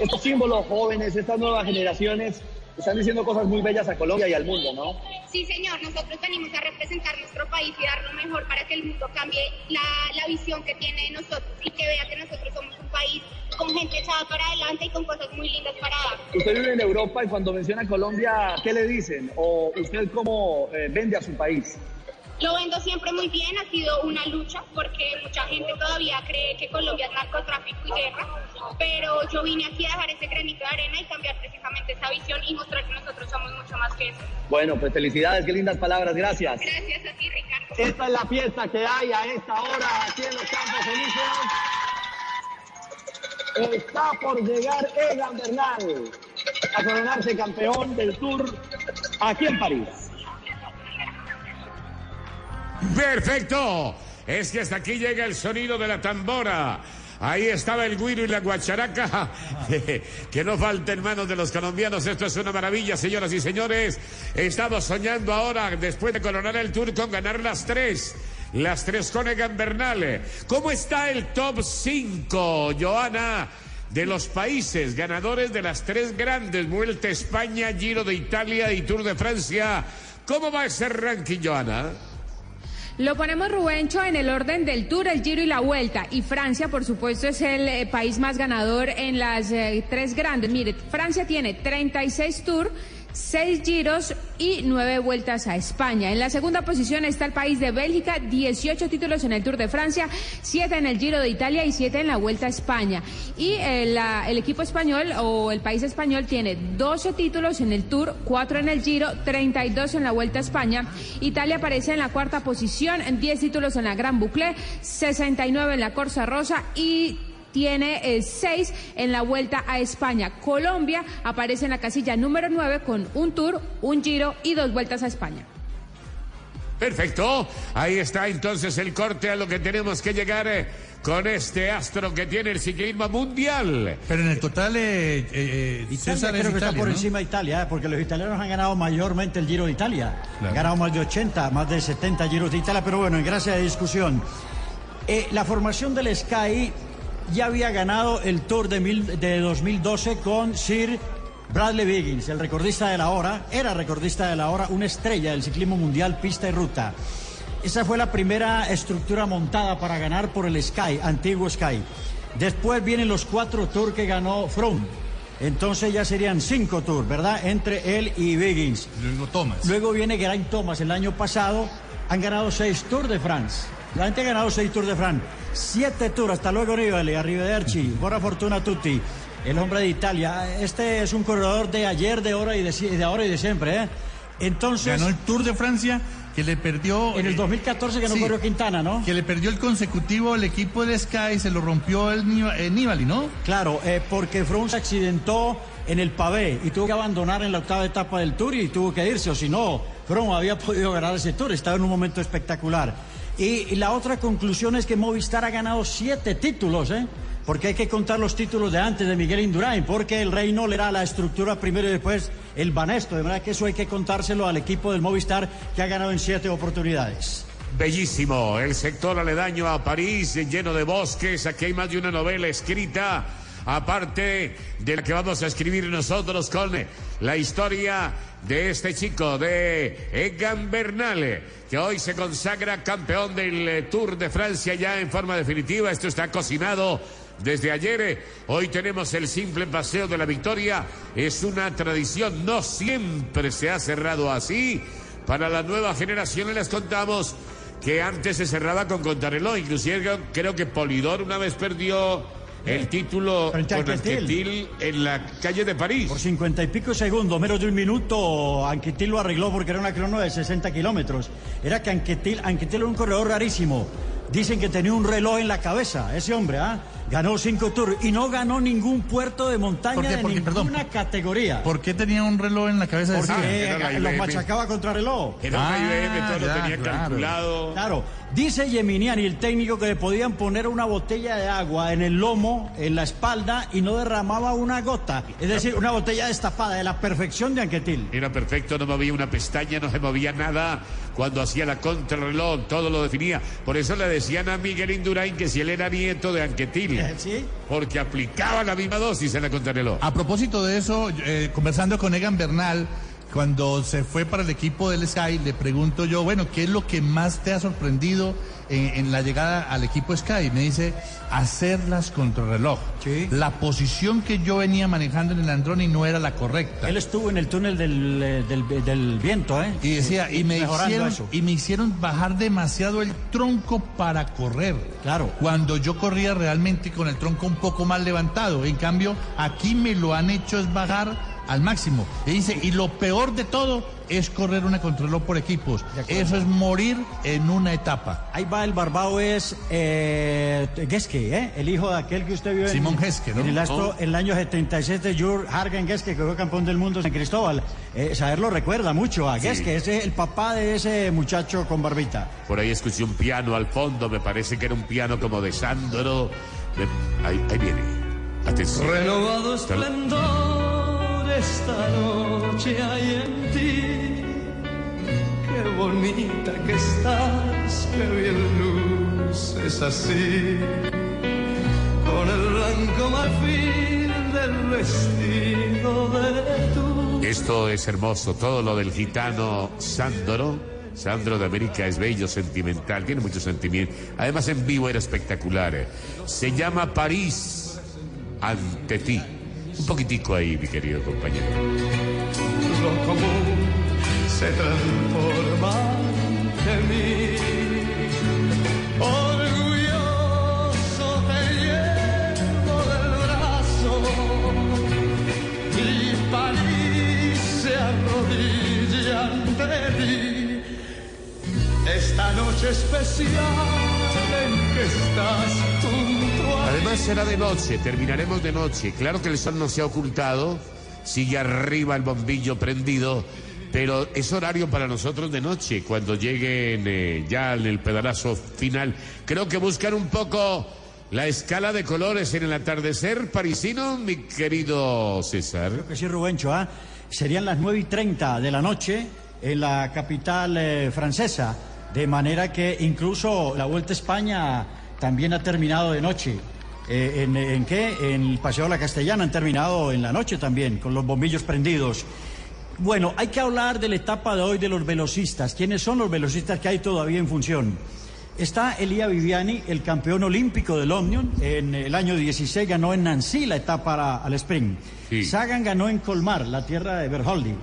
S52: estos símbolos jóvenes, estas nuevas generaciones, están diciendo cosas muy bellas a Colombia y al mundo, ¿no?
S54: Sí, señor, nosotros venimos a representar nuestro país y dar lo mejor para que el mundo cambie la, la visión que tiene de nosotros y que vea que nosotros somos un país con gente echada para adelante y con cosas muy lindas para dar.
S52: Usted vive en Europa y cuando menciona Colombia, ¿qué le dicen? ¿O usted cómo eh, vende a su país?
S54: Lo vendo siempre muy bien, ha sido una lucha porque mucha gente todavía cree que Colombia es narcotráfico y guerra, pero yo vine aquí a dejar ese granito de arena y cambiar precisamente esa visión y mostrar que nosotros somos mucho más que eso.
S52: Bueno, pues felicidades, qué lindas palabras, gracias.
S54: Gracias a ti, Ricardo.
S52: Esta es la fiesta que hay a esta hora aquí en los Campos Elíseos. Está por llegar Egan Bernal a coronarse campeón del Tour aquí en París.
S31: Perfecto. Es que hasta aquí llega el sonido de la tambora. Ahí estaba el guiro y la guacharaca. que no falten manos de los colombianos. Esto es una maravilla, señoras y señores. Estamos soñando ahora, después de coronar el Tour, con ganar las tres. Las tres con Egan Bernal. ¿Cómo está el top 5, Joana? De los países ganadores de las tres grandes, Vuelta a España, Giro de Italia y Tour de Francia. ¿Cómo va ese ranking, Joana?
S14: Lo ponemos Rubencho en el orden del Tour, el Giro y la Vuelta. Y Francia, por supuesto, es el eh, país más ganador en las eh, tres grandes. Mire, Francia tiene 36 Tours. Seis giros y nueve vueltas a España. En la segunda posición está el país de Bélgica, 18 títulos en el Tour de Francia, 7 en el Giro de Italia y 7 en la Vuelta a España. Y eh, la- el equipo español o el país español tiene 12 títulos en el Tour, 4 en el Giro, 32 en la Vuelta a España. Italia aparece en la cuarta posición, 10 títulos en la Gran Boucle, 69 en la Corsa Rosa y tiene eh, seis en la vuelta a España. Colombia aparece en la casilla número 9 con un tour, un giro y dos vueltas a España.
S31: Perfecto. Ahí está entonces el corte a lo que tenemos que llegar eh, con este astro que tiene el ciclismo mundial.
S46: Pero en el total, eh, eh, eh,
S45: Italia
S46: César
S45: creo
S46: es
S45: que está por
S46: ¿no?
S45: encima de Italia, porque los italianos han ganado mayormente el Giro de Italia. Han ganado más de 80, más de 70 Giros de Italia, pero bueno, en gracia de discusión. Eh, la formación del Sky ya había ganado el Tour de, mil- de 2012 con Sir Bradley Wiggins, el recordista de la hora, era recordista de la hora, una estrella del ciclismo mundial, pista y ruta. Esa fue la primera estructura montada para ganar por el Sky, antiguo Sky. Después vienen los cuatro tours que ganó Froome. Entonces ya serían cinco tours, ¿verdad? Entre él y Wiggins.
S46: Luego Thomas.
S45: Luego viene Geraint Thomas. El año pasado han ganado seis Tours de France. La gente ha ganado seis Tours de France. Siete Tours. Hasta luego, Nibali. Arrivederci. Buena fortuna tutti. El hombre de Italia. Este es un corredor de ayer, de ahora y de, ahora y de siempre, ¿eh? Entonces.
S46: Ganó el Tour de Francia que le perdió.
S45: En el
S46: eh,
S45: 2014 que no
S46: sí,
S45: corrió Quintana, ¿no?
S46: Que le perdió el consecutivo el equipo de Sky, se lo rompió el Niva- eh, Nibali, ¿no?
S45: Claro, eh, porque Froome se accidentó en el pavé y tuvo que abandonar en la octava etapa del Tour y tuvo que irse, o si no, Froome había podido ganar ese Tour, estaba en un momento espectacular. Y, la otra conclusión es que Movistar ha ganado siete títulos, ¿eh? Porque hay que contar los títulos de antes de Miguel Indurain, porque el Reino le era la estructura primero y después el Banesto, de manera que eso hay que contárselo al equipo del Movistar que ha ganado en siete oportunidades.
S31: Bellísimo, el sector aledaño a París, lleno de bosques. Aquí hay más de una novela escrita, aparte de la que vamos a escribir nosotros con la historia de este chico, de Egan Bernal, que hoy se consagra campeón del eh, Tour de Francia ya en forma definitiva. Esto está cocinado desde ayer. Hoy tenemos el simple paseo de la victoria. Es una tradición, no siempre se ha cerrado así. Para las nuevas generaciones les contamos que antes se cerraba con contrarreloj. Inclusive creo que Polidor una vez perdió el título con
S45: Anquetil.
S31: Anquetil en la calle de París.
S45: Por cincuenta y pico segundos, menos de un minuto, Anquetil lo arregló porque era una crono de 60 kilómetros. Era que Anquetil, Anquetil era un corredor rarísimo. Dicen que tenía un reloj en la cabeza, ese hombre, ¿ah? Ganó cinco tours y no ganó ningún puerto de montaña
S46: ¿Por qué?
S45: de
S46: Porque,
S45: ninguna
S46: perdón,
S45: categoría.
S46: ¿Por qué tenía un reloj en la cabeza de
S45: Porque
S31: era la
S45: los machacaba contra reloj.
S31: Era
S46: Ah,
S31: IBM, todo lo tenía
S46: claro.
S31: calculado.
S45: Claro, dice Geminiani, el técnico, que le podían poner una botella de agua en el lomo, en la espalda, y no derramaba una gota. Es decir, una botella destapada, de la perfección de Anquetil.
S31: Era perfecto, no movía una pestaña, no se movía nada. Cuando hacía la contrarreloj, todo lo definía. Por eso le decían a Miguel Indurain que si él era nieto de Anquetil.
S45: ¿Sí?
S31: Porque aplicaba la misma dosis en la contrarreloj.
S46: A propósito de eso, eh, conversando con Egan Bernal, cuando se fue para el equipo del Sky, le pregunto yo, bueno, ¿qué es lo que más te ha sorprendido en, en la llegada al equipo Sky? Me dice, hacer las contrarreloj. La posición que yo venía manejando en el Androni no era la correcta.
S45: Él estuvo en el túnel del, eh, del- del viento, ¿eh?
S46: Y decía, y me, hicieron,
S45: eso.
S46: y me hicieron bajar demasiado el tronco para correr.
S45: Claro.
S46: Cuando yo corría realmente con el tronco un poco más levantado. En cambio, aquí me lo han hecho es bajar al máximo. Y dice, y lo peor de todo es correr una contrarreloj por equipos. Eso es morir en una etapa.
S45: Ahí va el barbado es eh, Geske, ¿eh? el hijo de aquel que usted vio en,
S46: Simón Geske, ¿no?
S45: en el, astro-
S46: Oh.
S45: en el año 77 de Jur Hargen Geske, que fue campeón del mundo en San Cristóbal. Eh, saber lo recuerda mucho a
S31: Sí.
S45: Geske, ese es el papá de ese muchacho con barbita.
S31: Por ahí escuché un piano al fondo, me parece que era un piano como de Sandro. Ahí, ahí viene. Atención.
S55: Renovado
S31: Está-
S55: esta noche hay en ti. Qué bonita que estás, qué bien luces así. Con el blanco marfil del vestido de tu.
S31: Esto es hermoso, todo lo del gitano Sandro. Sandro de América es bello, sentimental, tiene mucho sentimiento. Además en vivo era espectacular. Se llama París ante ti. Un poquitico ahí, mi querido compañero.
S55: Lo común se transforma ante mí. Orgulloso te llevo del brazo y París se arrodilla ante ti. Esta noche especial en estás junto a
S31: Además será de noche, terminaremos de noche. Claro que el sol no se ha ocultado, sigue arriba el bombillo prendido, pero es horario para nosotros de noche, cuando lleguen eh, ya en el pedalazo final. Creo que buscan un poco la escala de colores en el atardecer parisino, mi querido César.
S45: Creo que sí, Rubencho, ¿ah? Serían las 9 y 30 de la noche en la capital eh, francesa, de manera que incluso la Vuelta a España también ha terminado de noche. Eh, ¿en, ¿En qué? En el Paseo de la Castellana han terminado en la noche también, con los bombillos prendidos. Bueno, hay que hablar de la etapa de hoy de los velocistas. ¿Quiénes son los velocistas que hay todavía en función? Está Elia Viviani, el campeón olímpico del Omnium. En el año 16 ganó en Nancy la etapa al sprint.
S31: Sí.
S45: Sagan ganó en Colmar, la tierra de Berholdi,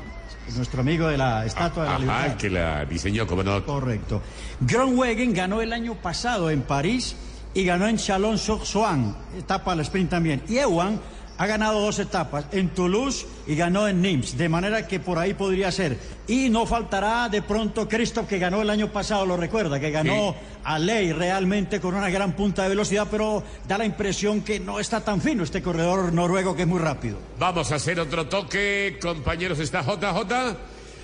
S45: nuestro amigo de la Estatua de la Libertad.
S31: el que la diseñó, como no.
S45: Correcto. Groenwegen ganó el año pasado en París y ganó en Chalon-sur-Saône, etapa al sprint también. Y Ewan ha ganado dos etapas, en Toulouse y ganó en Nimes, de manera que por ahí podría ser. Y no faltará de pronto Christoph, que ganó el año pasado, lo recuerda, que ganó a ley realmente con una gran punta de velocidad, pero da la impresión que no está tan fino este corredor noruego que es muy rápido.
S31: Vamos a hacer otro toque, compañeros. Está JJ.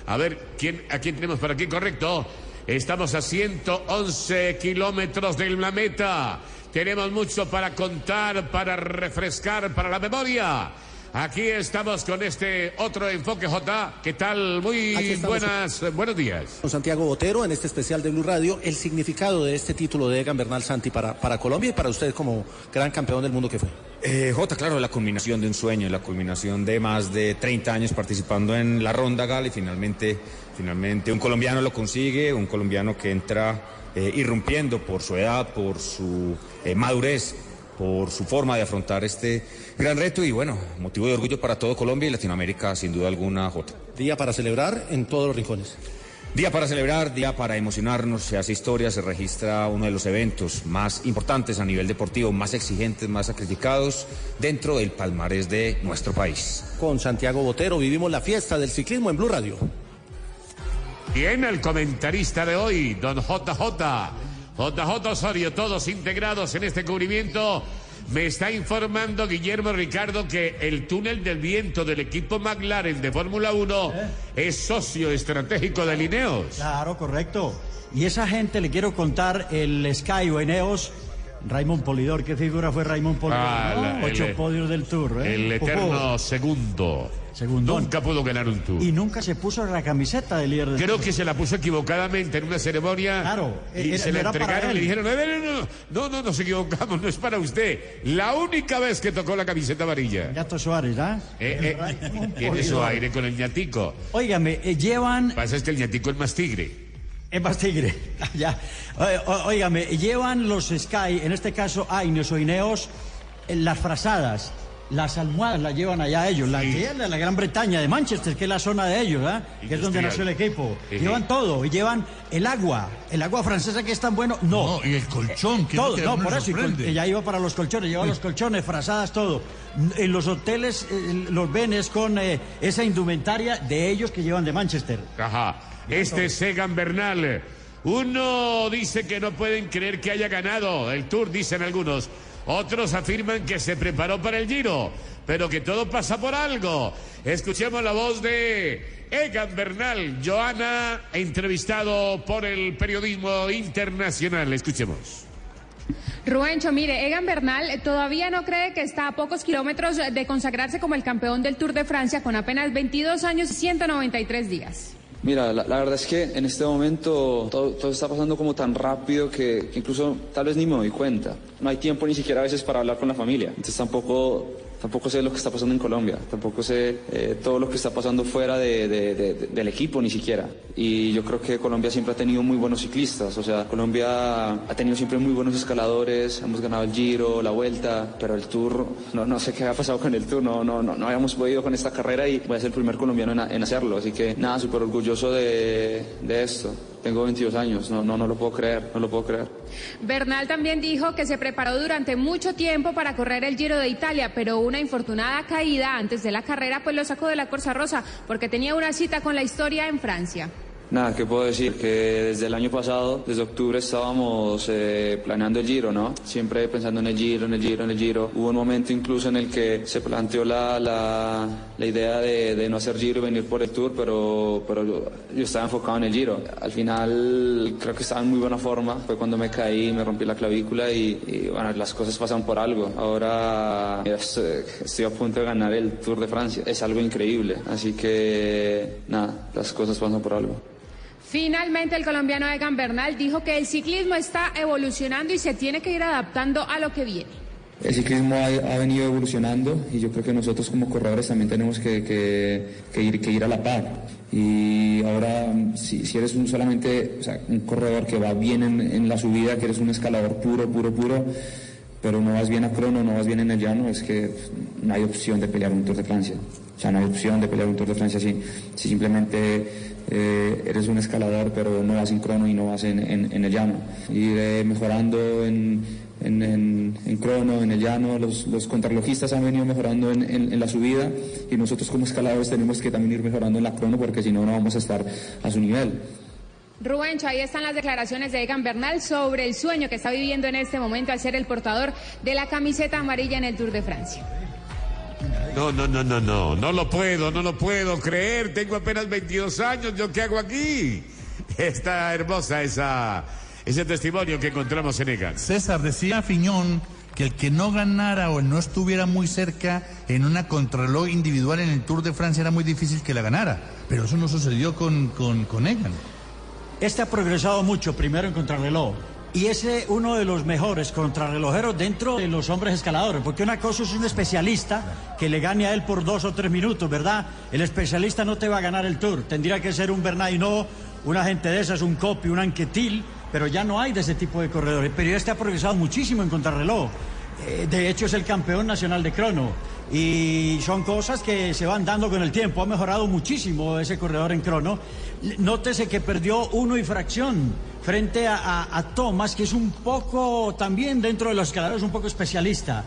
S31: A ver, ¿quién, ¿a quién tenemos por aquí? Correcto. Estamos a 111 kilómetros de la meta. Tenemos mucho para contar, para refrescar, para la memoria. Aquí estamos con este otro enfoque J. ¿Qué tal? Muy buenas, buenos días.
S56: Con Santiago Botero en este especial de Blue Radio, el significado de este título de Egan Bernal Santi para, para Colombia y para usted como gran campeón del mundo que fue.
S57: Eh, Jota, claro, la culminación de un sueño, la culminación de más de 30 años participando en la Ronda Gal y finalmente, finalmente un colombiano lo consigue, un colombiano que entra eh, irrumpiendo por su edad, por su eh, madurez, por su forma de afrontar este gran reto y bueno, motivo de orgullo para todo Colombia y Latinoamérica sin duda alguna, Jota.
S56: Día para celebrar en todos los rincones.
S57: Día para celebrar, día para emocionarnos, se hace historia, se registra uno de los eventos más importantes a nivel deportivo, más exigentes, más sacrificados dentro del palmarés de nuestro país.
S56: Con Santiago Botero vivimos la fiesta del ciclismo en Blue Radio.
S31: Bien, el comentarista de hoy, don JJ. JJ Osorio, todos integrados en este cubrimiento. Me está informando Guillermo Ricardo que el túnel del viento del equipo McLaren de Fórmula 1 es socio estratégico de Lineos.
S45: Claro, correcto. Y esa gente, le quiero contar, el Sky o Eneos Raymond Polidor, ¿qué figura fue Raymond Polidor?
S31: Ah,
S45: Ocho
S31: el-
S45: podios del Tour. ¿eh?
S31: El eterno segundo.
S45: Segundón.
S31: Nunca pudo ganar un tour.
S45: Y nunca se puso la camiseta de líder del
S31: Creo
S45: Tour.
S31: que se la puso equivocadamente en una ceremonia.
S45: Claro,
S31: Y
S45: era-
S31: se la entregaron y le dijeron, "No, no, no, no, no, nos equivocamos, no es para usted. La única vez que tocó la camiseta amarilla.
S45: Gato Suárez, ¿ah?
S31: Eh, eh, tiene su aire con el ñatico.
S45: Óigame, eh, llevan...
S31: Pasa es que el ñatico es más tigre.
S45: Es más tigre. ya. Óigame, llevan los Sky, en este caso Aines o Ineos, eh, las frazadas. Las almohadas las llevan allá ellos, la que es de la Gran Bretaña, de Manchester, que es la zona de ellos, ¿ah? que es donde nació el equipo.
S31: Sí,
S45: Llevan
S31: sí.
S45: todo, y llevan el agua, el agua francesa que es tan bueno, no.
S46: No, y el colchón, que
S45: todo,
S46: que
S45: no,
S46: uno
S45: por eso,
S46: sorprende.
S45: ya iba para los colchones, lleva los colchones, frazadas, todo. En los hoteles eh, los ven es con eh, esa indumentaria de ellos que llevan de Manchester.
S31: Ajá. Este es Egan Bernal. Uno dice que no pueden creer que haya ganado el Tour, dicen algunos. Otros afirman que se preparó para el Giro, pero que todo pasa por algo. Escuchemos la voz de Egan Bernal, Joana, entrevistado por el periodismo internacional. Escuchemos.
S14: Ruencho, mire, Egan Bernal todavía no cree que está a pocos kilómetros de consagrarse como el campeón del Tour de Francia con apenas 22 años y 193 días.
S42: Mira, la, verdad es que en este momento todo, todo está pasando como tan rápido que, que incluso tal vez ni me doy cuenta. No hay tiempo ni siquiera a veces para hablar con la familia. Entonces tampoco, tampoco sé lo que está pasando en Colombia. Tampoco sé eh, todo lo que está pasando fuera de- de- de- de- del equipo ni siquiera. Y yo creo que Colombia siempre ha tenido muy buenos ciclistas. O sea, Colombia ha tenido siempre muy buenos escaladores. Hemos ganado el Giro, la Vuelta, pero el Tour, no, no sé qué ha pasado con el Tour. No, no, no, no habíamos podido con esta carrera y voy a ser el primer colombiano en, en hacerlo. Así que nada, súper orgulloso de, de esto. Tengo 22 años, no, no, no lo puedo creer, no lo puedo creer.
S14: Bernal también dijo que se preparó durante mucho tiempo para correr el Giro de Italia, pero una infortunada caída antes de la carrera pues lo sacó de la Corsa Rosa porque tenía una cita con la historia en Francia.
S42: Nada, ¿qué puedo decir? Que desde el año pasado, desde octubre, estábamos eh, planeando el Giro, ¿no? Siempre pensando en el Giro, en el Giro, en el Giro. Hubo un momento incluso en el que se planteó la, la, la idea de, de no hacer Giro y venir por el Tour, pero, pero yo, yo estaba enfocado en el Giro. Al final creo que estaba en muy buena forma. Fue cuando me caí, me rompí la clavícula y, y, bueno, las cosas pasan por algo. Ahora estoy, estoy a punto de ganar el Tour de Francia. Es algo increíble. Así que nada, las cosas pasan por algo.
S14: Finalmente el colombiano Egan Bernal dijo que el ciclismo está evolucionando y se tiene que ir adaptando a lo que viene.
S42: El ciclismo ha, ha venido evolucionando y yo creo que nosotros como corredores también tenemos que, que- ir, que ir a la par. Y ahora, si, si eres un solamente un corredor que va bien en, en la subida, que eres un escalador puro, puro, puro, pero no vas bien a crono, no vas bien en el llano, es que no hay opción de pelear un Tour de Francia. O sea, no hay opción de pelear un Tour de Francia si, si simplemente eh, eres un escalador, pero no vas en crono y no vas en, en- en el llano. Ir mejorando en, en, crono, en el llano, los, los contrarrelojistas han venido mejorando en la subida y nosotros como escaladores tenemos que también ir mejorando en la crono porque si no, no vamos a estar a su nivel.
S14: Rubencho, ahí están las declaraciones de Egan Bernal sobre el sueño que está viviendo en este momento al ser el portador de la camiseta amarilla en el Tour de Francia.
S31: No, no, no, no, no, no lo puedo, no lo puedo creer. Tengo apenas 22 años, ¿yo qué hago aquí? Está hermosa esa, ese testimonio que encontramos en Egan.
S46: César, decía Fiñón que el que no ganara o no estuviera muy cerca en una contrarreloj individual en el Tour de Francia era muy difícil que la ganara. Pero eso no sucedió con, con, con Egan.
S45: Este ha progresado mucho, primero en contrarreloj. Y es uno de los mejores contrarrelojeros dentro de los hombres escaladores, porque una cosa es un especialista que le gane a él por dos o tres minutos, ¿verdad? El especialista no te va a ganar el tour, tendría que ser un Bernardino, una gente de esas, un Copy, un Anquetil, pero ya no hay de ese tipo de corredores. Pero este ha progresado muchísimo en contrarreloj. Eh, de hecho, es el campeón nacional de crono. Y son cosas que se van dando con el tiempo. Ha mejorado muchísimo ese corredor en crono. Nótese que perdió uno y fracción frente a, a- a Thomas, que es un poco también dentro de los escaladores, un poco especialista.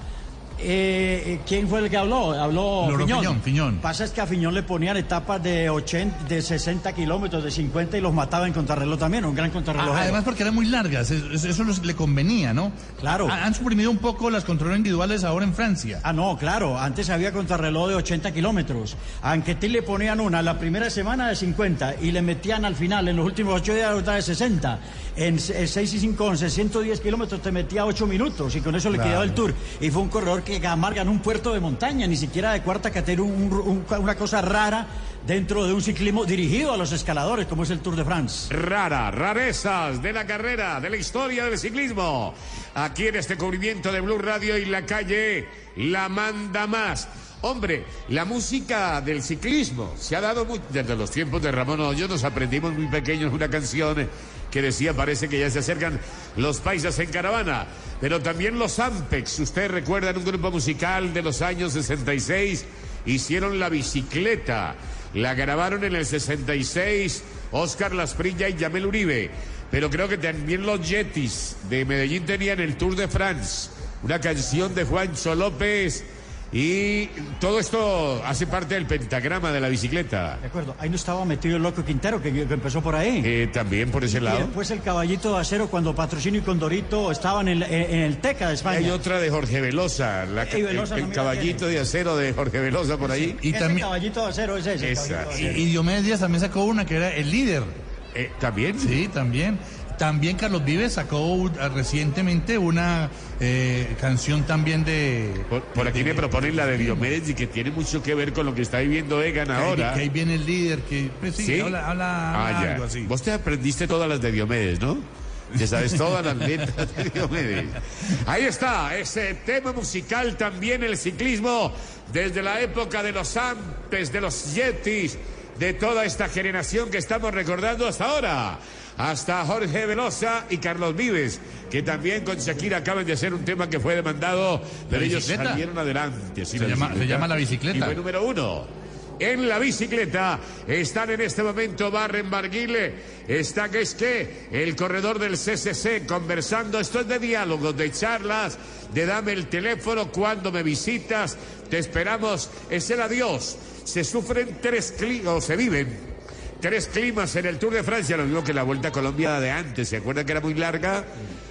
S45: Eh, eh, ¿Quién fue el que habló? Habló Fiñón.
S46: Fiñón, Fiñón.
S45: Pasa es que a Fiñón le ponían etapas de 80, de 60 kilómetros, de 50 y los mataba en contrarreloj también, un gran contrarreloj.
S46: Ah, Además porque eran muy largas, es- es- eso les- le convenía, ¿no?
S45: Claro.
S46: Ha- Han suprimido un poco las controles individuales ahora en Francia.
S45: Ah, no, claro. Antes había contrarreloj de 80 kilómetros. A Anquetil le ponían una la primera semana de 50 y le metían al final, en los últimos 8 días, otra de 60. En 6 y 5, 11, 110 kilómetros te metía 8 minutos y con eso le
S46: Claro.
S45: quedaba el tour. Y fue un corredor que amarga en un puerto de montaña, ni siquiera de cuarta un- un- una cosa rara dentro de un ciclismo dirigido a los escaladores, como es el Tour de France.
S31: Rara, rarezas de la carrera, de la historia del ciclismo. Aquí en este cubrimiento de Blue Radio y la calle la manda más. Hombre, la música del ciclismo se ha dado muy- desde los tiempos de Ramón Hoyo. Nos aprendimos muy pequeños una canción que decía: Parece que ya se acercan los paisas en caravana. Pero también los Ampex. Ustedes recuerdan un grupo musical de los años 66. Hicieron la bicicleta. La grabaron en el 66 Oscar Lasprilla y Yamel Uribe. Pero creo que también los Yetis de Medellín tenían el Tour de France. Una canción de Juancho López. Y todo esto hace parte del pentagrama de la bicicleta.
S45: De acuerdo, ahí no estaba metido el loco Quintero, que, que empezó por ahí.
S31: Eh, también por ese
S45: Y
S31: lado.
S45: después el caballito de acero cuando Patrocinio y Condorito estaban en, en- en el Teca de España.
S31: Hay otra de Jorge Velosa, la ca-
S45: Y Velosa
S31: el, caballito de acero de Jorge Velosa por ahí.
S46: Y
S45: Ese
S46: también,
S45: caballito de acero es ese.
S31: Esa.
S46: y, y Diomedes Díaz también sacó una que era el líder.
S31: Eh, ¿También?
S46: Sí, también. También Carlos Vives sacó recientemente una eh, canción también de...
S31: Por, por aquí me proponen la de Diomedes y que tiene mucho que ver con lo que está viviendo Egan ahora.
S46: Que ahí viene el líder, que pues, sí,
S31: ¿Sí?
S46: habla, habla-
S31: Ah, ya.
S46: algo así.
S31: Vos te aprendiste todas las de Diomedes, ¿no? Ya sabes todas las letras de Diomedes. Ahí está, ese tema musical también, el ciclismo, desde la época de los Ampes, de los Yetis, de toda esta generación que estamos recordando hasta ahora. Hasta Jorge Velosa y Carlos Vives, que también con Shakira acaban de hacer un tema que fue demandado, pero ellos
S46: bicicleta?
S31: salieron adelante. sí,
S46: Se
S31: la
S46: llama-
S31: bicicleta.
S46: se llama La Bicicleta.
S31: Y fue número uno. En la bicicleta están en este momento Barren Barguile, está que es que el corredor del CCC conversando, esto es de diálogos, de charlas, de dame el teléfono cuando me visitas, te esperamos, es el adiós. Se sufren tres climas, o se viven tres climas en el Tour de Francia, lo mismo que la Vuelta a Colombia de antes, ¿se acuerdan que era muy larga?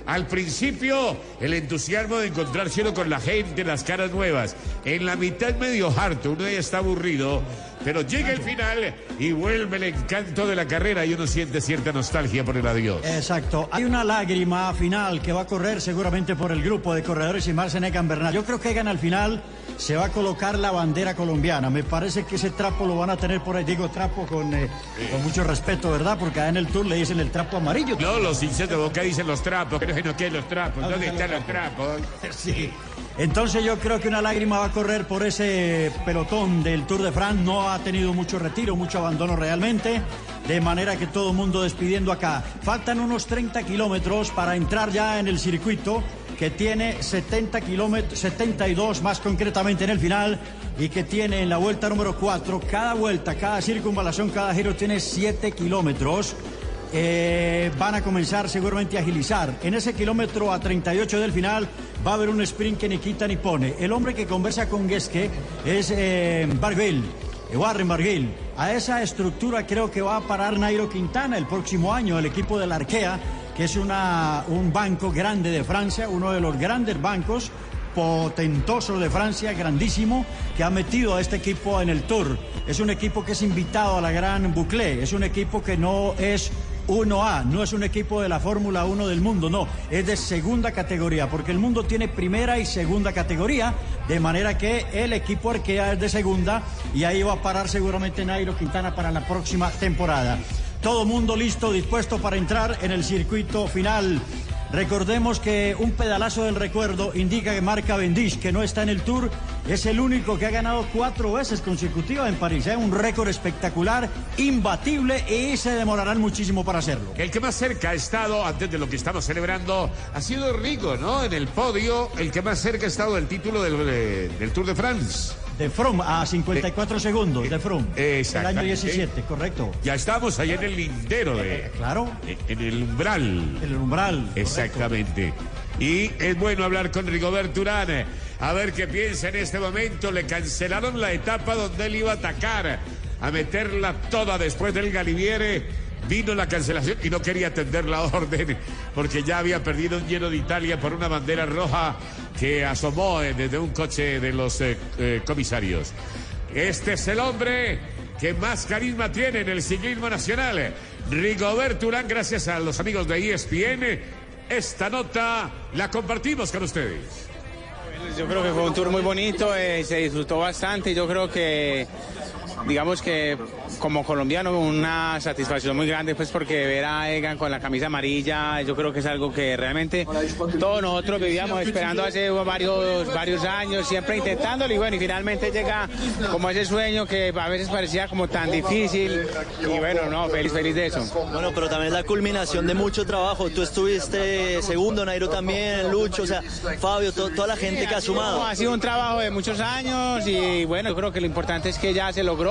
S31: Al principio, el entusiasmo de encontrarse uno con la gente, las caras nuevas. En la mitad medio harto, uno ya está aburrido, pero llega el final y vuelve el encanto de la carrera y uno siente cierta nostalgia por el adiós.
S45: Exacto. Hay una lágrima final que va a correr seguramente por el grupo de corredores y Marcen Egan Bernal. Yo creo que Egan al final se va a colocar la bandera colombiana. Me parece que ese trapo lo van a tener por ahí. Digo trapo con, eh, con mucho respeto, ¿verdad? Porque allá en el tour le dicen el trapo amarillo.
S31: No, los de boca dicen los trapos, pero no que los trapos, ¿dónde están los trapos?
S45: Sí. Entonces yo creo que una lágrima va a correr por ese pelotón del Tour de France. No ha tenido mucho retiro, mucho abandono realmente. De manera que todo el mundo despidiendo acá. Faltan unos 30 kilómetros para entrar ya en el circuito que tiene 70 kilómetros, 72 más concretamente en el final y que tiene en la vuelta número 4, cada vuelta, cada circunvalación, cada giro tiene 7 kilómetros. Eh, van a comenzar seguramente a agilizar. En ese kilómetro a 38 del final va a haber un sprint que ni quita ni pone. El hombre que conversa con Geske es eh, eh, Warren Barguil. A esa estructura creo que va a parar Nairo Quintana el próximo año, el equipo de la Arkea, que es un banco grande de Francia, uno de los grandes bancos potentoso de Francia, grandísimo, que ha metido a este equipo en el Tour. Es un equipo que es invitado a la Gran Boucle, es un equipo que no es 1A, no es un equipo de la Fórmula 1 del mundo, no, es de segunda categoría, porque el mundo tiene primera y segunda categoría, de manera que el equipo Arkea es de segunda y ahí va a parar seguramente Nairo Quintana para la próxima temporada. Todo mundo listo, dispuesto para entrar en el circuito final. Recordemos que un pedalazo del recuerdo indica que Marca Bendich, que no está en el Tour, es el único que ha ganado cuatro veces consecutivas en París. Es un récord espectacular, imbatible y se demorarán muchísimo para hacerlo.
S31: El que más cerca ha estado, antes de lo que estamos celebrando, ha sido Rigo, ¿no? En el podio, el que más cerca ha estado del título del, eh, del Tour de France.
S45: De Froome a 54 segundos, de Froome. El
S31: Exactamente.
S45: año 17, correcto.
S31: Ya estamos ahí en el lindero de.
S45: Claro.
S31: En el umbral.
S45: El umbral.
S31: Exactamente. Y es bueno hablar con Rigoberto Urán. A ver qué piensa en este momento. Le cancelaron la etapa donde él iba a atacar, a meterla toda después del Galiviere. Vino la cancelación y no quería atender la orden porque ya había perdido un lleno de Italia por una bandera roja que asomó eh, desde un coche de los eh, eh, comisarios. Este es el hombre que más carisma tiene en el ciclismo nacional. Rigoberto Urán, gracias a los amigos de ESPN. Esta nota la compartimos con ustedes.
S58: Yo creo que fue un tour muy bonito, eh, se disfrutó bastante. Yo creo que, digamos que como colombiano, una satisfacción muy grande, pues porque ver a Egan con la camisa amarilla, yo creo que es algo que realmente todos nosotros vivíamos esperando hace varios, varios años, siempre intentándolo y bueno, y finalmente llega como ese sueño que a veces parecía como tan difícil y bueno, no, feliz, feliz de eso.
S49: Bueno, pero también es la culminación de mucho trabajo. Tú estuviste segundo, Nairo también, Lucho, o sea, Fabio, to- toda la gente que ha sumado.
S58: Ha sido un trabajo de muchos años y bueno, yo creo que lo importante es que ya se logró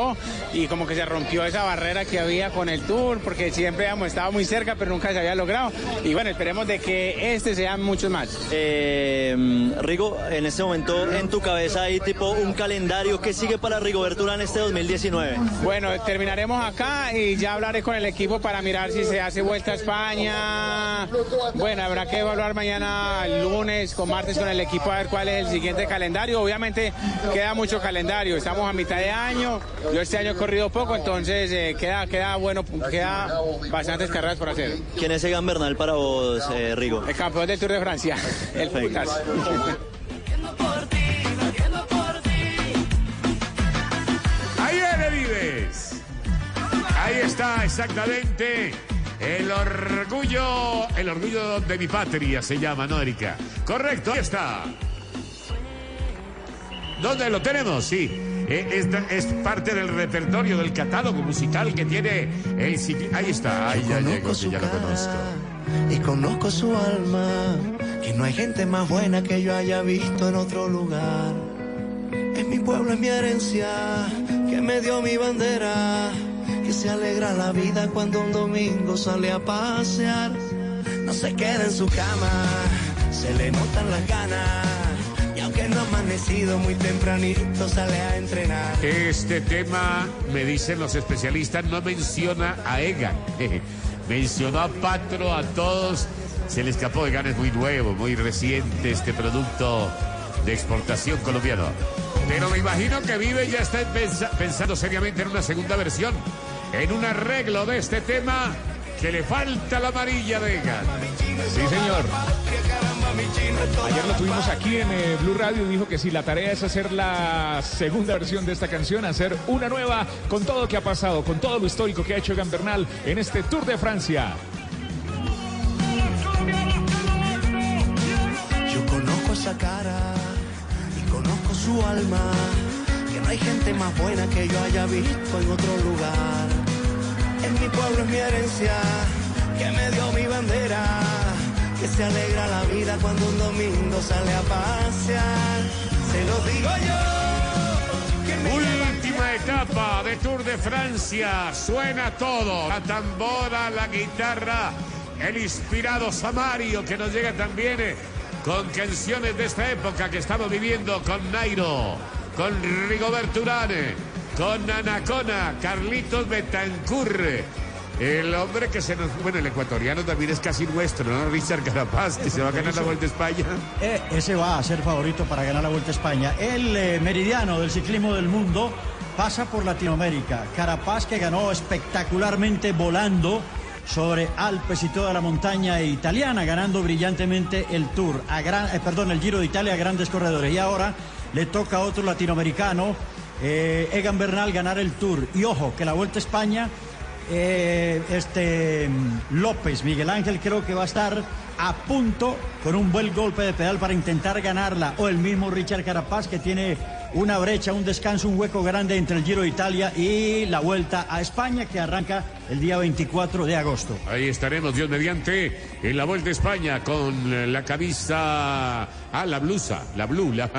S58: y como que se rompió esa barrera que había con el Tour, porque siempre hemos estado muy cerca, pero nunca se había logrado. Y bueno, esperemos de que este sean muchos más.
S49: Eh, Rigo, en este momento en tu cabeza hay tipo un calendario que sigue para Rigoberto Urán este 2019.
S58: Bueno, terminaremos acá y ya hablaré con el equipo para mirar si se hace vuelta a España. Bueno, habrá que evaluar mañana el lunes con martes con el equipo a ver cuál es el siguiente calendario. Obviamente queda mucho calendario, estamos a mitad de año. Yo este año he corrido poco, entonces eh, queda, queda bueno, queda bastantes carreras por hacer.
S49: ¿Quién es Egan Bernal para vos, eh, Rigo?
S58: El campeón del Tour de Francia, el putas.
S31: Ahí viene Vives. Ahí está exactamente el orgullo, el orgullo de mi patria se llama, ¿no, Erika? Correcto, ahí está. ¿Dónde lo tenemos? Sí. Eh, esta es parte del repertorio del catálogo musical que tiene el cicli- Ahí está, ahí ya llegó, que ya lo conozco.
S59: y conozco su alma, que no hay gente más buena que yo haya visto en otro lugar. Es mi pueblo, es mi herencia, que me dio mi bandera, que se alegra la vida cuando un domingo sale a pasear. No se queda en su cama, se le notan las ganas, amanecido muy tempranito, sale a entrenar.
S31: Este tema, me dicen los especialistas, no menciona a Egan. Mencionó a Patro, a todos. Se le escapó. Egan es muy nuevo, muy reciente este producto de exportación colombiano. Pero me imagino que Vive ya está pensa- pensando seriamente en una segunda versión, en un arreglo de este tema que le falta la amarilla de Egan.
S43: Sí, señor. Ayer lo tuvimos aquí en eh, Blue Radio y dijo que si la tarea es hacer la segunda versión de esta canción, hacer una nueva con todo lo que ha pasado, con todo lo histórico que ha hecho Egan Bernal en este Tour de Francia.
S59: Yo conozco esa cara y conozco su alma, que no hay gente más buena que yo haya visto en otro lugar. En mi pueblo es mi herencia, que me dio mi bandera, que se alegra la vida cuando un domingo sale a pasear. Se lo digo yo.
S31: Última etapa de Tour de Francia. Suena todo. La tambora, la guitarra, el inspirado Samario que nos llega también eh, con canciones de esta época que estamos viviendo con Nairo, con Rigoberto eh, con Anacona, Carlitos Betancur. El hombre que se nos... Bueno, el ecuatoriano también es casi nuestro, ¿no? Richard Carapaz, que se va a ganar la Vuelta a España.
S45: Eh, ese va a ser favorito para ganar la Vuelta a España. El eh, meridiano del ciclismo del mundo pasa por Latinoamérica. Carapaz que ganó espectacularmente volando sobre Alpes y toda la montaña italiana, ganando brillantemente el Tour, a gran, eh, perdón, el Giro de Italia a grandes corredores. Y ahora le toca a otro latinoamericano, Egan Bernal, ganar el Tour. Y ojo, que la Vuelta a España eh, este mm, López, Miguel Ángel, creo que va a estar a punto con un buen golpe de pedal para intentar ganarla. O el mismo Richard Carapaz que tiene una brecha, un descanso, un hueco grande entre el Giro de Italia y la vuelta a España que arranca el día 24 de agosto.
S31: Ahí estaremos, Dios mediante, en la Vuelta a España con eh, la camisa. Ah, la blusa, la blue, la,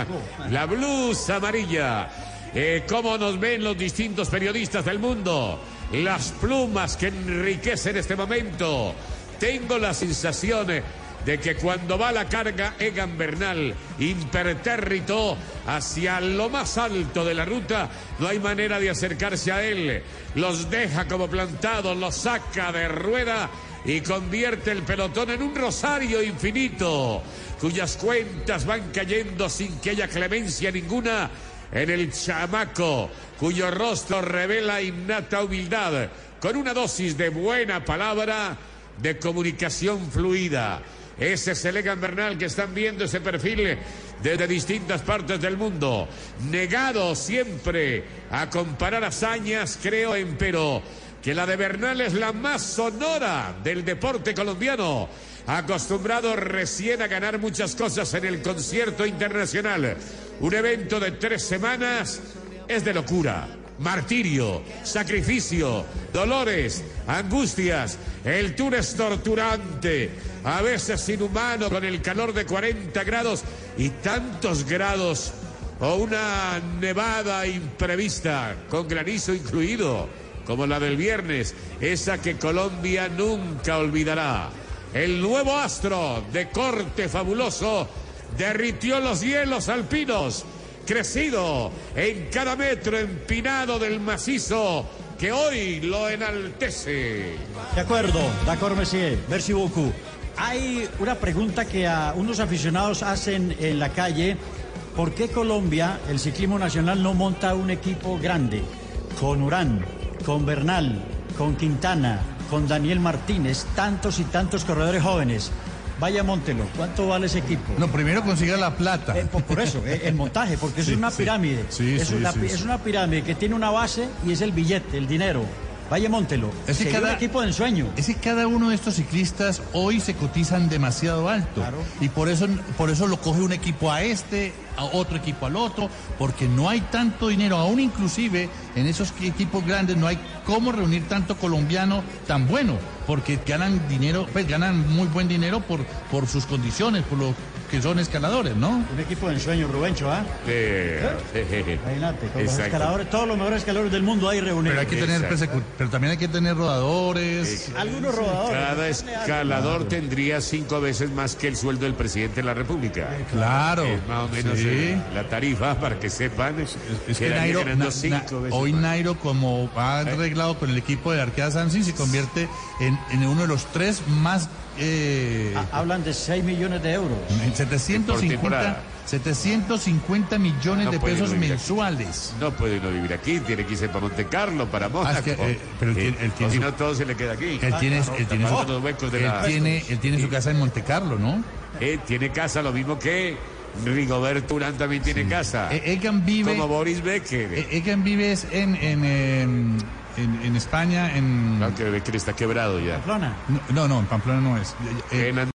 S31: la blusa amarilla. Eh, ¿Cómo nos ven los distintos periodistas del mundo? Las plumas que enriquecen este momento. Tengo la sensación de que cuando va la carga Egan Bernal impertérrito hacia lo más alto de la ruta, no hay manera de acercarse a él. Los deja como plantados, los saca de rueda y convierte el pelotón en un rosario infinito, cuyas cuentas van cayendo sin que haya clemencia ninguna en el chamaco, cuyo rostro revela innata humildad, con una dosis de buena palabra, de comunicación fluida. Ese es el Egan Bernal que están viendo ese perfil desde distintas partes del mundo. Negado siempre a comparar hazañas, creo, empero que la de Bernal es la más sonora del deporte colombiano. Acostumbrado recién a ganar muchas cosas en el concierto internacional. Un evento de tres semanas es de locura. Martirio, sacrificio, dolores, angustias. El tour es torturante, a veces inhumano con el calor de 40 grados y tantos grados o una nevada imprevista con granizo incluido como la del viernes, esa que Colombia nunca olvidará. El nuevo astro de corte fabuloso derritió los hielos alpinos, crecido en cada metro empinado del macizo que hoy lo enaltece.
S45: De acuerdo, d'accord, monsieur. Merci beaucoup. Hay una pregunta que a unos aficionados hacen en la calle. ¿Por qué Colombia, el ciclismo nacional, no monta un equipo grande? Con Urán, con Bernal, con Quintana, con Daniel Martínez, tantos y tantos corredores jóvenes. Vaya, montelo. ¿Cuánto vale ese equipo?
S46: No, primero consiga la plata.
S45: Eh, por, por eso, eh, el montaje, porque
S46: Sí,
S45: es una pirámide.
S46: Sí,
S45: es,
S46: sí,
S45: una, es pirámide que tiene una base y es el billete, el dinero. Vaya, montelo.
S46: Es que cada-
S45: equipo de ensueño.
S46: Es que cada uno de estos ciclistas hoy se cotizan demasiado alto. Y por eso, por eso lo coge un equipo a este, a otro equipo al otro, porque no hay tanto dinero, aún inclusive en esos equipos grandes no hay cómo reunir tanto colombiano tan bueno, porque ganan dinero, pues ganan muy buen dinero por, por sus condiciones, por lo que son escaladores, ¿no?
S45: Un equipo de ensueño, Rubencho, ¿ah? Imagínate, con los escaladores, todos los mejores escaladores del mundo ahí reunidos.
S46: Pero hay que tener pero también hay que tener rodadores.
S45: Algunos rodadores.
S31: Cada escalador tendría cinco veces más que el sueldo del presidente de la República.
S46: Claro,
S31: Es más o menos
S46: sí.
S31: Eh, la tarifa para que sepan.
S46: Es que Nairo, na- na-
S31: veces
S46: hoy
S31: más.
S46: Nairo, como ha arreglado con el equipo de Arquea Sansi, se convierte en, en uno de los tres más. Eh,
S45: Hablan de 6 millones de euros.
S46: en 750,
S31: temporada.
S46: 750 millones
S31: No
S46: de pesos
S31: aquí.
S46: mensuales.
S31: No puede uno vivir aquí, tiene que irse para Monte Carlo, para Mónaco.
S46: Ah, es que, eh, pero él él tiene
S31: si
S46: su-
S31: no, todo se le queda aquí.
S46: Él tiene, él tiene su,
S31: Tapando los huecos de
S46: él
S31: la-
S46: tiene, él tiene su casa en Monte Carlo, ¿no?
S31: Eh, tiene casa, lo mismo que Rigoberto Urán también tiene casa.
S46: E- Egan vive.
S31: Como Boris Becker.
S46: E- Egan vive es en, en, em, en, en España, en.
S31: Aunque Becker está quebrado ya.
S46: No, no, en Pamplona no es.
S31: En